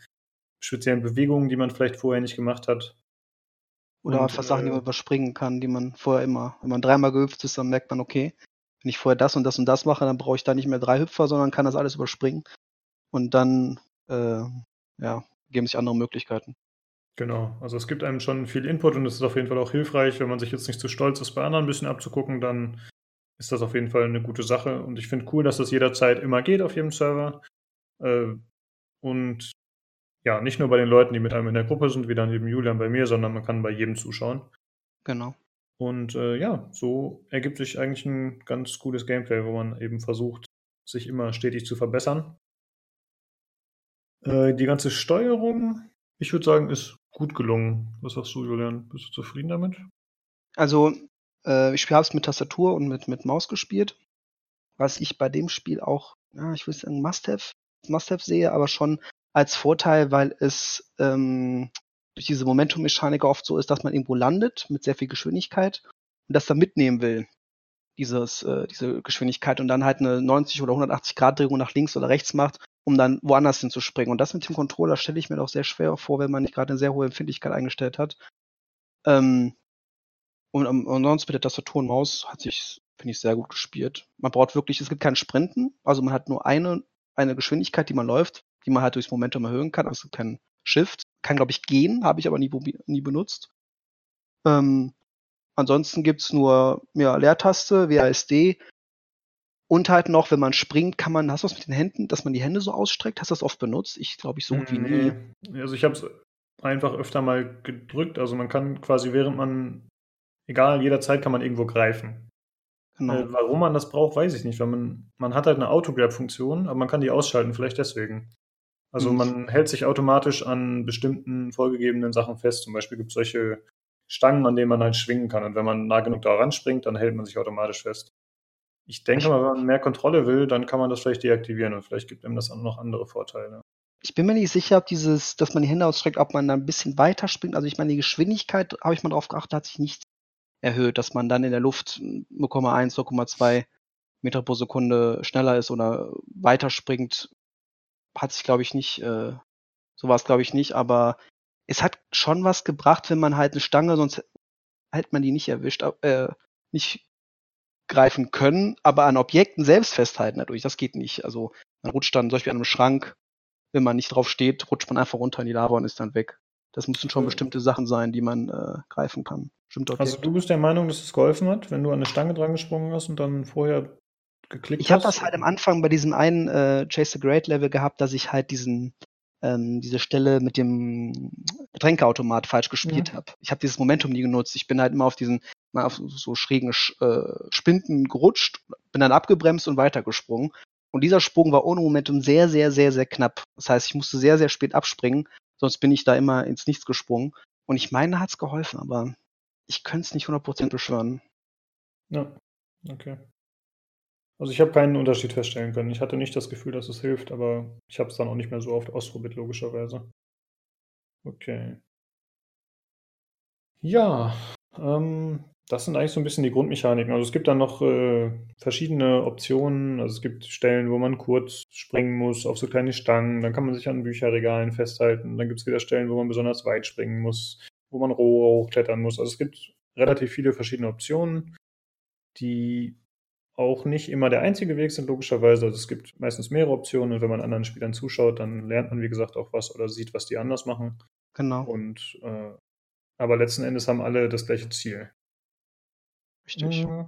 speziellen Bewegungen, die man vielleicht vorher nicht gemacht hat. Oder und, einfach Sachen, die man äh, überspringen kann, die man vorher immer, wenn man dreimal gehüpft ist, dann merkt man, okay, wenn ich vorher das und das und das mache, dann brauche ich da nicht mehr drei Hüpfer, sondern kann das alles überspringen. Und dann, äh, ja, geben sich andere Möglichkeiten. Genau, also es gibt einem schon viel Input und es ist auf jeden Fall auch hilfreich, wenn man sich jetzt nicht zu stolz ist, bei anderen ein bisschen abzugucken, dann ist das auf jeden Fall eine gute Sache. Und ich finde cool, dass das jederzeit immer geht auf jedem Server. Äh, und ja, nicht nur bei den Leuten, die mit einem in der Gruppe sind, wie dann eben Julian bei mir, sondern man kann bei jedem zuschauen. Genau. Und äh, ja, so ergibt sich eigentlich ein ganz cooles Gameplay, wo man eben versucht, sich immer stetig zu verbessern. Äh, die ganze Steuerung, ich würde sagen, ist gut gelungen. Was sagst du, Julian? Bist du zufrieden damit? Also, äh, ich habe es mit Tastatur und mit, mit Maus gespielt. Was ich bei dem Spiel auch, ja, ich würde sagen, Must-Have Must sehe, aber schon als Vorteil, weil es ähm, durch diese Momentum-Mechanik oft so ist, dass man irgendwo landet mit sehr viel Geschwindigkeit und das dann mitnehmen will, dieses, äh, diese Geschwindigkeit und dann halt eine 90 oder 180 Grad Drehung nach links oder rechts macht, um dann woanders hinzuspringen. Und das mit dem Controller stelle ich mir doch sehr schwer vor, wenn man nicht gerade eine sehr hohe Empfindlichkeit eingestellt hat. Ähm, und, und sonst mit der Tastatur und Maus hat sich, finde ich, sehr gut gespielt. Man braucht wirklich, es gibt kein Sprinten, also man hat nur eine, eine Geschwindigkeit, die man läuft, die man halt durchs Momentum erhöhen kann, also kein Shift. Kann, glaube ich, gehen, habe ich aber nie, nie benutzt. Ähm, ansonsten gibt's nur ja, Leertaste, WASD und halt noch, wenn man springt, kann man, hast du was mit den Händen, dass man die Hände so ausstreckt? Hast du das oft benutzt? Ich glaube, ich so gut wie nie. Also ich habe es einfach öfter mal gedrückt. Also man kann quasi, während man, egal, jederzeit kann man irgendwo greifen. Genau. Äh, warum man das braucht, weiß ich nicht. Weil man, man hat halt eine Autograb-Funktion, aber man kann die ausschalten, vielleicht deswegen. Also mhm. man hält sich automatisch an bestimmten vorgegebenen Sachen fest. Zum Beispiel gibt es solche Stangen, an denen man halt schwingen kann. Und wenn man nah genug da ranspringt, dann hält man sich automatisch fest. Ich denke mal, wenn man mehr Kontrolle will, dann kann man das vielleicht deaktivieren und vielleicht gibt einem das auch noch andere Vorteile. Ich bin mir nicht sicher, ob dieses, dass man die Hände ausstreckt, ob man dann ein bisschen weiter springt. Also ich meine, die Geschwindigkeit, habe ich mal drauf geachtet, hat sich nicht erhöht, dass man dann in der Luft 0,1, 0,2 Meter pro Sekunde schneller ist oder weiter springt, hat sich, glaube ich, nicht, äh, so war es, glaube ich, nicht, aber es hat schon was gebracht, wenn man halt eine Stange, sonst hätte man die nicht erwischt, äh, nicht greifen können, aber an Objekten selbst festhalten dadurch, das geht nicht. Also man rutscht dann zum Beispiel an einem Schrank, wenn man nicht drauf steht, rutscht man einfach runter in die Lava und ist dann weg. Das müssen schon bestimmte Sachen sein, die man äh, greifen kann. Also du bist der Meinung, dass es geholfen hat, wenn du an eine Stange dran gesprungen hast und dann vorher geklickt ich hast? Ich habe das halt am Anfang bei diesem einen äh, Chase the Great Level gehabt, dass ich halt diesen ähm, diese Stelle mit dem Getränkeautomat falsch gespielt mhm. habe. Ich habe dieses Momentum nie genutzt. Ich bin halt immer auf diesen mal auf so schrägen äh, Spinden gerutscht, bin dann abgebremst und weitergesprungen. Und dieser Sprung war ohne Momentum sehr, sehr, sehr, sehr knapp. Das heißt, ich musste sehr, sehr spät abspringen, sonst bin ich da immer ins Nichts gesprungen. Und ich meine, hat's geholfen, aber ich könnte es nicht 100% beschwören. Ja, okay. Also ich habe keinen Unterschied feststellen können. Ich hatte nicht das Gefühl, dass es hilft, aber ich habe es dann auch nicht mehr so oft ausprobiert, logischerweise. Okay. Ja, ähm, das sind eigentlich so ein bisschen die Grundmechaniken. Also es gibt dann noch äh, verschiedene Optionen. Also es gibt Stellen, wo man kurz springen muss auf so kleine Stangen. Dann kann man sich an Bücherregalen festhalten. Dann gibt es wieder Stellen, wo man besonders weit springen muss, wo man roh hochklettern muss. Also es gibt relativ viele verschiedene Optionen, die auch nicht immer der einzige Weg sind, logischerweise. Also es gibt meistens mehrere Optionen und wenn man anderen Spielern zuschaut, dann lernt man, wie gesagt, auch was oder sieht, was die anders machen. Genau. Und äh, aber letzten Endes haben alle das gleiche Ziel. Richtig. Mhm.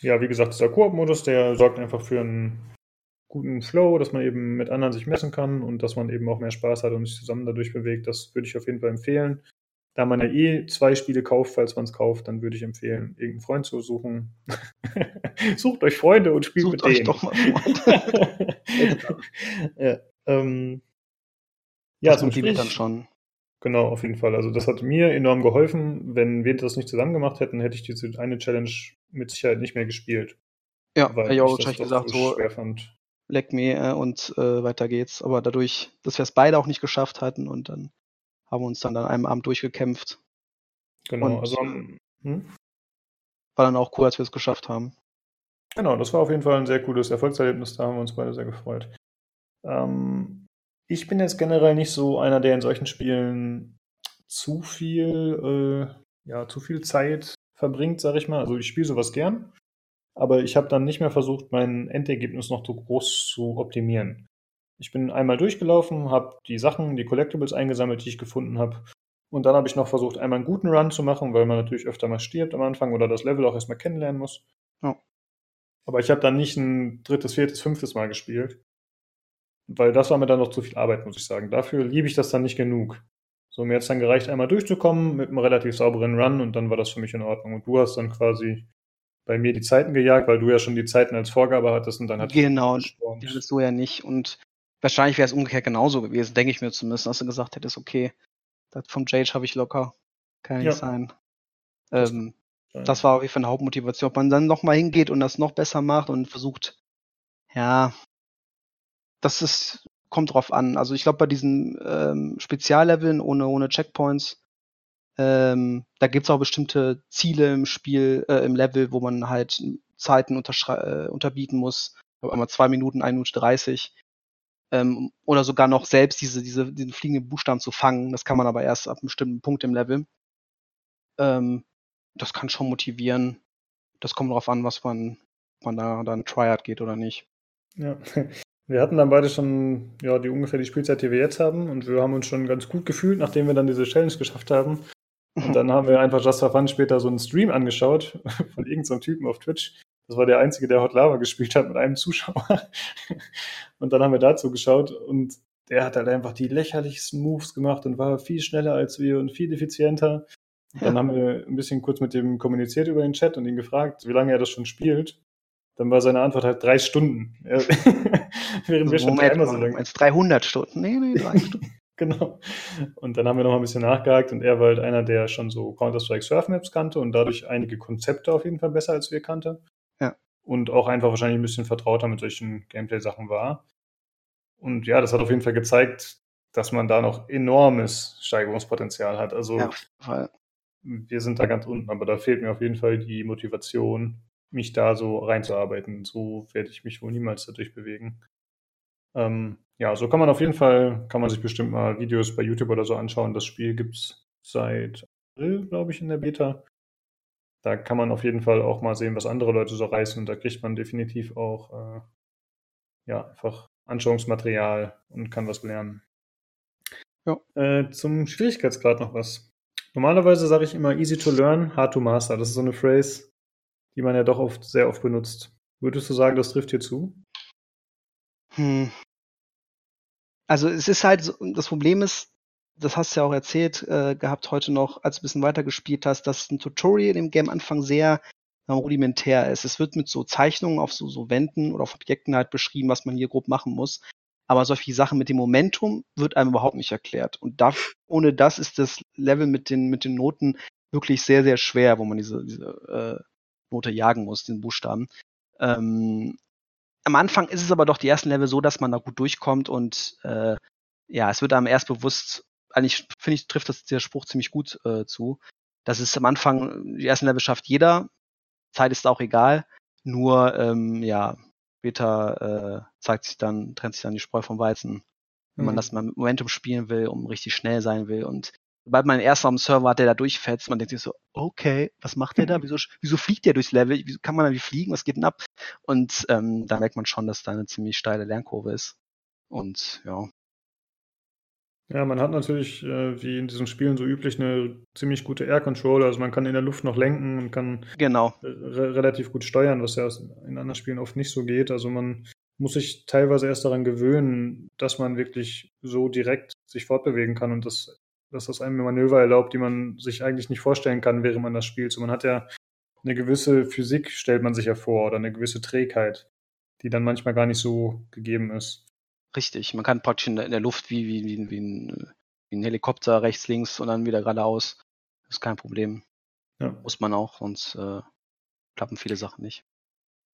Ja, wie gesagt, dieser Koop-Modus, der sorgt einfach für einen guten Flow, dass man eben mit anderen sich messen kann und dass man eben auch mehr Spaß hat und sich zusammen dadurch bewegt. Das würde ich auf jeden Fall empfehlen. Da man ja eh zwei Spiele kauft, falls man es kauft, dann würde ich empfehlen, irgendeinen Freund zu suchen. (laughs) Sucht euch Freunde und spielt Sucht mit euch denen. doch mal Freunde. (laughs) ja, ähm, ja, zum Spiel dann schon. Genau, auf jeden Fall. Also das hat mir enorm geholfen. Wenn wir das nicht zusammen gemacht hätten, hätte ich diese eine Challenge mit Sicherheit nicht mehr gespielt. Ja, weil ich auch wahrscheinlich gesagt, so schwer fand. leck mir äh, und äh, weiter geht's. Aber dadurch, dass wir es beide auch nicht geschafft hatten und dann haben wir uns dann an einem Abend durchgekämpft. Genau, und, also hm? war dann auch cool, als wir es geschafft haben. Genau, das war auf jeden Fall ein sehr cooles Erfolgserlebnis, da haben wir uns beide sehr gefreut. Ähm, ich bin jetzt generell nicht so einer, der in solchen Spielen zu viel, äh, ja, zu viel Zeit verbringt, sag ich mal. Also ich spiele sowas gern. aber ich habe dann nicht mehr versucht, mein Endergebnis noch so groß zu optimieren. Ich bin einmal durchgelaufen, habe die Sachen, die Collectibles eingesammelt, die ich gefunden habe. Und dann habe ich noch versucht, einmal einen guten Run zu machen, weil man natürlich öfter mal stirbt am Anfang oder das Level auch erstmal kennenlernen muss. Ja. Aber ich habe dann nicht ein drittes, viertes, fünftes Mal gespielt. Weil das war mir dann noch zu viel Arbeit, muss ich sagen. Dafür liebe ich das dann nicht genug. So, mir hat es dann gereicht, einmal durchzukommen mit einem relativ sauberen Run und dann war das für mich in Ordnung. Und du hast dann quasi bei mir die Zeiten gejagt, weil du ja schon die Zeiten als Vorgabe hattest und dann hat Genau, die hattest du ja nicht. Und wahrscheinlich wäre es umgekehrt genauso gewesen, denke ich mir zumindest, dass du gesagt hättest, okay, das vom Jage habe ich locker. Kann ja nicht sein. Ähm, das, das war auf jeden Fall eine Hauptmotivation. Ob man dann nochmal hingeht und das noch besser macht und versucht, ja, das ist, kommt drauf an. Also ich glaube, bei diesen ähm, Spezialleveln ohne, ohne Checkpoints, ähm, da gibt's auch bestimmte Ziele im Spiel, äh, im Level, wo man halt Zeiten äh, unterbieten muss. Ich glaube, einmal zwei Minuten, eine Minute dreißig. Ähm, oder sogar noch selbst diese, diese, diesen fliegenden Buchstaben zu fangen. Das kann man aber erst ab einem bestimmten Punkt im Level. Ähm, das kann schon motivieren. Das kommt darauf an, was man, man da dann Triad geht oder nicht. Ja, wir hatten dann beide schon ja, die ungefähr die Spielzeit, die wir jetzt haben, und wir haben uns schon ganz gut gefühlt, nachdem wir dann diese Challenge geschafft haben. Und dann haben wir einfach Just for Fun später so einen Stream angeschaut (laughs) von irgendeinem Typen auf Twitch. Das war der einzige, der Hot Lava gespielt hat mit einem Zuschauer. (laughs) Und dann haben wir dazu geschaut und der hat halt einfach die lächerlichsten Moves gemacht und war viel schneller als wir und viel effizienter. Und dann haben wir ein bisschen kurz mit dem kommuniziert über den Chat und ihn gefragt, wie lange er das schon spielt. Dann war seine Antwort halt drei Stunden. (laughs) Während wir schon dreimal so lange. 300 Stunden? Nee, nee, drei (laughs) Stunden. genau. Und dann haben wir noch ein bisschen nachgehakt und er war halt einer, der schon so Counter-Strike Surf Maps kannte und dadurch einige Konzepte auf jeden Fall besser als wir kannte. Ja. Und auch einfach wahrscheinlich ein bisschen vertrauter mit solchen Gameplay-Sachen war. Und ja, das hat auf jeden Fall gezeigt, dass man da noch enormes Steigerungspotenzial hat. Also ja, wir sind da ganz unten, aber da fehlt mir auf jeden Fall die Motivation, mich da so reinzuarbeiten. So werde ich mich wohl niemals dadurch bewegen. Ähm, ja, so kann man auf jeden Fall, kann man sich bestimmt mal Videos bei YouTube oder so anschauen. Das Spiel gibt es seit April, glaube ich, in der Beta. Da kann man auf jeden Fall auch mal sehen, was andere Leute so reißen. Und da kriegt man definitiv auch äh, ja, einfach Anschauungsmaterial und kann was lernen. Ja. Äh, zum Schwierigkeitsgrad noch was. Normalerweise sage ich immer easy to learn, hard to master. Das ist so eine Phrase, die man ja doch oft sehr oft benutzt. Würdest du sagen, das trifft hier zu? Hm. Also es ist halt, das Problem ist, das hast du ja auch erzählt äh, gehabt heute noch, als du ein bisschen weiter gespielt hast, dass ein Tutorial im Game Anfang sehr äh, rudimentär ist. Es wird mit so Zeichnungen auf so, so Wänden oder auf Objekten halt beschrieben, was man hier grob machen muss. Aber solche Sachen mit dem Momentum wird einem überhaupt nicht erklärt. Und da, ohne das ist das Level mit den, mit den Noten wirklich sehr, sehr schwer, wo man diese, diese äh, Note jagen muss, den Buchstaben. Ähm, am Anfang ist es aber doch die ersten Level so, dass man da gut durchkommt und äh, ja, es wird einem erst bewusst, eigentlich finde ich, trifft das der Spruch ziemlich gut äh, zu. Das ist am Anfang, die ersten Level schafft jeder, Zeit ist auch egal, nur ähm, ja, später äh, zeigt sich dann, trennt sich dann die Spreu vom Weizen, wenn mhm. man das mal mit Momentum spielen will, um richtig schnell sein will und sobald man erst am Server hat, der da durchfetzt, man denkt sich so, okay, was macht der da? Wieso, wieso fliegt der durchs Level? Wieso kann man da wie fliegen? Was geht denn ab? Und ähm, da merkt man schon, dass da eine ziemlich steile Lernkurve ist. Und ja. Ja, man hat natürlich, äh, wie in diesen Spielen so üblich, eine ziemlich gute Air Control. Also man kann in der Luft noch lenken und kann genau. re relativ gut steuern, was ja in anderen Spielen oft nicht so geht. Also man muss sich teilweise erst daran gewöhnen, dass man wirklich so direkt sich fortbewegen kann und das dass das einem Manöver erlaubt, die man sich eigentlich nicht vorstellen kann, während man das spielt. So, man hat ja eine gewisse Physik, stellt man sich ja vor, oder eine gewisse Trägheit, die dann manchmal gar nicht so gegeben ist. Richtig, man kann praktisch in der, Luft wie, wie, wie, wie, ein, wie ein Helikopter rechts, links und dann wieder geradeaus. Das ist kein Problem. Ja. Muss man auch, sonst äh, klappen viele Sachen nicht.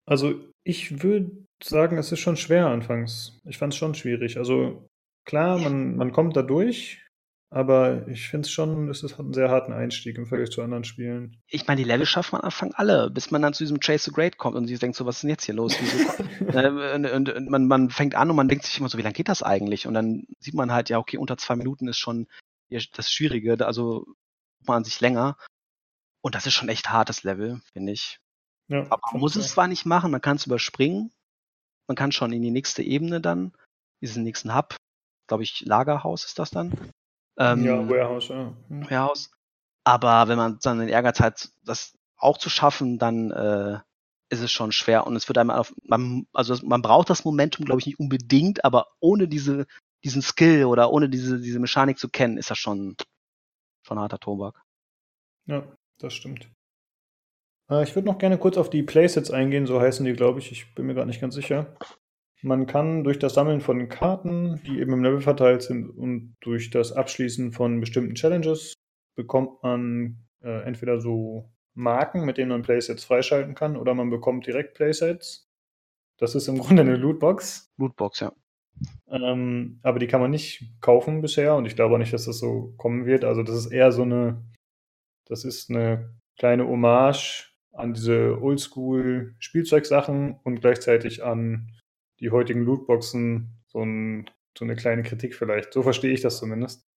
Also ich würde sagen, es ist schon schwer anfangs. Ich fand es schon schwierig. Also klar, man, man kommt da durch, aber ich finde es schon, es hat einen sehr harten Einstieg im Vergleich zu anderen Spielen. Ich meine, die Level schafft man am Anfang alle, bis man dann zu diesem Chase the Great kommt und sie denkt so, was ist denn jetzt hier los? (laughs) äh, und, und, und man, man, fängt an und man denkt sich immer so, wie lange geht das eigentlich? Und dann sieht man halt, ja, okay, unter zwei Minuten ist schon das Schwierige, also man sich länger. Und das ist schon echt hartes Level, finde ich. Ja, Aber man muss es zwar nicht machen, man kann es überspringen. Man kann schon in die nächste Ebene dann, diesen nächsten Hub, glaube ich, Lagerhaus ist das dann. Ähm, ja, Warehouse, ja. Hm. Warehouse. Aber wenn man dann den Ehrgeiz hat, das auch zu schaffen, dann äh, ist es schon schwer und es wird einem auf, man, also man braucht das Momentum, glaube ich, nicht unbedingt, aber ohne diese, diesen Skill oder ohne diese, diese Mechanik zu kennen, ist das schon, schon harter Tobak. Ja, das stimmt. Äh, ich würde noch gerne kurz auf die Playsets eingehen, so heißen die, glaube ich. Ich bin mir gerade nicht ganz sicher. Man kann durch das Sammeln von Karten, die eben im Level verteilt sind, und durch das Abschließen von bestimmten Challenges bekommt man äh, entweder so Marken, mit denen man Playsets freischalten kann, oder man bekommt direkt Playsets. Das ist im Grunde eine Lootbox. Lootbox, ja. Ähm, aber die kann man nicht kaufen bisher und ich glaube auch nicht, dass das so kommen wird. Also das ist eher so eine, das ist eine kleine Hommage an diese Oldschool-Spielzeugsachen und gleichzeitig an die heutigen Lootboxen so, ein, so, eine kleine Kritik vielleicht. So verstehe ich das zumindest.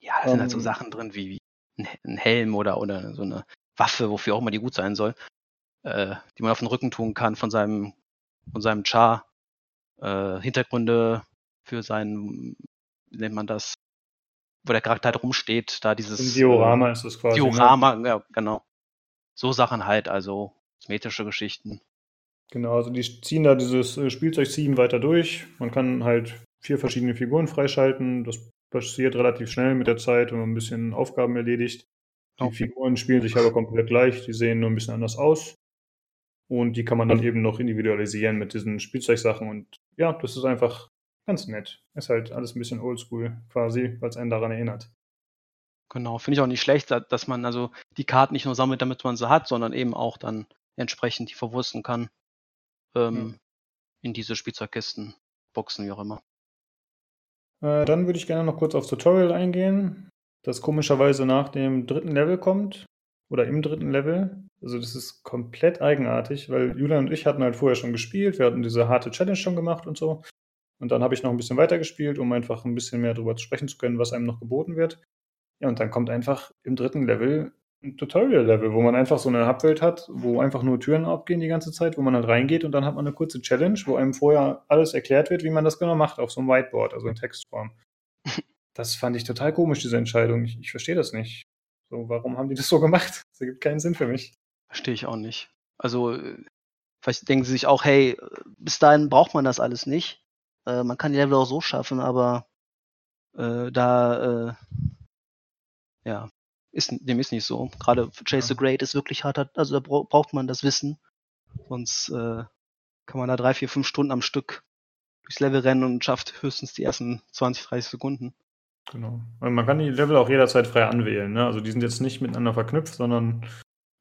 Ja, da sind halt so ähm. Sachen drin wie, wie ein Helm oder, oder so eine Waffe, wofür auch immer die gut sein soll, äh, die man auf den Rücken tun kann von seinem, von seinem Char. Äh, Hintergründe für seinen, wie nennt man das, wo der Charakter halt rumsteht, da dieses. Ein Diorama äh, ist es quasi. Ne? Diorama, ne? ja, genau. So Sachen halt, also kosmetische Geschichten. Genau, also die ziehen da dieses äh, Spielzeug-Theme weiter durch. Man kann halt vier verschiedene Figuren freischalten. Das passiert relativ schnell mit der Zeit, wenn man ein bisschen Aufgaben erledigt. Die okay. Figuren spielen sich aber komplett gleich, die sehen nur ein bisschen anders aus. Und die kann man dann eben noch individualisieren mit diesen Spielzeugsachen. Und ja, das ist einfach ganz nett. Ist halt alles ein bisschen oldschool quasi, weil es einen daran erinnert. Genau, finde ich auch nicht schlecht, dass man also die Karten nicht nur sammelt, damit man sie hat, sondern eben auch dann entsprechend die verwursten kann ähm, hm. in diese Spielzeugkisten, Boxen, wie auch immer. Äh, dann würde ich gerne noch kurz aufs Tutorial eingehen, das komischerweise nach dem dritten Level kommt oder im dritten Level. Also das ist komplett eigenartig, weil Julian und ich hatten halt vorher schon gespielt, wir hatten diese harte Challenge schon gemacht und so. Und dann habe ich noch ein bisschen weiter gespielt, um einfach ein bisschen mehr darüber sprechen zu können, was einem noch geboten wird. Ja, und dann kommt einfach im dritten Level Tutorial-Level, wo man einfach so eine Hubwelt hat, wo einfach nur Türen abgehen die ganze Zeit, wo man halt reingeht und dann hat man eine kurze Challenge, wo einem vorher alles erklärt wird, wie man das genau macht, auf so einem Whiteboard, also in Textform. (laughs) Das fand ich total komisch, diese Entscheidung. Ich, ich verstehe das nicht. So, warum haben die das so gemacht? (laughs) Das ergibt keinen Sinn für mich. Verstehe ich auch nicht. Also, vielleicht denken sie sich auch, hey, bis dahin braucht man das alles nicht. Äh, man kann die Level auch so schaffen, aber äh, da, äh, ja, ist, dem ist nicht so. Gerade Chase the Great ist wirklich hart, also da braucht man das Wissen. Sonst äh, kann man da drei, vier, fünf Stunden am Stück durchs Level rennen und schafft höchstens die ersten 20, 30 Sekunden. Genau. Und man kann die Level auch jederzeit frei anwählen. Ne? Also die sind jetzt nicht miteinander verknüpft, sondern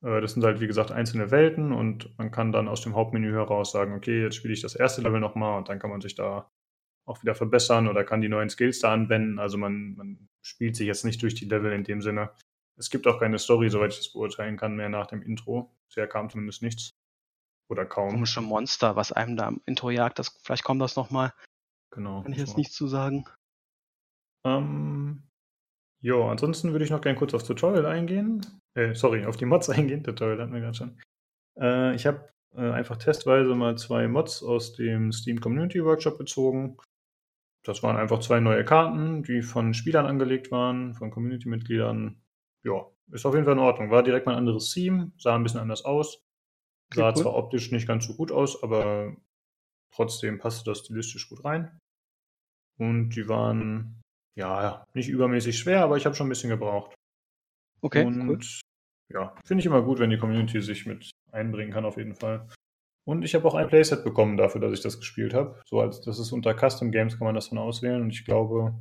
äh, das sind halt wie gesagt einzelne Welten und man kann dann aus dem Hauptmenü heraus sagen, okay, jetzt spiele ich das erste Level nochmal und dann kann man sich da auch wieder verbessern oder kann die neuen Skills da anwenden. Also man, man spielt sich jetzt nicht durch die Level in dem Sinne, es gibt auch keine Story, soweit ich das beurteilen kann, mehr nach dem Intro. Bisher kam zumindest nichts. Oder kaum. Komische Monster, was einem da im Intro jagt. Das, vielleicht kommt das nochmal. Genau. Kann ich jetzt nicht zu sagen. Ähm, ja, ansonsten würde ich noch gerne kurz aufs Tutorial eingehen. Äh, sorry, auf die Mods (laughs) eingehen. Tutorial hatten wir gerade schon. Äh, ich habe äh, einfach testweise mal zwei Mods aus dem Steam Community Workshop gezogen. Das waren einfach zwei neue Karten, die von Spielern angelegt waren, von Community-Mitgliedern ja, ist auf jeden Fall in Ordnung. War direkt mal ein anderes Theme, sah ein bisschen anders aus. Sah okay, zwar optisch nicht ganz so gut aus, aber trotzdem passte das stilistisch gut rein. Und die waren, ja, nicht übermäßig schwer, aber ich habe schon ein bisschen gebraucht. Okay, Und, cool. Ja, finde ich immer gut, wenn die Community sich mit einbringen kann, auf jeden Fall. Und ich habe auch ein Playset bekommen dafür, dass ich das gespielt habe. So als das ist unter Custom Games kann man das dann auswählen. Und ich glaube,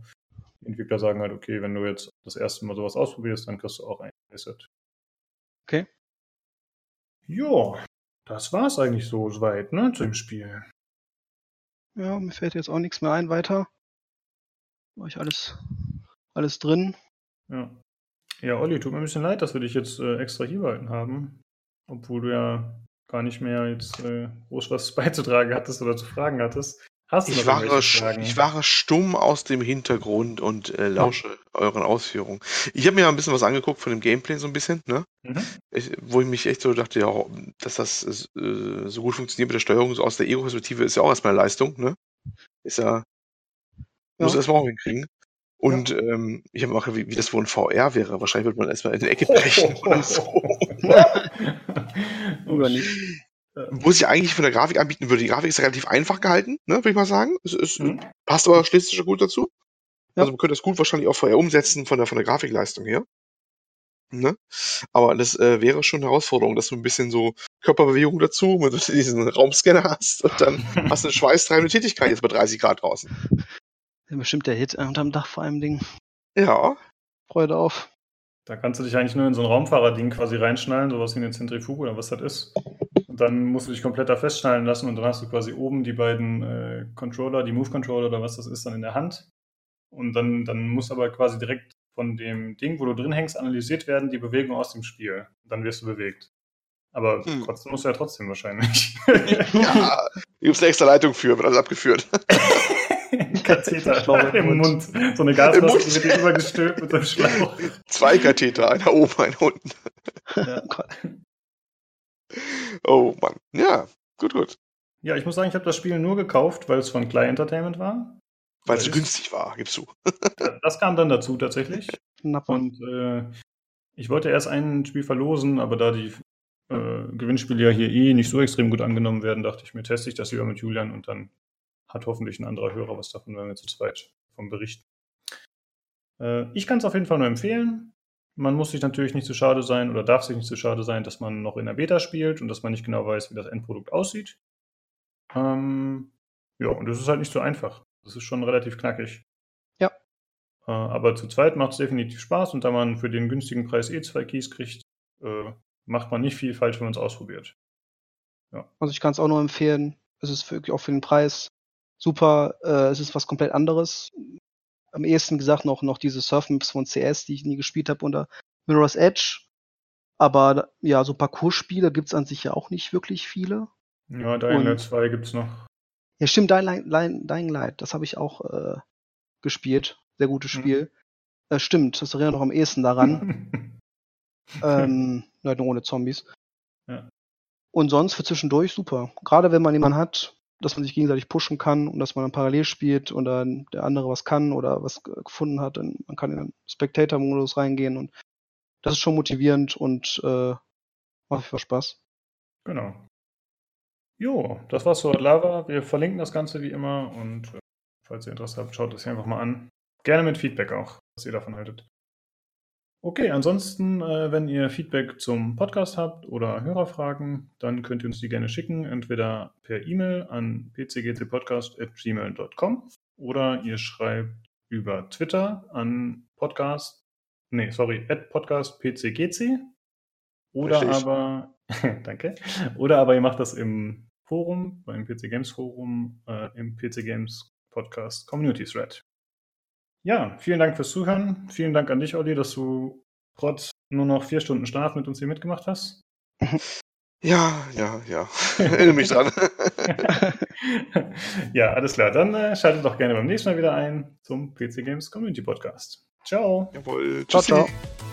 die Entwickler sagen halt, okay, wenn du jetzt das erste Mal sowas ausprobierst, dann kriegst du auch ein Asset. Okay. Ja, das war's eigentlich so weit, ne, zu dem Spiel. Ja, mir fällt jetzt auch nichts mehr ein weiter. War ich alles, alles drin. Ja. Ja, Olli, tut mir ein bisschen leid, dass wir dich jetzt äh, extra hier behalten haben. Obwohl du ja gar nicht mehr jetzt äh, groß was (laughs) beizutragen hattest oder zu fragen hattest. Hast du Ich Fragen? ich war stumm aus dem Hintergrund und äh, lausche euren Ausführungen. Ich habe mir ja ein bisschen was angeguckt von dem Gameplay, so ein bisschen, ne? Mhm. Ich, wo ich mich echt so dachte, ja, dass das äh, so gut funktioniert mit der Steuerung so aus der Ego-Perspektive ist ja auch erstmal eine Leistung, ne? Ist ja, muss Ja. erstmal auch hinkriegen. Und ähm, ich habe auch, wie, wie das wohl in VR wäre. Wahrscheinlich wird man erstmal in die Ecke (laughs) brechen oder so. Oder nicht. Wo sich eigentlich von der Grafik anbieten würde. Die Grafik ist relativ einfach gehalten, ne, würde ich mal sagen. Es, es Mhm. passt aber stilistisch gut dazu. Ja. Also man könnte das gut wahrscheinlich auch vorher umsetzen von der, von der Grafikleistung her. Ne? Aber das äh, wäre schon eine Herausforderung, dass du ein bisschen so Körperbewegung dazu, (laughs) wenn du diesen Raumscanner hast und dann (laughs) hast du eine schweißtreibende Tätigkeit jetzt bei 30 Grad draußen. Ja, bestimmt der Hit unterm Dach vor allem Ding. Ja, Freude auf. Da kannst du dich eigentlich nur in so ein Raumfahrerding quasi reinschnallen, sowas wie eine Zentrifuge oder was das ist. Dann musst du dich komplett da festschnallen lassen und dann hast du quasi oben die beiden äh, Controller, die Move-Controller oder was das ist, dann in der Hand. Und dann, dann muss aber quasi direkt von dem Ding, wo du drin hängst, analysiert werden, die Bewegung aus dem Spiel. Dann wirst du bewegt. Aber Hm. trotzdem musst du ja trotzdem wahrscheinlich. (laughs) ja. Da gibt's eine extra Leitung für, wird alles abgeführt. Ein (laughs) Katheter (laughs) Schlauch im im Mund. So eine Gasmaske Mund. wird dir übergestülpt mit dem Schlauch. Zwei Katheter, einer oben, einer unten. Ja. Oh Mann. Ja, gut, gut. Ja, ich muss sagen, ich habe das Spiel nur gekauft, weil es von Clay Entertainment war. Weil es so günstig war, gibst du. (laughs) Das kam dann dazu tatsächlich. Und äh, ich wollte erst ein Spiel verlosen, aber da die äh, Gewinnspiele ja hier eh nicht so extrem gut angenommen werden, dachte ich mir, teste ich das lieber mit Julian und dann hat hoffentlich ein anderer Hörer was davon, wenn wir zu zweit vom berichten. Äh, ich kann es auf jeden Fall nur empfehlen. Man muss sich natürlich nicht zu schade sein oder darf sich nicht zu schade sein, dass man noch in der Beta spielt und dass man nicht genau weiß, wie das Endprodukt aussieht. Ähm, ja, und das ist halt nicht so einfach. Das ist schon relativ knackig. Ja. Äh, aber zu zweit macht es definitiv Spaß und da man für den günstigen Preis eh zwei Keys kriegt, äh, macht man nicht viel falsch, wenn man es ausprobiert. Also ich kann es auch nur empfehlen. Es ist wirklich auch für den Preis super. Äh, es ist was komplett anderes. Am ehesten gesagt noch, noch diese Surfmaps von CS, die ich nie gespielt habe unter Mirror's Edge. Aber ja, so Parcours-Spiele gibt's an sich ja auch nicht wirklich viele. Ja, Dying Light 2 gibt es noch. Ja, stimmt, Dying, Light- Dying, Dying Light, das habe ich auch äh, gespielt. Sehr gutes Mhm. Spiel. Äh, stimmt, das erinnert noch am ehesten daran. (laughs) ähm, nur ohne Zombies. Ja. Und sonst für zwischendurch super. Gerade wenn man jemanden hat, dass man sich gegenseitig pushen kann und dass man dann parallel spielt und dann der andere was kann oder was ge- gefunden hat, dann man kann in den Spectator-Modus reingehen und das ist schon motivierend und äh, macht viel Spaß. genau. Jo, das war's zu Lava. Wir verlinken das Ganze wie immer und äh, falls ihr Interesse habt, schaut es euch einfach mal an. Gerne mit Feedback auch, was ihr davon haltet. Okay, ansonsten, äh, wenn ihr Feedback zum Podcast habt oder Hörerfragen, dann könnt ihr uns die gerne schicken, entweder per E-Mail an pcgtpodcast.gmail.com oder ihr schreibt über Twitter an Podcast, nee, sorry, at podcastpcgc oder Richtig. aber, (laughs) danke, oder aber ihr macht das im Forum, beim PC Games Forum, äh, im PC Games Podcast Community Thread. Ja, vielen Dank fürs Zuhören. Vielen Dank an dich, Olli, dass du trotz nur noch vier Stunden Schlaf mit uns hier mitgemacht hast. Ja, ja, ja. Erinnere mich dran. (laughs) ja, alles klar. Dann äh, schaltet doch gerne beim nächsten Mal wieder ein zum PC Games Community Podcast. Ciao. Jawohl. Ciao, Tschüssi. ciao.